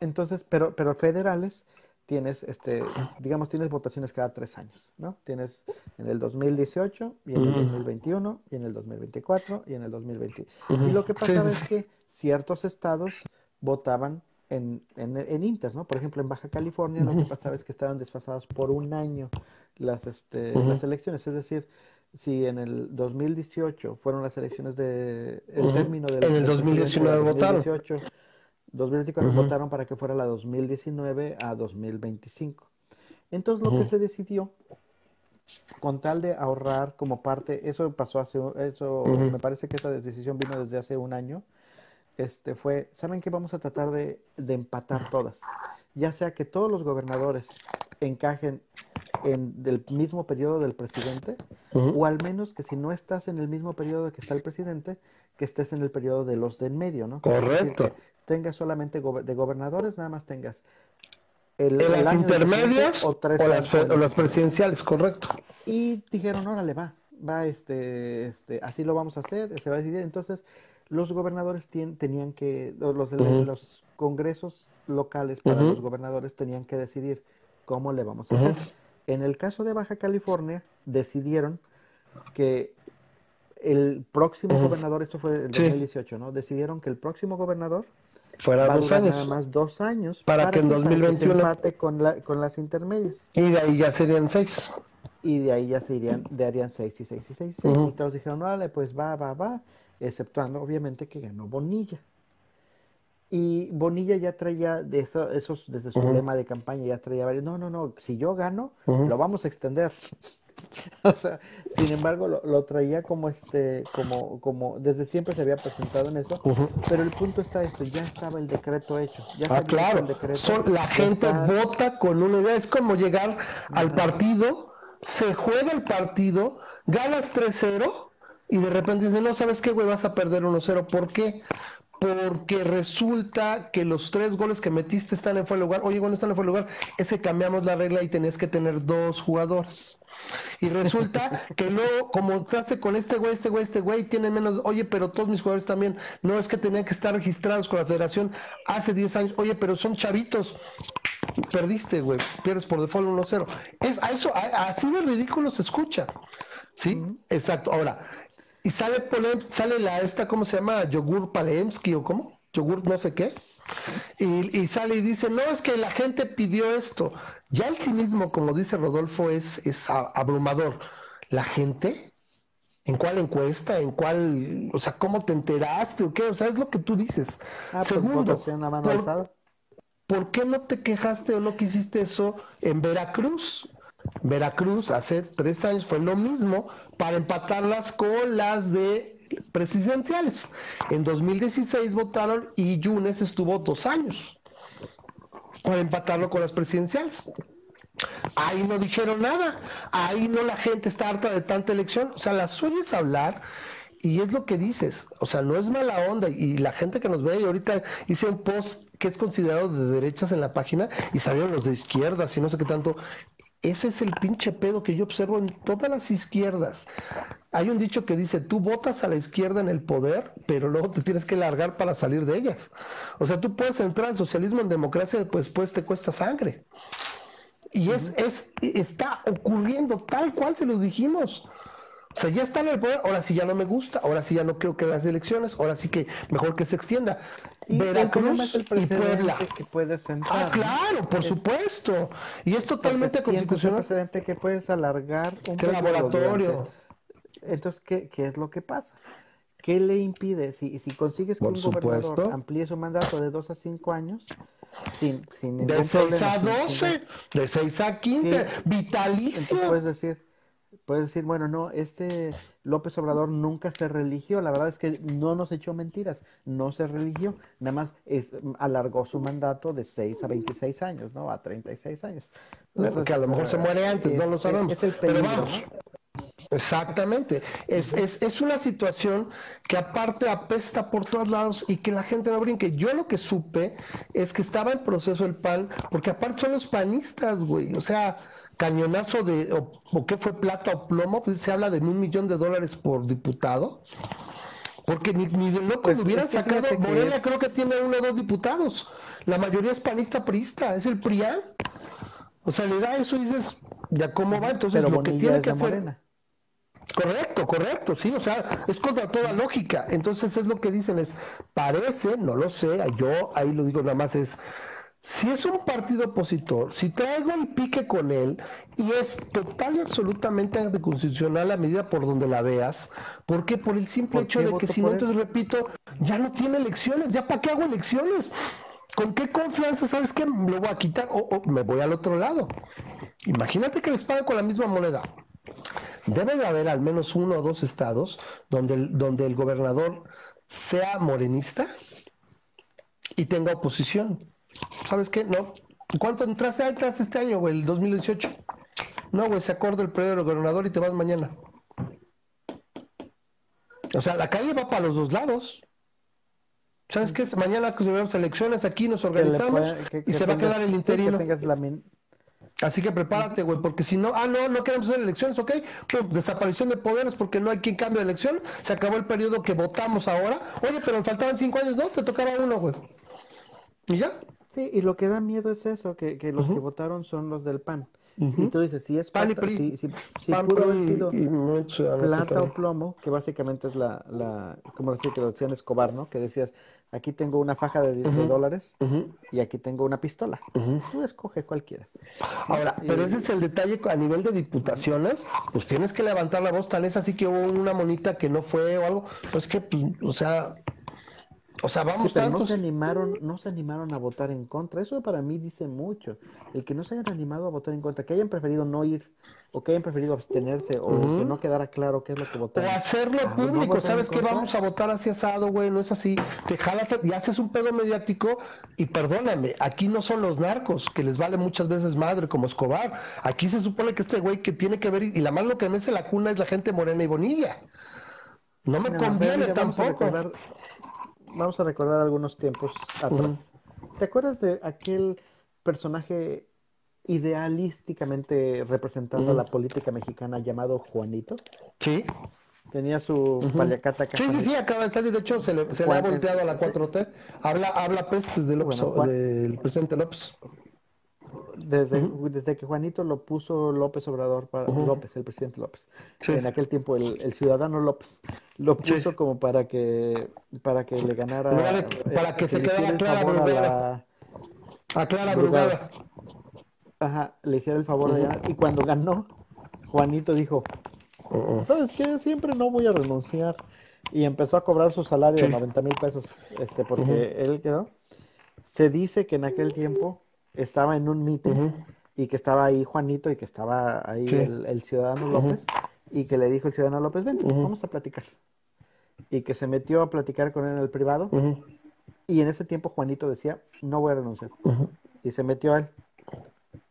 Entonces, pero, pero federales tienes, este, digamos, tienes votaciones cada tres años, ¿no? Tienes en el 2018 y en el 2021 y en el 2024 y en el 2020. Y lo que pasaba es que ciertos estados votaban en, en, en, Inter, ¿no? Por ejemplo, en Baja California lo que pasaba es que estaban desfasados por un año las, este, las elecciones, es decir, si en el 2018 fueron las elecciones de el término del en el 2019 votaron 2024 votaron para que fuera la 2019 a 2025. Entonces lo que se decidió, con tal de ahorrar como parte, eso pasó hace, eso me parece que esa decisión vino desde hace un año, este fue, ¿saben qué? Vamos a tratar de, empatar todas. Ya sea que todos los gobernadores encajen en el mismo periodo del presidente, o al menos que si no estás en el mismo periodo que está el presidente, que estés en el periodo de los de en medio, ¿no? Correcto tengas solamente de gobernadores, nada más tengas el, las intermedias o, las, presidenciales, correcto. Y dijeron, órale, va, va, este, este, así lo vamos a hacer, se va a decidir. Entonces, los gobernadores tenían que, los, los congresos locales para los gobernadores tenían que decidir cómo le vamos a hacer. En el caso de Baja California, decidieron que el próximo gobernador, esto fue en 2018, ¿no? Decidieron que el próximo gobernador fuera dos años. Nada más dos años. Para, que en 2021 empate con, la, con las intermedias. Y de ahí ya serían seis. Y de ahí ya se irían, de harían seis y seis y seis. Y todos dijeron, vale, pues va, va, va. Exceptuando, obviamente, que ganó Bonilla. Y Bonilla ya traía, de eso, esos, desde su lema de campaña, ya traía varios. No, no, no, si yo gano, lo vamos a extender. o sea, sin embargo, lo, traía como este, como, como, desde siempre se había presentado en eso, pero el punto está esto, ya estaba el decreto hecho. Ya ah, claro, el decreto, la gente vota con una idea, es como llegar al partido, se juega el partido, ganas 3-0 y de repente dice, no, ¿sabes qué, güey? Vas a perder 1-0, ¿por qué? Porque resulta que los tres goles que metiste están en fuera de lugar. Oye, bueno, están en fuera de lugar. Ese cambiamos la regla y tenías que tener dos jugadores. Y resulta que luego, como entraste con este güey, este güey, este güey, tienen menos. Oye, pero todos mis jugadores también. No es que tenían que estar registrados con la federación hace 10 años. Oye, pero son chavitos. Perdiste, güey. Pierdes por default 1-0. Es, a eso, así de ridículo se escucha. ¿Sí? Exacto. Ahora, y sale, sale la esta, ¿cómo se llama? Yogur Palemski o cómo? Yogur no sé qué. Y, sale y dice, no, es que la gente pidió esto. Ya el cinismo, como dice Rodolfo, es, es abrumador. La gente, ¿en cuál encuesta? ¿En cuál? O sea, ¿cómo te enteraste o qué? O sea, es lo que tú dices. Ah, pues, Segundo, por, ¿por qué no te quejaste o no quisiste eso en Veracruz? Veracruz hace tres años fue lo mismo para empatarlas con las de presidenciales. En 2016 votaron y Yunes estuvo dos años para empatarlo con las presidenciales. Ahí no dijeron nada, ahí no la gente está harta de tanta elección, o sea, las oyes hablar y es lo que dices, o sea, no es mala onda y la gente que nos ve y ahorita hice un post que es considerado de derechas en la página y salieron los de izquierdas y no sé qué tanto ese es el pinche pedo que yo observo en todas las izquierdas. Hay un dicho que dice, tú votas a la izquierda en el poder, pero luego te tienes que largar para salir de ellas. O sea, tú puedes entrar al socialismo, en democracia, pues, pues te cuesta sangre. Y es, es, está ocurriendo tal cual se los dijimos. O sea, ya está en el poder, ahora sí ya no me gusta, ahora sí ya no creo que las elecciones, ahora sí que mejor que se extienda. Y Veracruz el y Puebla. Que puedes ah, claro, por supuesto. Y es totalmente constitucional. Un precedente que puedes alargar un laboratorio. Entonces, ¿qué, ¿qué es lo que pasa? ¿Qué le impide? Si, si consigues que un gobernador amplíe su mandato de 2 a 5 años, sin, sin De 6 a 12, de 6 a 15, vitalicio. puedes decir, puedes decir, bueno, no, este López Obrador nunca se religió, la verdad es que no nos echó mentiras, no se religió, nada más es, alargó su mandato de 6 a 26 años, ¿no? A 36 años. Entonces, que a lo mejor se muere antes, no lo sabemos. Es el Pero vamos, Exactamente. Es, es, es, una situación que aparte apesta por todos lados y que la gente no brinque. Yo lo que supe es que estaba en proceso el PAN, porque aparte son los panistas, güey. O sea, cañonazo de, o, qué fue plata o plomo, pues se habla de un millón de dólares por diputado. Porque ni, ni de loco pues, hubieran sacado, Morelia creo que tiene uno o dos diputados. La mayoría es panista priista, es el PRIAN. O sea, le da eso y dices, ¿ya cómo va? Entonces lo que tiene que hacer... Correcto, correcto, sí, o sea, es contra toda lógica. Entonces es lo que dicen, es, parece, no lo sé, yo ahí lo digo nada más, es, si es un partido opositor, si traigo el pique con él y es total y absolutamente anticonstitucional la medida por donde la veas, ¿por qué? Por el simple hecho de que si no, te repito, ya no tiene elecciones, ya para qué hago elecciones. ¿Con qué confianza sabes que lo voy a quitar o, me voy al otro lado? Imagínate que les pagan con la misma moneda. Debe de haber al menos uno o dos estados donde el, donde el gobernador sea morenista y tenga oposición. ¿Sabes qué? No. ¿Cuánto entraste? Ah, entraste este año, güey, el 2018. No, güey, se acorda el periodo del gobernador y te vas mañana. O sea, la calle va para los dos lados. ¿Sabes qué? Mañana que tenemos elecciones aquí, nos organizamos y se va a quedar el interino. Así que prepárate, güey, porque si no, ah, no, no queremos hacer elecciones, ok, pues desaparición de poderes porque no hay quien cambie de elección, se acabó el periodo que votamos ahora, oye, pero faltaban cinco años, no, te tocaba uno, güey. ¿Y ya? Sí, y lo que da miedo es eso, que, que los que votaron son los del PAN. Y tú dices, si es Pan plata, si, si, si pudo haber sido plata o plomo, que básicamente es la, la como decir que la opción Escobar, ¿no? Que decías, aquí tengo una faja de, dólares y aquí tengo una pistola. Tú escoge cuál quieres. Ahora, pero ese es el detalle a nivel de diputaciones, pues tienes que levantar la voz, tal es así que hubo una monita que no fue o algo, pues que, pues, o sea, o sea, vamos pero no se animaron, no se animaron a votar en contra. Eso para mí dice mucho. El que no se hayan animado a votar en contra, que hayan preferido no ir, o que hayan preferido abstenerse, o que no quedara claro qué es lo que votaron. O hacerlo ah, público, ¿sabes que Vamos a votar así asado, güey, no es así. Te jalas y haces un pedo mediático, y perdóname, aquí no son los narcos, que les vale muchas veces madre, como Escobar. Aquí se supone que este güey que tiene que ver, y la mano que mece la cuna es la gente morena y bonilla. No me conviene tampoco vamos a recordar algunos tiempos atrás. ¿Te acuerdas de aquel personaje idealísticamente representando la política mexicana llamado Juanito? Sí. Tenía su paliacata Sí, sí, sí, acaba de salir. De hecho, se le, se le ha volteado a la 4T. Habla, habla pues de López, del presidente López. Desde, desde que Juanito lo puso López Obrador, para, López, el presidente López, en aquel tiempo el, ciudadano López, lo puso como para que para que le ganara. para que, se quedara Clara Brugada. A Clara Brugada. Ajá, le hiciera el favor de ganar. Y cuando ganó, Juanito dijo, ¿sabes qué? Siempre no voy a renunciar. Y empezó a cobrar su salario de 90 mil pesos, este, porque él quedó. Se dice que en aquel tiempo estaba en un meeting y que estaba ahí Juanito y que estaba ahí el, ciudadano López y que le dijo el ciudadano López, vente, vamos a platicar. Y que se metió a platicar con él en el privado y en ese tiempo Juanito decía, no voy a renunciar. Y se metió a él.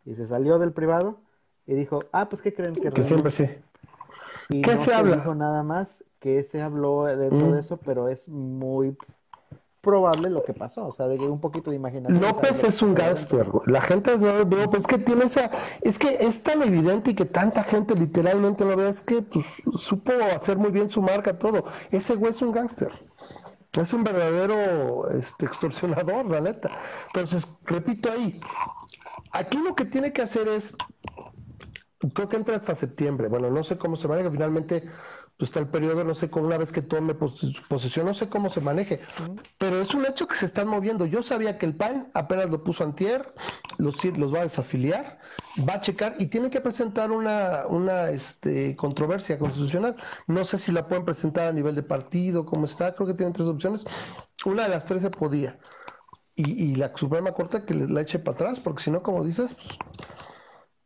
Y se salió del privado y dijo, ah, pues ¿qué creen que, que siempre sí. Y ¿Qué no se, habla? dijo nada más que se habló dentro de eso, pero es muy probable lo que pasó, o sea, de un poquito de imaginación. López es un gángster, la gente no veo, pues es que tiene esa, es que es tan evidente y que tanta gente literalmente lo ve, es que pues, supo hacer muy bien su marca, todo. Ese güey es un gángster. Es un verdadero este, extorsionador, la neta. Entonces, repito ahí, aquí lo que tiene que hacer es, creo que entra hasta septiembre, bueno, no sé cómo se maneja, finalmente pues está el periodo, no sé, con una vez que tome posesión, no sé cómo se maneje, pero es un hecho que se están moviendo. Yo sabía que el PAN apenas lo puso antier, los, los va a desafiliar, va a checar y tiene que presentar una, una este, controversia constitucional. No sé si la pueden presentar a nivel de partido, cómo está, creo que tienen tres opciones. Una de las tres se podía. Y, y la Suprema Corte que la eche para atrás, porque si no, como dices, pues,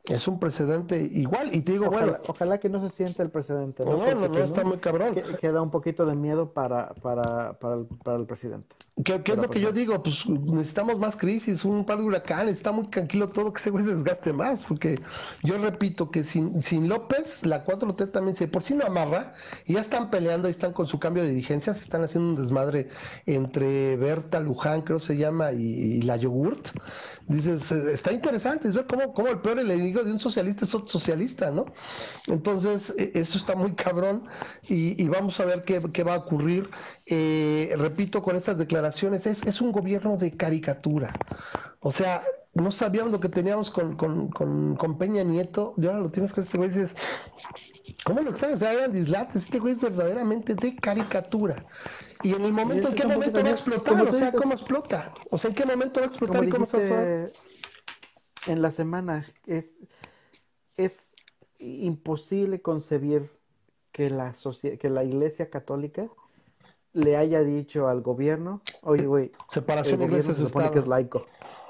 es un precedente igual. Y te digo, ojalá, bueno. Ojalá que no se sienta el precedente. No, no, no, está muy cabrón. queda un poquito de miedo para, para, para, el, para el presidente. ¿Qué, es lo que pues yo digo? Pues necesitamos más crisis, un par de huracanes, está muy tranquilo todo, que ese güey se desgaste más, porque yo repito que sin, sin López, la 4T también se por sí no amarra, y ya están peleando, y están con su cambio de dirigencia, se están haciendo un desmadre entre Berta Luján, creo se llama, y, la yogurt. Dices, está interesante, es ver cómo, cómo el peor enemigo de un socialista es otro socialista, ¿no? Entonces, e, eso está muy cabrón, y, vamos a ver qué, qué va a ocurrir. Eh, repito, con estas declaraciones, es, es un gobierno de caricatura. O sea, no sabíamos lo que teníamos con, con, Peña Nieto, y ahora lo tienes con este güey y dices, ¿cómo lo extraño? O sea, eran dislates, este güey es verdaderamente de caricatura. Y en el momento, ¿en qué momento va a explotar? O sea, ¿cómo explota? O sea, ¿en qué momento va a explotar y cómo se En la semana, es, es imposible concebir que la, que la Iglesia Católica le haya dicho al gobierno, oye, güey, separación iglesia se supone que es laico.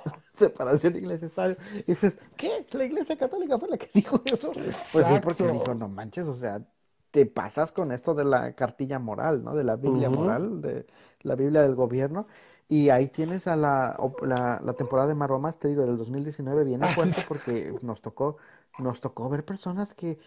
separación iglesia-estado. Y dices, ¿qué? ¿La iglesia católica fue la que dijo eso? Pues sí, porque dijo, no manches, o sea, te pasas con esto de la cartilla moral, ¿no? De la Biblia moral, de la Biblia del gobierno. Y ahí tienes a la, la, temporada de Maromas, te digo, del 2019 viene fuerte porque nos tocó, nos tocó ver personas que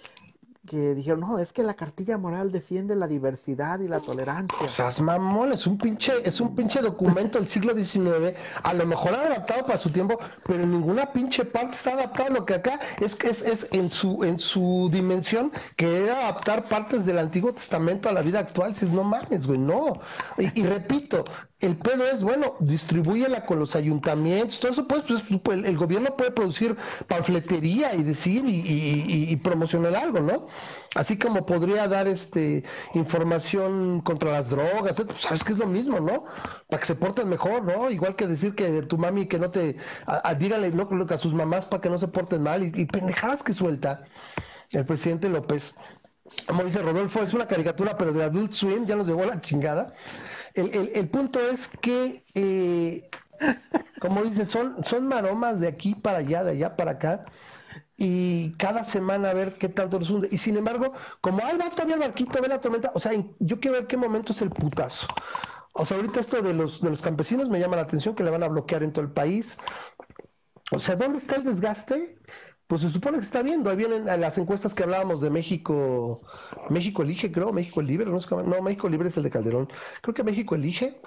que dijeron, no, es que la cartilla moral defiende la diversidad y la tolerancia. Es mamón, es un pinche, es un pinche documento del siglo XIX, a lo mejor adaptado para su tiempo, pero en ninguna pinche parte está adaptado lo que acá es que es, es en su, en su dimensión que era adaptar partes del Antiguo Testamento a la vida actual. Si no mames, güey, no. y repito, el pedo es, bueno, distribúyela con los ayuntamientos, todo eso, pues, pues el, gobierno puede producir panfletería y decir y, promocionar algo, ¿no? Así como podría dar este información contra las drogas, pues, sabes que es lo mismo, ¿no? Para que se porten mejor, ¿no? Igual que decir que tu mami que no te, a, dígale ¿no? a sus mamás para que no se porten mal y, y pendejadas que suelta el presidente López. Como dice Rodolfo, es una caricatura, pero de Adult Swim ya nos llevó a la chingada. El, punto es que, eh, como dice, son, son maromas de aquí para allá, de allá para acá, y cada semana a ver qué tanto nos hunde. Y sin embargo, como ahí va todavía el barquito, ve la tormenta, o sea, yo quiero ver qué momento es el putazo. O sea, ahorita esto de los, de los campesinos me llama la atención que le van a bloquear en todo el país. O sea, ¿dónde está el desgaste? Pues se supone que está viendo. Ahí vienen las encuestas que hablábamos de México. México elige, creo. México libre. No, no, México libre es el de Calderón. Creo que México elige.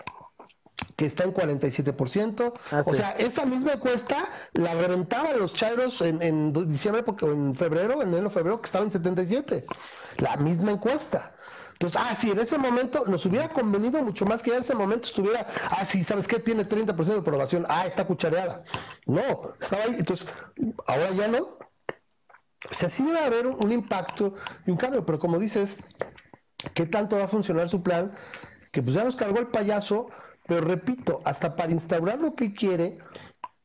Que está en 47%. Ah, o sea, esa misma encuesta la reventaban los chairos en, en diciembre, porque en febrero, en enero, febrero, que estaba en 77. La misma encuesta. Entonces, ah, sí, en ese momento nos hubiera convenido mucho más que en ese momento estuviera, ah, sí, ¿sabes qué? Tiene 30% de aprobación, ah, está cuchareada. No, estaba ahí, entonces, ahora ya no. O sea, sí debe haber un, impacto y un cambio, pero como dices, ¿qué tanto va a funcionar su plan? Que pues ya nos cargó el payaso, pero repito, hasta para instaurar lo que quiere,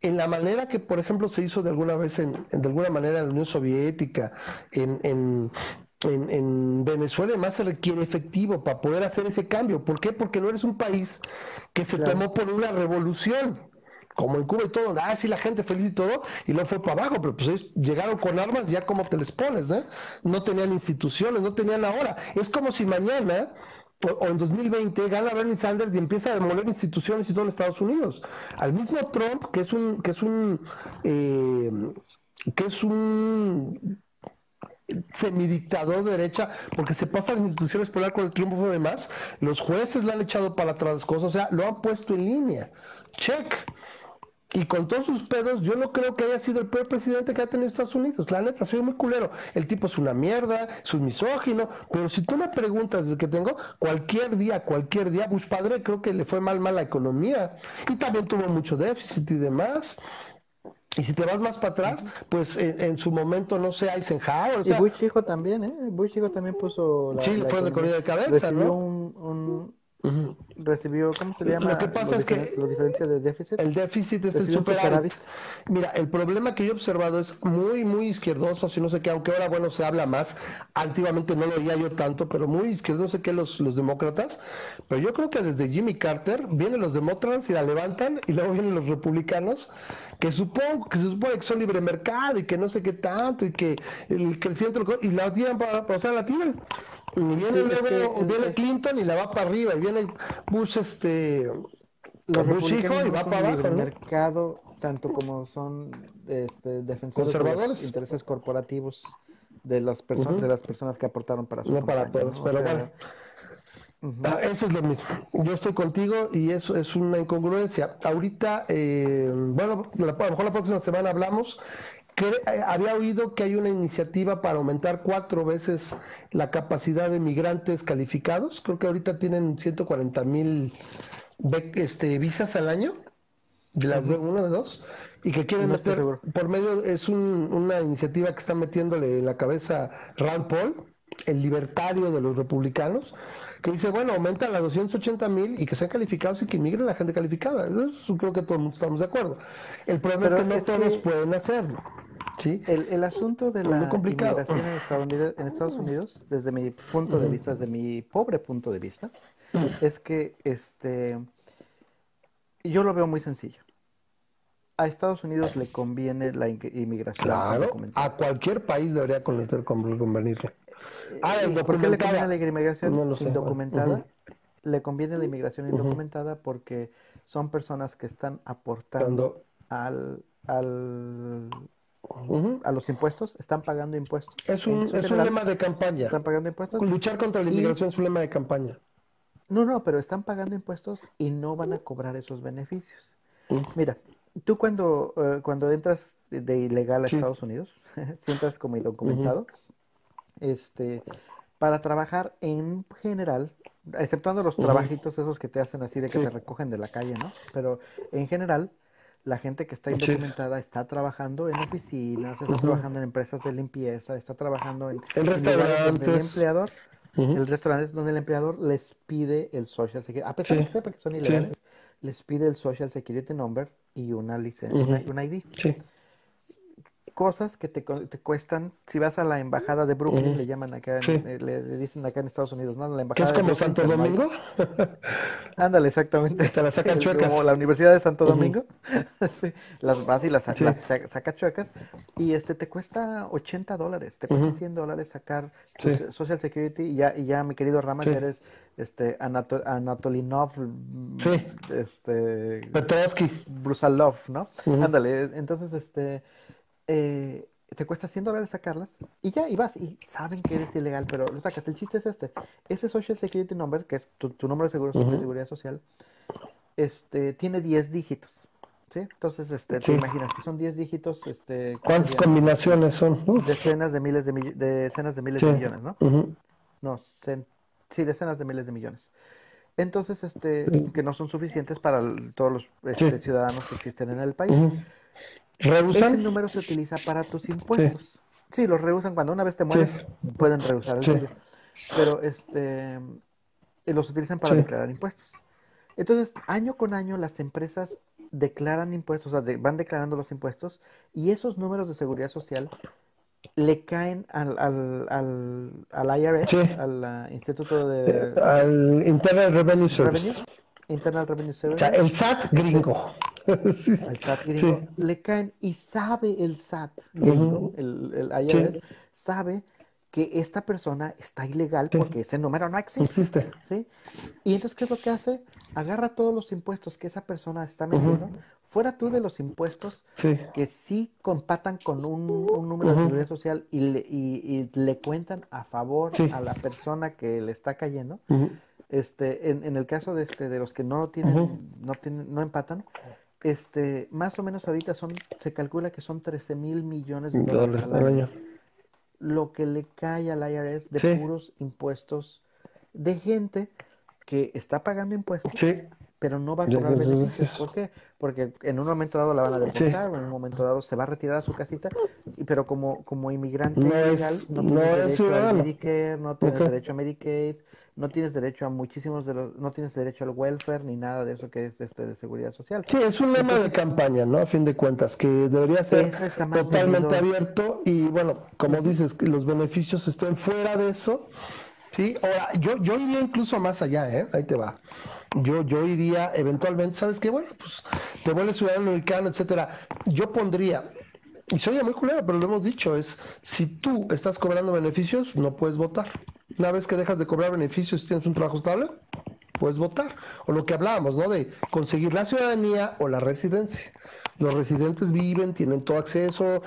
en la manera que, por ejemplo, se hizo de alguna vez en, de alguna manera en la Unión Soviética, en, en, en, en, Venezuela más se requiere efectivo para poder hacer ese cambio. ¿Por qué? Porque no eres un país que se tomó por una revolución, como en Cuba y todo, ah, sí, la gente feliz y todo, y no fue para abajo, pero pues ellos llegaron con armas, ya como te les pones, ¿no? No tenían instituciones, no tenían ahora. Es como si mañana o, en 2020 gana Bernie Sanders y empieza a demoler instituciones y todo en Estados Unidos. Al mismo Trump, que es un, que es un, eh, que es un semidictador de derecha, porque se pasa las instituciones por con el triunfo de más, los jueces lo han echado para atrás cosas, o sea, lo han puesto en línea. Check. Y con todos sus pedos, yo no creo que haya sido el peor presidente que ha tenido Estados Unidos. La neta, soy muy culero. El tipo es una mierda, es un misógino. Pero si tú me preguntas desde que tengo, cualquier día, cualquier día, Bush padre creo que le fue mal, mal la economía. Y también tuvo mucho déficit y demás. Y si te vas más para atrás, pues en, su momento, no sé, Eisenhower. O y Bush hijo también, ¿eh? Bush hijo también puso. La, sí, fue de corrida de cabeza, ¿no? un recibió, ¿cómo se llama? Lo que pasa es que la diferencia de déficit. El déficit es el superávit. Mira, el problema que yo he observado es muy, muy izquierdoso, si no sé qué, aunque ahora, bueno, se habla más. Antiguamente no lo oía yo tanto, pero muy izquierdoso, no sé qué, los, los demócratas. Pero yo creo que desde Jimmy Carter vienen los demócratas y la levantan, y luego vienen los republicanos, que supongo que se supone que son libre mercado y que no sé qué tanto, y que el crecimiento, y la tiran para, pasar la tiran. Y viene luego, viene Clinton y la va para arriba, y viene Bush, este, los Bush hijo y va para abajo. mercado, tanto como son este, defensores de los intereses corporativos de las personas, de las personas que aportaron para su No para todos, pero bueno. Ah, eso es lo mismo. Yo estoy contigo y eso es una incongruencia. Ahorita, eh, bueno, a lo mejor la próxima semana hablamos eh, había oído que hay una iniciativa para aumentar cuatro veces la capacidad de migrantes calificados. Creo que ahorita tienen 140 mil este, visas al año, de las uno de dos, y que quieren meter por medio, es una iniciativa que está metiéndole en la cabeza Rand Paul, el libertario de los republicanos, que dice, bueno, aumenta a 280 mil y que sean calificados y que inmigren la gente calificada. Eso creo que todos estamos de acuerdo. El problema es que no todos pueden hacerlo. ¿sí? El, el asunto de la inmigración en Estados, Unidos, en Estados Unidos, desde mi punto de vista, desde mi pobre punto de vista, es que este yo lo veo muy sencillo. A Estados Unidos le conviene la inmigración claro, A cualquier país debería convenirle. Ah, ¿Por qué le conviene la inmigración indocumentada? Le conviene la inmigración indocumentada porque son personas que están aportando al, al a los impuestos, están pagando impuestos. Es un, es un lema de campaña. Están pagando impuestos. Luchar contra la inmigración es un lema de campaña. No, no, pero están pagando impuestos y no van a cobrar esos beneficios. Mira, tú cuando, eh, cuando entras de, ilegal a Estados Unidos, si entras como indocumentado, este, para trabajar en general, exceptuando los trabajitos esos que te hacen así de que te recogen de la calle, ¿no? Pero en general, la gente que está indocumentada está trabajando en oficinas, está trabajando en empresas de limpieza, está trabajando en, el restaurantes. el empleador, el restaurante donde el empleador les pide el social security, a pesar de que sepa que son ilegales, les pide el social security number y una licencia, una, ID. Sí cosas que te, te, cuestan. Si vas a la embajada de Brooklyn, le llaman acá, eh, le, dicen acá en Estados Unidos, ¿no? La embajada ¿Qué es como Santo Domingo? Ándale, exactamente. Te la sacan chuecas. Como la Universidad de Santo Domingo. sí. Las vas y las, saca chuecas. Y este te cuesta 80 dólares, te cuesta 100 dólares sacar Social Security. Y ya, y ya mi querido Rama, que eres este, Anato Anatolinov, este, Petrovsky. Brusalov, ¿no? Ándale, entonces, este eh, te cuesta 100 dólares sacarlas y ya, y vas, y saben que eres ilegal, pero lo sacas. El chiste es este. Ese Social Security Number, que es tu, tu número de seguro, seguridad social, este, tiene 10 dígitos. ¿sí? Entonces, este, te imaginas, si son 10 dígitos, este, ¿cuántas combinaciones son? Decenas de miles de, decenas de miles de millones, ¿no? No, sí, decenas de miles de millones. Entonces, este, que no son suficientes para todos los este, ciudadanos que existen en el país. Ese número se utiliza para tus impuestos. Sí, los rehusan cuando una vez te mueres, pueden rehusar el tuyo. Pero este los utilizan para declarar impuestos. Entonces, año con año las empresas declaran impuestos, o sea, van declarando los impuestos y esos números de seguridad social le caen al, al, al, al IRS, al uh, Instituto de... Eh, al Internal Revenue Service. Internal Revenue Service. O sea, el SAT gringo. El SAT gringo. Le caen y sabe el SAT gringo, el, el, IRS, sabe que esta persona está ilegal porque ese número no existe. existe. ¿sí? Y entonces, ¿qué es lo que hace? Agarra todos los impuestos que esa persona está metiendo, fuera tú de los impuestos que sí compatan con un, número de seguridad social y le, y, le cuentan a favor a la persona que le está cayendo. Este, en, en, el caso de este, de los que no tienen, no tienen, no empatan, este, más o menos ahorita son, se calcula que son 13 mil millones de dólares al año. lo que le cae al IRS de puros impuestos de gente que está pagando impuestos, pero no va a cobrar beneficios. ¿Por qué? Porque en un momento dado la van a deportar, o en un momento dado se va a retirar a su casita, pero como, como inmigrante ilegal no tienes derecho a Medicare, no tienes derecho a Medicaid, no tienes derecho a muchísimos de los, no tienes derecho al welfare ni nada de eso que es este de seguridad social. Sí, es un lema de campaña, ¿no? A fin de cuentas, que debería ser totalmente abierto y bueno, como dices, que los beneficios estén fuera de eso. Sí, ahora yo, yo iría incluso más allá, ¿eh? Ahí te va yo, yo iría eventualmente, ¿sabes qué? Bueno, pues te vuelves ciudadano americano, etcétera. Yo pondría, y soy muy culero, pero lo hemos dicho, es si tú estás cobrando beneficios, no puedes votar. Una vez que dejas de cobrar beneficios tienes un trabajo estable, puedes votar. O lo que hablábamos, ¿no? De conseguir la ciudadanía o la residencia. Los residentes viven, tienen todo acceso,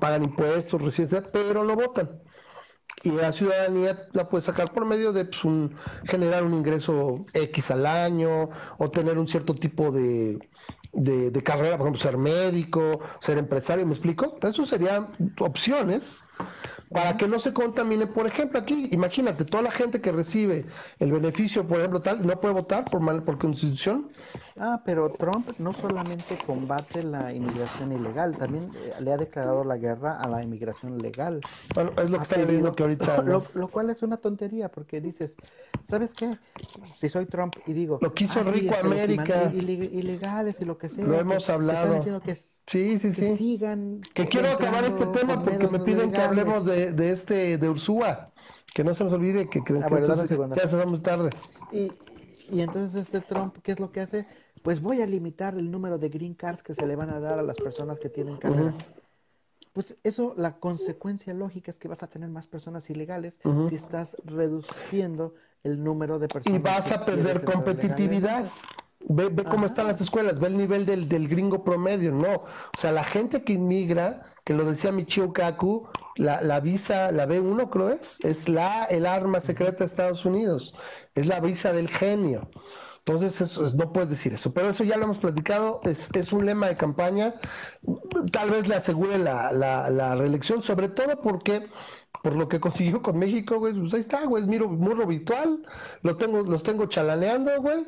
pagan impuestos, residencia, pero no votan y la ciudadanía la puede sacar por medio de pues, un, generar un ingreso X al año o tener un cierto tipo de, de, de, carrera, por ejemplo, ser médico, ser empresario, ¿me explico? Eso serían opciones para que no se contamine. Por ejemplo, aquí, imagínate, toda la gente que recibe el beneficio, por ejemplo, tal, no puede votar por mal, por constitución. Ah, pero Trump no solamente combate la inmigración ilegal, también eh, le ha declarado la guerra a la inmigración legal. Bueno, es lo que está diciendo que ahorita. Lo, cual es una tontería, porque dices, ¿sabes qué? Si soy Trump y digo. Lo quiso ah, rico este, América. Ilegales y lo que sea. Lo hemos hablado. Que, sí, sí, sí. sigan. Que quiero acabar este tema porque me piden que hablemos de, de, este, de Ursúa. Que no se nos olvide que, que, ah, ya se va muy tarde. Y, y entonces este Trump, ¿qué es lo que hace? Pues voy a limitar el número de green cards que se le van a dar a las personas que tienen carrera. Pues eso, la consecuencia lógica es que vas a tener más personas ilegales si estás reduciendo el número de personas. Y vas a perder competitividad. Ve, ve cómo están las escuelas, ve el nivel del, del, gringo promedio, no. O sea, la gente que inmigra, que lo decía Michio Kaku, la, la visa, la B1 creo es, es la, el arma secreta de Estados Unidos, es la visa del genio. Entonces, no puedes decir eso. Pero eso ya lo hemos platicado, es, es un lema de campaña. Tal vez le asegure la, la, la reelección, sobre todo porque por lo que consiguió con México, güey, pues ahí está, güey, miro muro virtual, lo tengo, los tengo chalaneando, güey.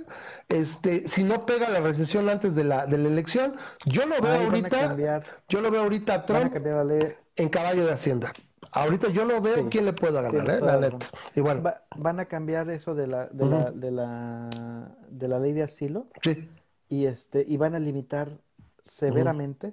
Este, si no pega la recesión antes de la, de la elección, yo lo veo ahorita, yo lo veo ahorita a Trump en caballo de Hacienda. Ahorita yo no veo quién le pueda ganar, ¿eh? la neta. Igual. van a cambiar eso de la, de, la, de, la, de la ley de asilo. Sí. Y, este, y van a limitar severamente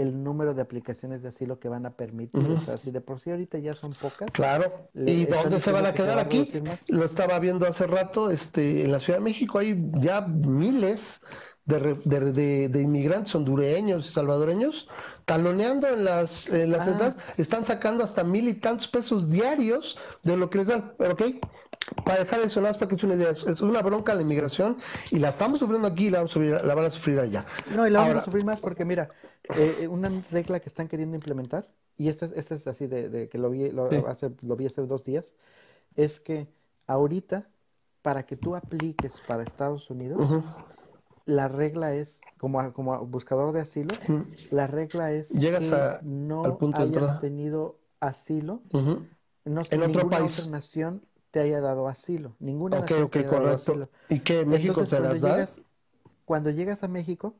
el número de aplicaciones de asilo que van a permitir. O sea, si de por sí ahorita ya son pocas. Claro. ¿Y dónde se van a quedar aquí? Lo estaba viendo hace rato, este, en la Ciudad de México hay ya miles de, de, de inmigrantes hondureños y salvadoreños taloneando en las, en las ah. están sacando hasta mil y tantos pesos diarios de lo que les dan, ¿ok? Para dejar de sonar, para que es una idea, es una bronca la inmigración y la estamos sufriendo aquí y la, vamos a sufrir, la van a sufrir allá. No, y la vamos a sufrir más porque mira, eh, eh, una regla que están queriendo implementar, y esta, esta es así de, que lo vi, lo, hace, lo vi hace dos días, es que ahorita, para que tú apliques para Estados Unidos, la regla es, como, como buscador de asilo, la regla es que no hayas tenido asilo, no, en otro país. otra nación te haya dado asilo, ninguna nación te haya dado asilo. ¿Y que México te las da? cuando llegas a México,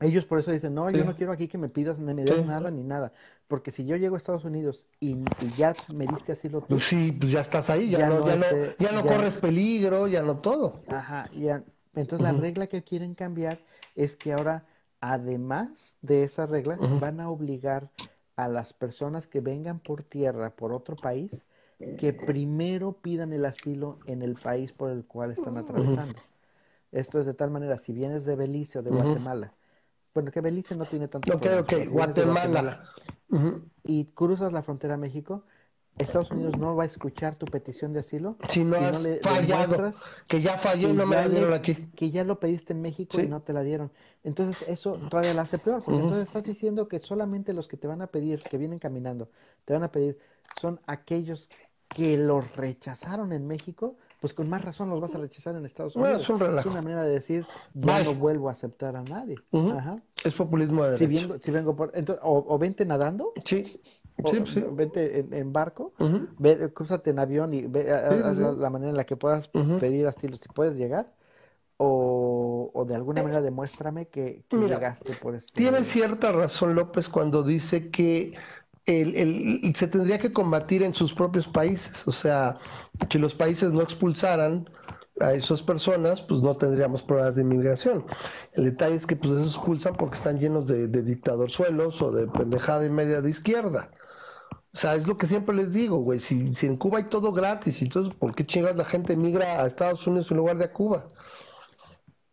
ellos por eso dicen, no, yo no quiero aquí que me pidas, ni me des nada, ni nada. Porque si yo llego a Estados Unidos y, ya me diste asilo tú. Pues sí, pues ya estás ahí, ya, no, ya, no, ya no corres peligro, ya no todo. Ajá, ya. Entonces la regla que quieren cambiar es que ahora, además de esa regla, van a obligar a las personas que vengan por tierra, por otro país, que primero pidan el asilo en el país por el cual están atravesando. Esto es de tal manera, si vienes de Belice o de Guatemala, bueno, que Belice no tiene tanto. Ok, ok, Guatemala. Y cruzas la frontera a México, Estados Unidos no va a escuchar tu petición de asilo si no, has le fallado, que ya fallé y no me la dieron aquí. Que ya lo pediste en México y no te la dieron. Entonces eso todavía la hace peor, porque entonces estás diciendo que solamente los que te van a pedir, que vienen caminando, te van a pedir, son aquellos que los rechazaron en México pues con más razón los vas a rechazar en Estados Unidos. es, una manera de decir, ya no vuelvo a aceptar a nadie. Es populismo de si vengo, si vengo por, o, vente nadando. Sí. O, sí, Vente en, barco, ve, cruzate en avión y ve la, manera en la que puedas pedir asilo, si puedes llegar, o, o, de alguna manera demuéstrame que, llegaste por esto. Tiene cierta razón López cuando dice que el, el, se tendría que combatir en sus propios países. O sea, si los países no expulsaran a esas personas, pues no tendríamos pruebas de inmigración. El detalle es que pues esos expulsan porque están llenos de, de dictadorzuelos o de pendejada y media de izquierda. O sea, es lo que siempre les digo, güey. Si, si en Cuba hay todo gratis, entonces, ¿por qué chingas la gente migra a Estados Unidos en lugar de a Cuba?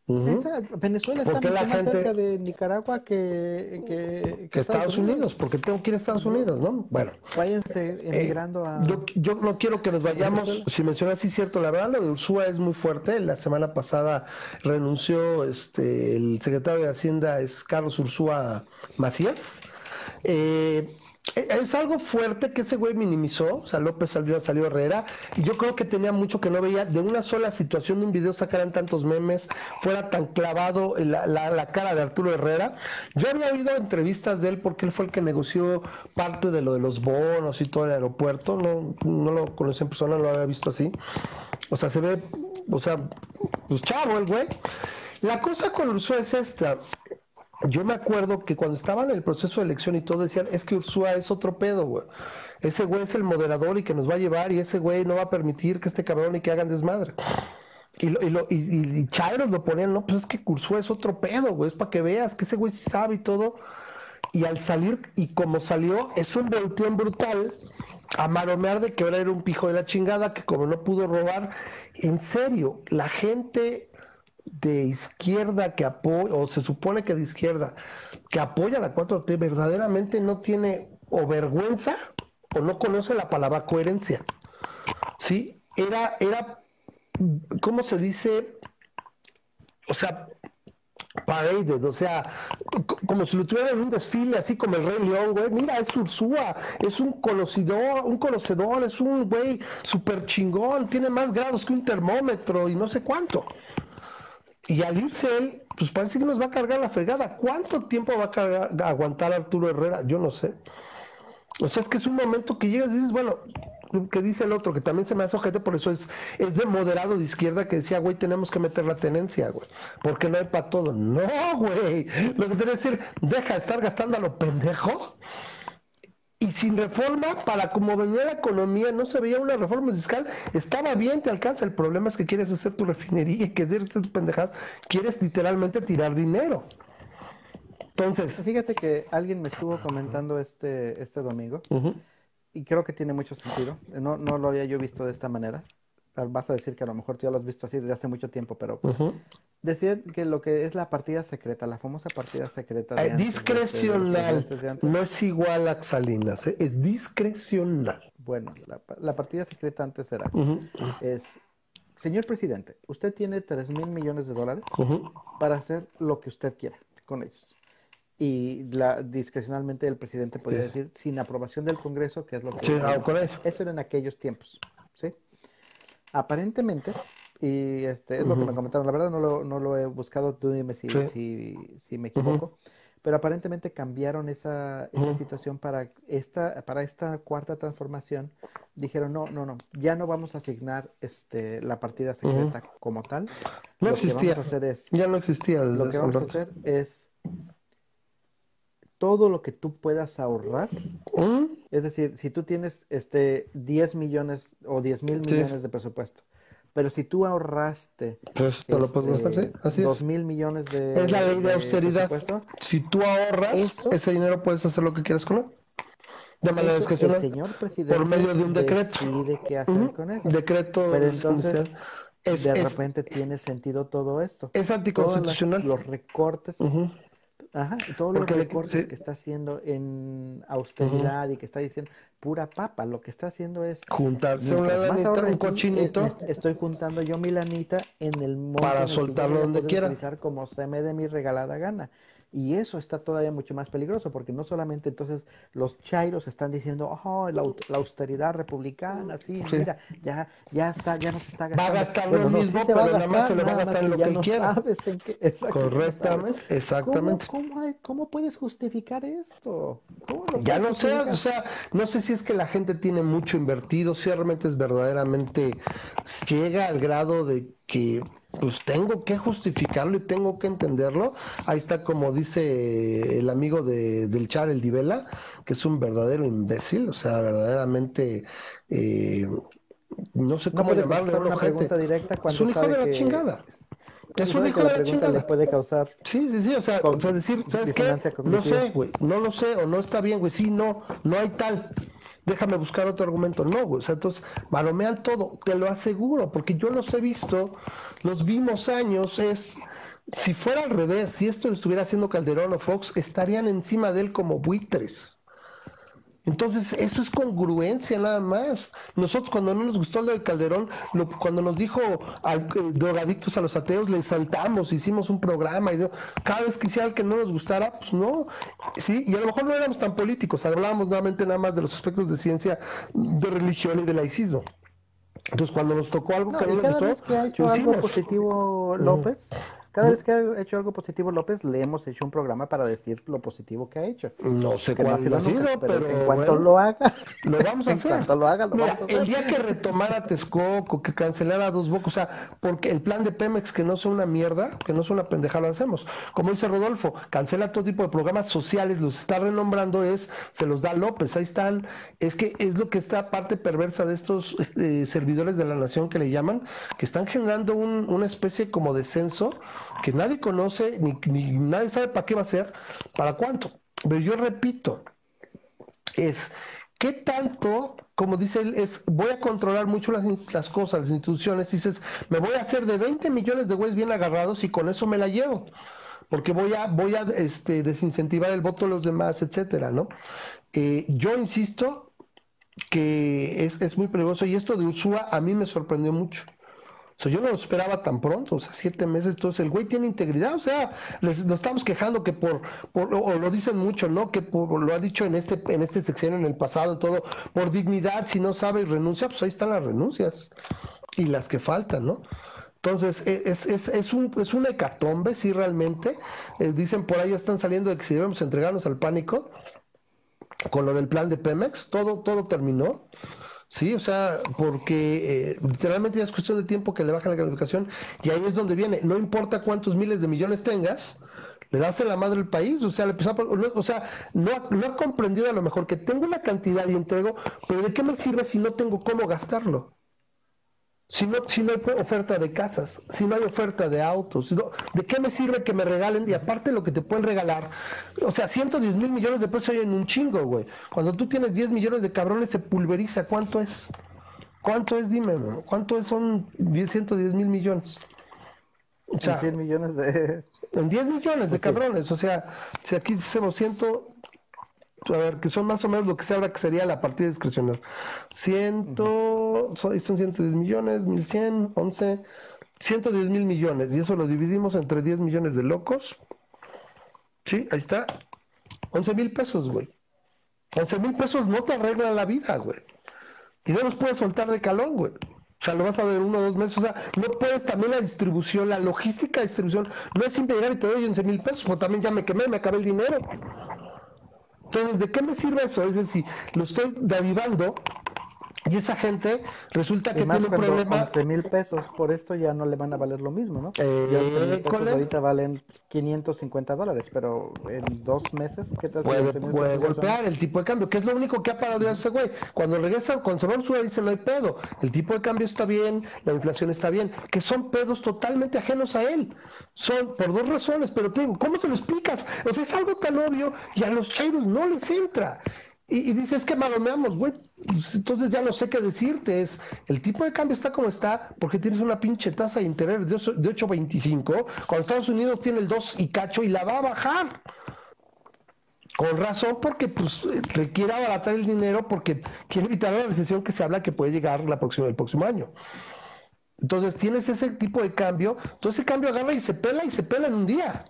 Venezuela está mucho más cerca de Nicaragua que, Estados, Unidos. porque tengo que ir a Estados Unidos, ¿no? Bueno. Váyanse emigrando a... Yo, no quiero que nos vayamos, si mencionas sí cierto, la verdad lo de Ursúa es muy fuerte, la semana pasada renunció este el secretario de Hacienda es Carlos Ursúa Macías. Eh, eh, es algo fuerte que ese güey minimizó, o sea, López salió, salió Herrera, y yo creo que tenía mucho que no veía de una sola situación de un video sacaran tantos memes, fuera tan clavado la, la, cara de Arturo Herrera. Yo había oído entrevistas de él porque él fue el que negoció parte de lo de los bonos y todo el aeropuerto, no, no lo conocí en persona, no lo había visto así. O sea, se ve, o sea, pues chavo el güey. La cosa con Ursula es esta, yo me acuerdo que cuando estaba en el proceso de elección y todo decían, es que Ursúa es otro pedo, güey. Ese güey es el moderador y que nos va a llevar y ese güey no va a permitir que este cabrón y que hagan desmadre. Y, lo, y, lo, y, Chairos lo ponían, no, pues es que Ursúa es otro pedo, güey, es para que veas que ese güey sí sabe y todo. Y al salir, y como salió, es un volteón brutal a maromear de que ahora era un pijo de la chingada, que como no pudo robar, en serio, la gente de izquierda que apoya, o se supone que de izquierda, que apoya la 4T, verdaderamente no tiene o vergüenza o no conoce la palabra coherencia. ¿Sí? Era, era, ¿cómo se dice? O sea, paraded, o sea, como si lo tuvieran en un desfile, así como el Rey León, güey. Mira, es Ursúa, es un conocedor, un conocedor, es un güey súper chingón, tiene más grados que un termómetro y no sé cuánto. Y al irse él, pues parece que nos va a cargar la fregada. ¿Cuánto tiempo va a, cargar, aguantar Arturo Herrera? Yo no sé. O sea, es que es un momento que llegas y dices, bueno, que dice el otro, que también se me hace ojete, por eso es, es de moderado de izquierda que decía, güey, tenemos que meter la tenencia, güey, porque no hay para todo. No, güey, lo que quiere decir, deja de estar gastando a lo pendejo y sin reforma, para como venía la economía, no se veía una reforma fiscal, estaba bien, te alcanza. El problema es que quieres hacer tu refinería y que hacer tus pendejadas, quieres literalmente tirar dinero. Entonces. Fíjate que alguien me estuvo comentando este, este domingo, y creo que tiene mucho sentido. No, no lo había yo visto de esta manera. Vas a decir que a lo mejor tú ya lo has visto así desde hace mucho tiempo, pero decir que lo que es la partida secreta, la famosa partida secreta. De discrecional, no es igual a Salinas, ¿eh? es discrecional. Bueno, la, partida secreta antes era, es, señor presidente, usted tiene 3 mil millones de dólares para hacer lo que usted quiera con ellos. Y la, discrecionalmente el presidente podía decir, sin aprobación del Congreso, que es lo que... Sí, ah, eso era en aquellos tiempos, ¿sí? Aparentemente, y este es lo que me comentaron. La verdad no lo, no lo he buscado, tú dime si, si, si, me equivoco. Pero aparentemente cambiaron esa, esa situación para esta, para esta cuarta transformación. Dijeron, no, no, no, ya no vamos a asignar este, la partida secreta como tal. No existía. hacer es, ya no existía. lo que vamos a hacer es todo lo que tú puedas ahorrar. Es decir, si tú tienes este 10 millones o 10 mil millones de presupuesto pero si tú ahorraste Entonces, lo este, Así dos mil millones de Es la ley de, austeridad. Si tú ahorras, ese dinero puedes hacer lo que quieras con él. De manera discrecional. El señor presidente por medio de un decreto. Decide qué hacer con eso. Decreto. Pero entonces, de repente tiene sentido todo esto. Es anticonstitucional. los recortes. Ajá, todos los recortes que está haciendo en austeridad y que está diciendo pura papa, lo que está haciendo es juntarse una lanita, un cochinito. Eh, estoy juntando yo mi lanita en el monte para soltarlo donde quiera. Utilizar como se me dé mi regalada gana. Y eso está todavía mucho más peligroso, porque no solamente entonces los chairos están diciendo, oh, la, austeridad republicana, sí, mira, ya, ya está, ya no se está gastando. Va a gastar lo mismo, pero nada más se lo va a gastar en lo que, quiera. Sabes en qué, Correctamente, exactamente. ¿Cómo, cómo, puedes justificar esto? ya no sé, o sea, no sé si es que la gente tiene mucho invertido, si realmente es verdaderamente, llega al grado de que pues tengo que justificarlo y tengo que entenderlo. Ahí está como dice el amigo de, del Char, el Divela, que es un verdadero imbécil, o sea, verdaderamente... Eh, no sé cómo llamarle una pregunta directa cuando es un hijo de la chingada. Es un hijo de la chingada. Le puede causar. Sí, sí, sí, o sea, o sea decir, ¿sabes qué? No sé, güey, no lo sé o no está bien, güey, sí, no, no hay tal déjame buscar otro argumento. No, güey, o sea, entonces malomean todo, te lo aseguro, porque yo los he visto, los vimos años, es, si fuera al revés, si esto estuviera haciendo Calderón o Fox, estarían encima de él como buitres. Entonces, eso es congruencia nada más.Nosotros cuando no nos gustó el del Calderón, cuando nos dijo al, eh, drogadictos a los ateos, le saltamos, hicimos un programa, y cada vez que hiciera que no nos gustara, pues no. Sí, y a lo mejor no éramos tan políticos, hablábamos nuevamente nada más de los aspectos de ciencia, de religión y de laicismo. Entonces, cuando nos tocó algo que no nos gustó, vez que ha hecho algo positivo López, cada vez que ha hecho algo positivo López, le hemos hecho un programa para decir lo positivo que ha hecho. No sé cuándo ha sido, pero, en cuanto lo haga, lo vamos a hacer. En cuanto lo haga, lo vamos a hacer. El día que retomara Texcoco, que cancelara dos bocos, o sea, porque el plan de Pemex, que no es una mierda, que no es una pendejada, lo hacemos. Como dice Rodolfo, cancela todo tipo de programas sociales, los está renombrando, es, se los da López, ahí están. Es que es lo que está parte perversa de estos eh, servidores de la nación que le llaman, que están generando un, una especie como de censo que nadie conoce, ni, nadie sabe para qué va a ser, para cuánto. Pero yo repito, es qué tanto, como dice él, es voy a controlar mucho las, las cosas, las instituciones, dices, me voy a hacer de 20 millones de güeyes bien agarrados y con eso me la llevo. Porque voy a, voy a este, desincentivar el voto de los demás, etcétera, ¿no? Eh, yo insisto que es, es muy peligroso y esto de Usua a mí me sorprendió mucho yo no lo esperaba tan pronto, o sea, siete meses. Entonces, el güey tiene integridad, o sea, les, nos estamos quejando que por, por o lo dicen mucho, ¿no? Que por, lo ha dicho en este, en este sección en el pasado, todo, por dignidad, si no sabe y renuncia, pues ahí están las renuncias y las que faltan, ¿no? Entonces, e, es, es, es, un, es una hecatombe, sí, realmente. Eh, dicen por ahí, están saliendo de que si debemos entregarnos al pánico con lo del plan de Pemex, todo, todo terminó. Sí, o sea, porque eh, literalmente ya es cuestión de tiempo que le baja la calificación y ahí es donde viene. No importa cuántos miles de millones tengas, le das en la madre al país. O sea, le o sea no, no ha comprendido a lo mejor que tengo una cantidad y entrego, pero ¿de qué me sirve si no tengo cómo gastarlo? Si no, si no hay oferta de casas, si no hay oferta de autos, ¿de qué me sirve que me regalen? Y aparte lo que te pueden regalar, o sea, 110 mil millones de pesos hay en un chingo, güey. Cuando tú tienes 10 millones de cabrones se pulveriza, ¿cuánto es? ¿Cuánto es? Dime, ¿cuánto es? Son 110 mil millones. O sea, en 100 millones de... En 10 millones de cabrones, o sea, si aquí hacemos 100, a ver, que son más o menos lo que se habla que sería la partida discrecional. Ciento, son, 110 millones, 1100, 11, 110 mil millones, y eso lo dividimos entre 10 millones de locos. Sí, ahí está. 11 mil pesos, güey. 11 mil pesos no te arreglan la vida, güey. Y no los puedes soltar de calón, güey. O sea, lo vas a ver uno o dos meses. O sea, no puedes también la distribución, la logística de distribución. No es simple llegar y te doy 11 mil pesos, pues también ya me quemé, me acabé el dinero. Entonces, ¿de qué me sirve eso? Es decir, lo estoy derivando y esa gente resulta que tiene un problema. 11 mil pesos, por esto ya no le van a valer lo mismo, ¿no? Eh, ahorita valen 550 dólares, pero en dos meses, ¿qué tal? Puede, puede golpear el tipo de cambio, que es lo único que ha parado ese güey. Cuando regresa, se va a dice no hay pedo. El tipo de cambio está bien, la inflación está bien, que son pedos totalmente ajenos a él. Son por dos razones, pero te digo, ¿cómo se lo explicas? O sea, es algo tan obvio y a los chairos no les entra. Y, dices, es que maromeamos, güey. Pues, entonces ya no sé qué decirte. Es, el tipo de cambio está como está porque tienes una pinche tasa de interés de 8.25, cuando Estados Unidos tiene el 2 y cacho y la va a bajar. Con razón, porque pues requiere abaratar el dinero porque quiere evitar la recesión que se habla que puede llegar la próxima, el próximo año. Entonces tienes ese tipo de cambio, todo ese cambio agarra y se pela y se pela en un día.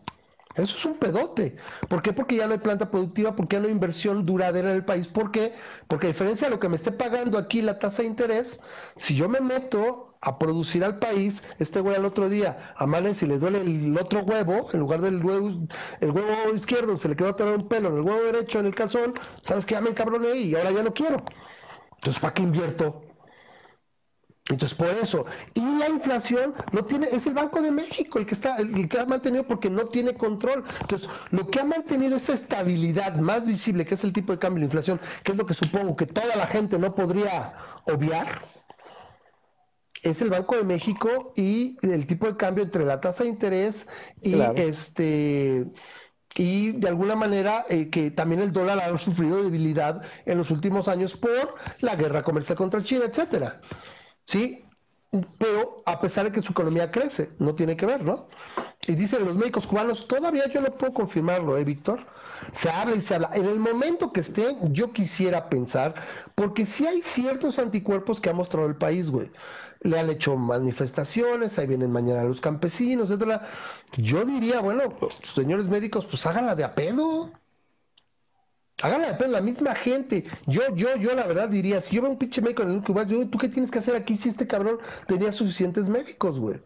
Eso es un pedote. ¿Por qué? Porque ya no hay planta productiva, porque ya no hay inversión duradera en el país. ¿Por qué? Porque a diferencia de lo que me esté pagando aquí la tasa de interés, si yo me meto a producir al país, este güey al otro día amanece y le duele el otro huevo, en lugar del huevo, el huevo izquierdo se le quedó atorado un pelo, en el huevo derecho, en el calzón, sabes que ya me encabroné y ahora ya no quiero. Entonces, ¿para qué invierto? Entonces, por eso. Y la inflación no tiene, es el Banco de México el que está, el que ha mantenido porque no tiene control. Entonces, lo que ha mantenido esa estabilidad más visible, que es el tipo de cambio de la inflación, que es lo que supongo que toda la gente no podría obviar, es el Banco de México y el tipo de cambio entre la tasa de interés y este y de alguna manera eh, que también el dólar ha sufrido debilidad en los últimos años por la guerra comercial contra China, etcétera. ¿Sí? Pero a pesar de que su economía crece, no tiene que ver, ¿no? Y dicen los médicos cubanos, todavía yo no puedo confirmarlo, ¿eh, Víctor? Se habla y se habla. En el momento que esté, yo quisiera pensar, porque sí hay ciertos anticuerpos que ha mostrado el país, güey. Le han hecho manifestaciones, ahí vienen mañana los campesinos, etcétera. Yo diría, bueno, señores médicos, pues háganla de a pedo. Háganla la misma gente. Yo, yo, yo la verdad diría, si yo veo un pinche médico en el incubador, yo, ¿tú qué tienes que hacer aquí si este cabrón tenía suficientes médicos, güey?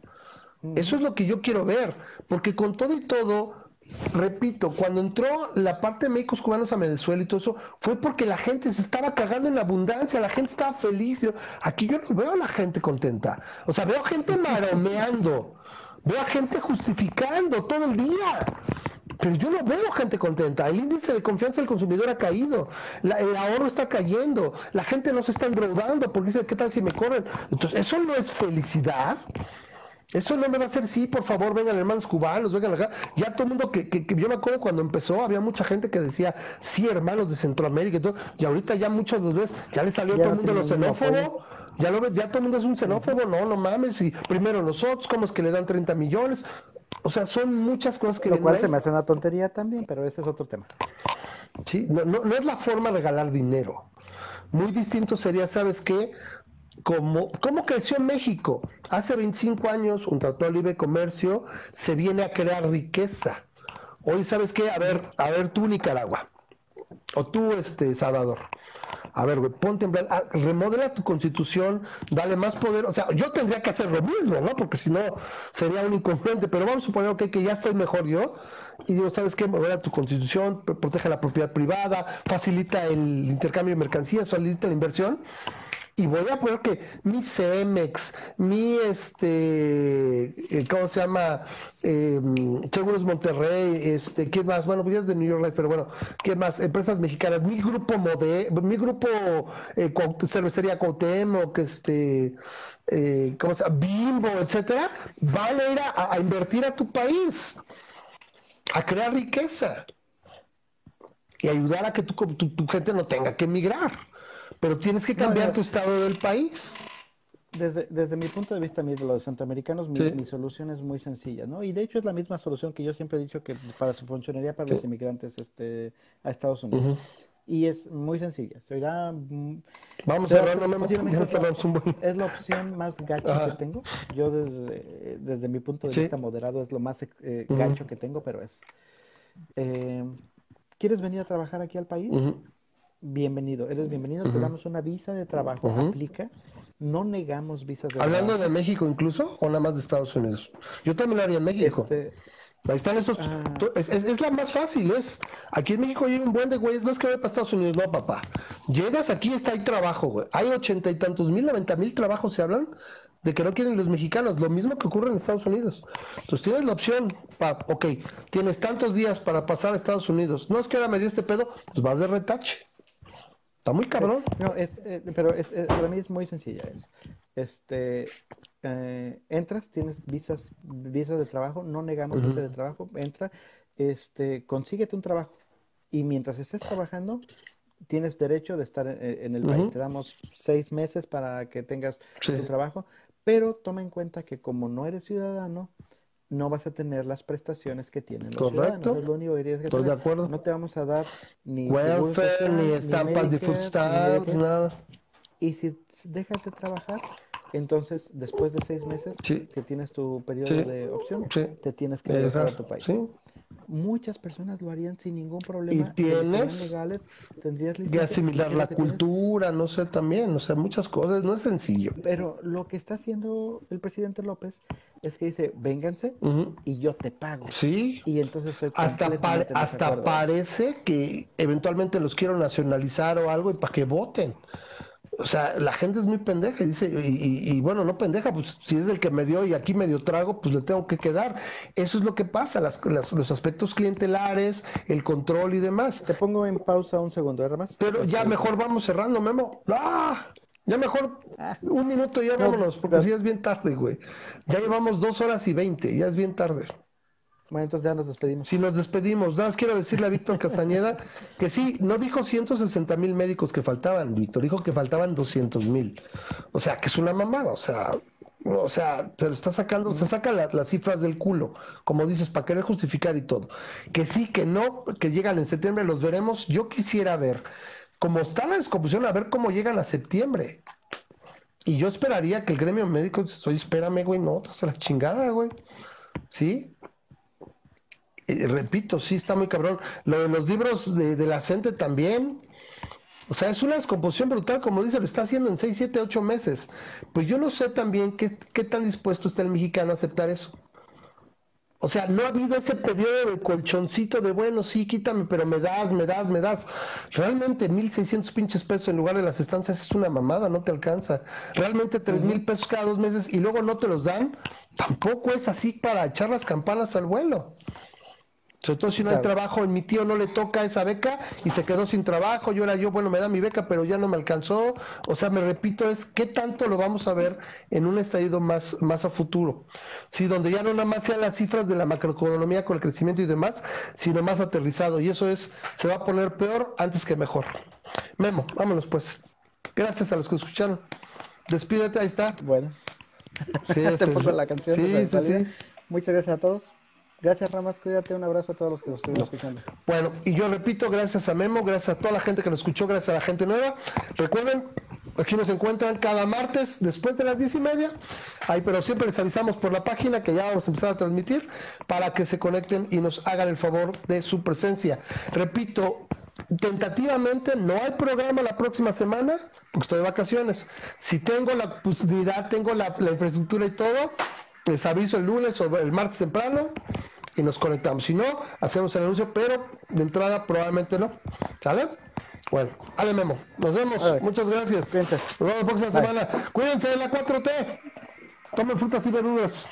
Eso es lo que yo quiero ver. Porque con todo y todo, repito, cuando entró la parte de médicos cubanos a Venezuela y todo eso, fue porque la gente se estaba cagando en la abundancia, la gente estaba feliz. Aquí yo no veo a la gente contenta. O sea, veo gente maromeando, veo a gente justificando todo el día. Pero yo no veo gente contenta. El índice de confianza del consumidor ha caído. el ahorro está cayendo. La gente no se está endeudando porque dice, ¿qué tal si me corren? Entonces, ¿eso no es felicidad? Eso no me va a hacer, sí, por favor, vengan hermanos cubanos, vengan acá. Ya todo el mundo que, que, yo me acuerdo cuando empezó, había mucha gente que decía, sí, hermanos de Centroamérica y todo. Y ahorita ya muchos de los ya le salió todo el mundo los xenófobos. Ya lo ves, ya todo el mundo es un xenófobo, no, no mames. Y primero nosotros, ¿cómo es que le dan 30 millones? O sea, son muchas cosas que... Lo cual se me hace una tontería también, pero ese es otro tema. Sí, no, no, es la forma de regalar dinero. Muy distinto sería, ¿sabes qué? Como, ¿Cómo creció México? Hace 25 años, un tratado de libre comercio se viene a crear riqueza. Hoy, ¿sabes qué? A ver, a ver tú, Nicaragua. O tú, este, Salvador a ver, güey, ponte en plan, ah, remodela tu constitución, dale más poder, o sea, yo tendría que hacer lo mismo, ¿no? Porque si no sería un incongruente, pero vamos a suponer que ya estoy mejor yo, y digo, ¿sabes qué? Modela tu constitución, protege la propiedad privada, facilita el intercambio de mercancías, facilita la inversión, y voy a poner que mi CEMEX, mi este, eh, ¿cómo se llama? Eh, Seguros Monterrey, este, ¿qué más? Bueno, pues es de New York Life, pero bueno, ¿qué más? Empresas mexicanas, mi grupo Mode, mi grupo eh, cervecería que este, eh, ¿cómo se llama? Bimbo, etcétera, van a ir a, invertir a tu país, a crear riqueza y ayudar a que tu, tu gente no tenga que emigrar. Pero tienes que cambiar tu estado del país. Desde, desde mi punto de vista, de los centroamericanos, mi, solución es muy sencilla, ¿no? Y de hecho es la misma solución que yo siempre he dicho que para su funcionaría para los inmigrantes este, a Estados Unidos. Y es muy sencilla. Será, mm, Vamos a ver, no, es la opción más gacha que tengo. Yo desde, desde mi punto de vista moderado es lo más eh, gancho que tengo, pero es... Eh, ¿Quieres venir a trabajar aquí al país? Bienvenido, eres bienvenido, te damos una visa de trabajo, aplica, no negamos visas de ¿Hablando de México incluso o nada más de Estados Unidos? Yo también lo haría en México. Este, Ahí están esos. Ah. Es, la más fácil, es. Aquí en México hay un buen de güeyes. No es que vaya para Estados Unidos, no, papá. Llegas aquí, está hay trabajo, güey. Hay ochenta y tantos mil, noventa mil trabajos se hablan de que no quieren los mexicanos. Lo mismo que ocurre en Estados Unidos. Entonces tienes la opción, para, ok, tienes tantos días para pasar a Estados Unidos. No es que ahora me dio este pedo, pues vas de retache. Está muy cabrón. No, es, eh, pero es, para mí es muy sencilla. Es, este, eh, entras, tienes visas, visas de trabajo, no negamos visas de trabajo, entra, este, consíguete un trabajo y mientras estés trabajando tienes derecho de estar en, el país. Te damos seis meses para que tengas tu trabajo, pero toma en cuenta que como no eres ciudadano, no vas a tener las prestaciones que tienen los Correcto. Estoy de acuerdo. No te vamos a dar ni welfare, ni estampas de food stamps, nada. Y si dejas de trabajar, entonces, después de seis meses que tienes tu periodo de opción, te tienes que regresar a tu país. Muchas personas lo harían sin ningún problema. Y tienes legales, tendrías que asimilar la cultura, no sé, también, o sea, muchas cosas, no es sencillo. Pero lo que está haciendo el presidente López es que dice, vénganse y yo te pago. Sí. Y entonces hasta, hasta parece que eventualmente los quiero nacionalizar o algo y para que voten. O sea, la gente es muy pendeja y dice, y, bueno, no pendeja, pues si es el que me dio y aquí me dio trago, pues le tengo que quedar. Eso es lo que pasa, las, los aspectos clientelares, el control y demás. Te pongo en pausa un segundo, ¿eh, más? Pero ya mejor vamos cerrando, Memo. ¡Ah! Ya mejor ah. un minuto ya vámonos, porque así es bien tarde, güey. Ya llevamos dos horas y veinte, ya es bien tarde. Bueno, entonces ya nos despedimos. Si nos despedimos, nada más quiero decirle a Víctor Castañeda que sí, no dijo 160 mil médicos que faltaban, Víctor, dijo que faltaban 200 mil. O sea, que es una mamada, o sea, o sea, se lo está sacando, se saca las cifras del culo, como dices, para querer justificar y todo. Que sí, que no, que llegan en septiembre, los veremos. Yo quisiera ver, como está la descomposición, a ver cómo llegan a septiembre. Y yo esperaría que el gremio médico, oye, espérame, güey, no, te hace la chingada, güey. ¿Sí? Repito, sí está muy cabrón. Lo de los libros de, la gente también. O sea, es una descomposición brutal, como dice, lo está haciendo en 6, 7, 8 meses. Pues yo no sé también qué, qué tan dispuesto está el mexicano a aceptar eso. O sea, no ha habido ese periodo de colchoncito de, bueno, sí, quítame, pero me das, me das, me das. Realmente 1.600 pinches pesos en lugar de las estancias es una mamada, no te alcanza. Realmente tres mil pesos cada dos meses y luego no te los dan, tampoco es así para echar las campanas al vuelo. Sobre todo si no hay trabajo, en mi tío no le toca esa beca y se quedó sin trabajo, yo era yo, bueno, me da mi beca, pero ya no me alcanzó. O sea, me repito, es qué tanto lo vamos a ver en un estallido más, más a futuro. Sí, donde ya no nada más sean las cifras de la macroeconomía con el crecimiento y demás, sino más aterrizado. Y eso es, se va a poner peor antes que mejor. Memo, vámonos pues. Gracias a los que escucharon. Despídete, ahí está. Bueno. Sí, Te pongo la canción. Muchas gracias a todos. Gracias, Ramas. Cuídate. Un abrazo a todos los que nos estuvieron escuchando. Bueno, y yo repito, gracias a Memo, gracias a toda la gente que nos escuchó, gracias a la gente nueva. Recuerden, aquí nos encuentran cada martes después de las diez y media. Ahí, pero siempre les avisamos por la página que ya vamos a empezar a transmitir para que se conecten y nos hagan el favor de su presencia. Repito, tentativamente no hay programa la próxima semana porque estoy de vacaciones. Si tengo la posibilidad, tengo la, la infraestructura y todo, les aviso el lunes o el martes temprano y nos conectamos. Si no, hacemos el anuncio, pero de entrada probablemente no. ¿Sale? Bueno, Ale Memo, nos vemos. Muchas gracias. Nos vemos la próxima semana. Cuídense de la 4T. Tomen frutas y verduras.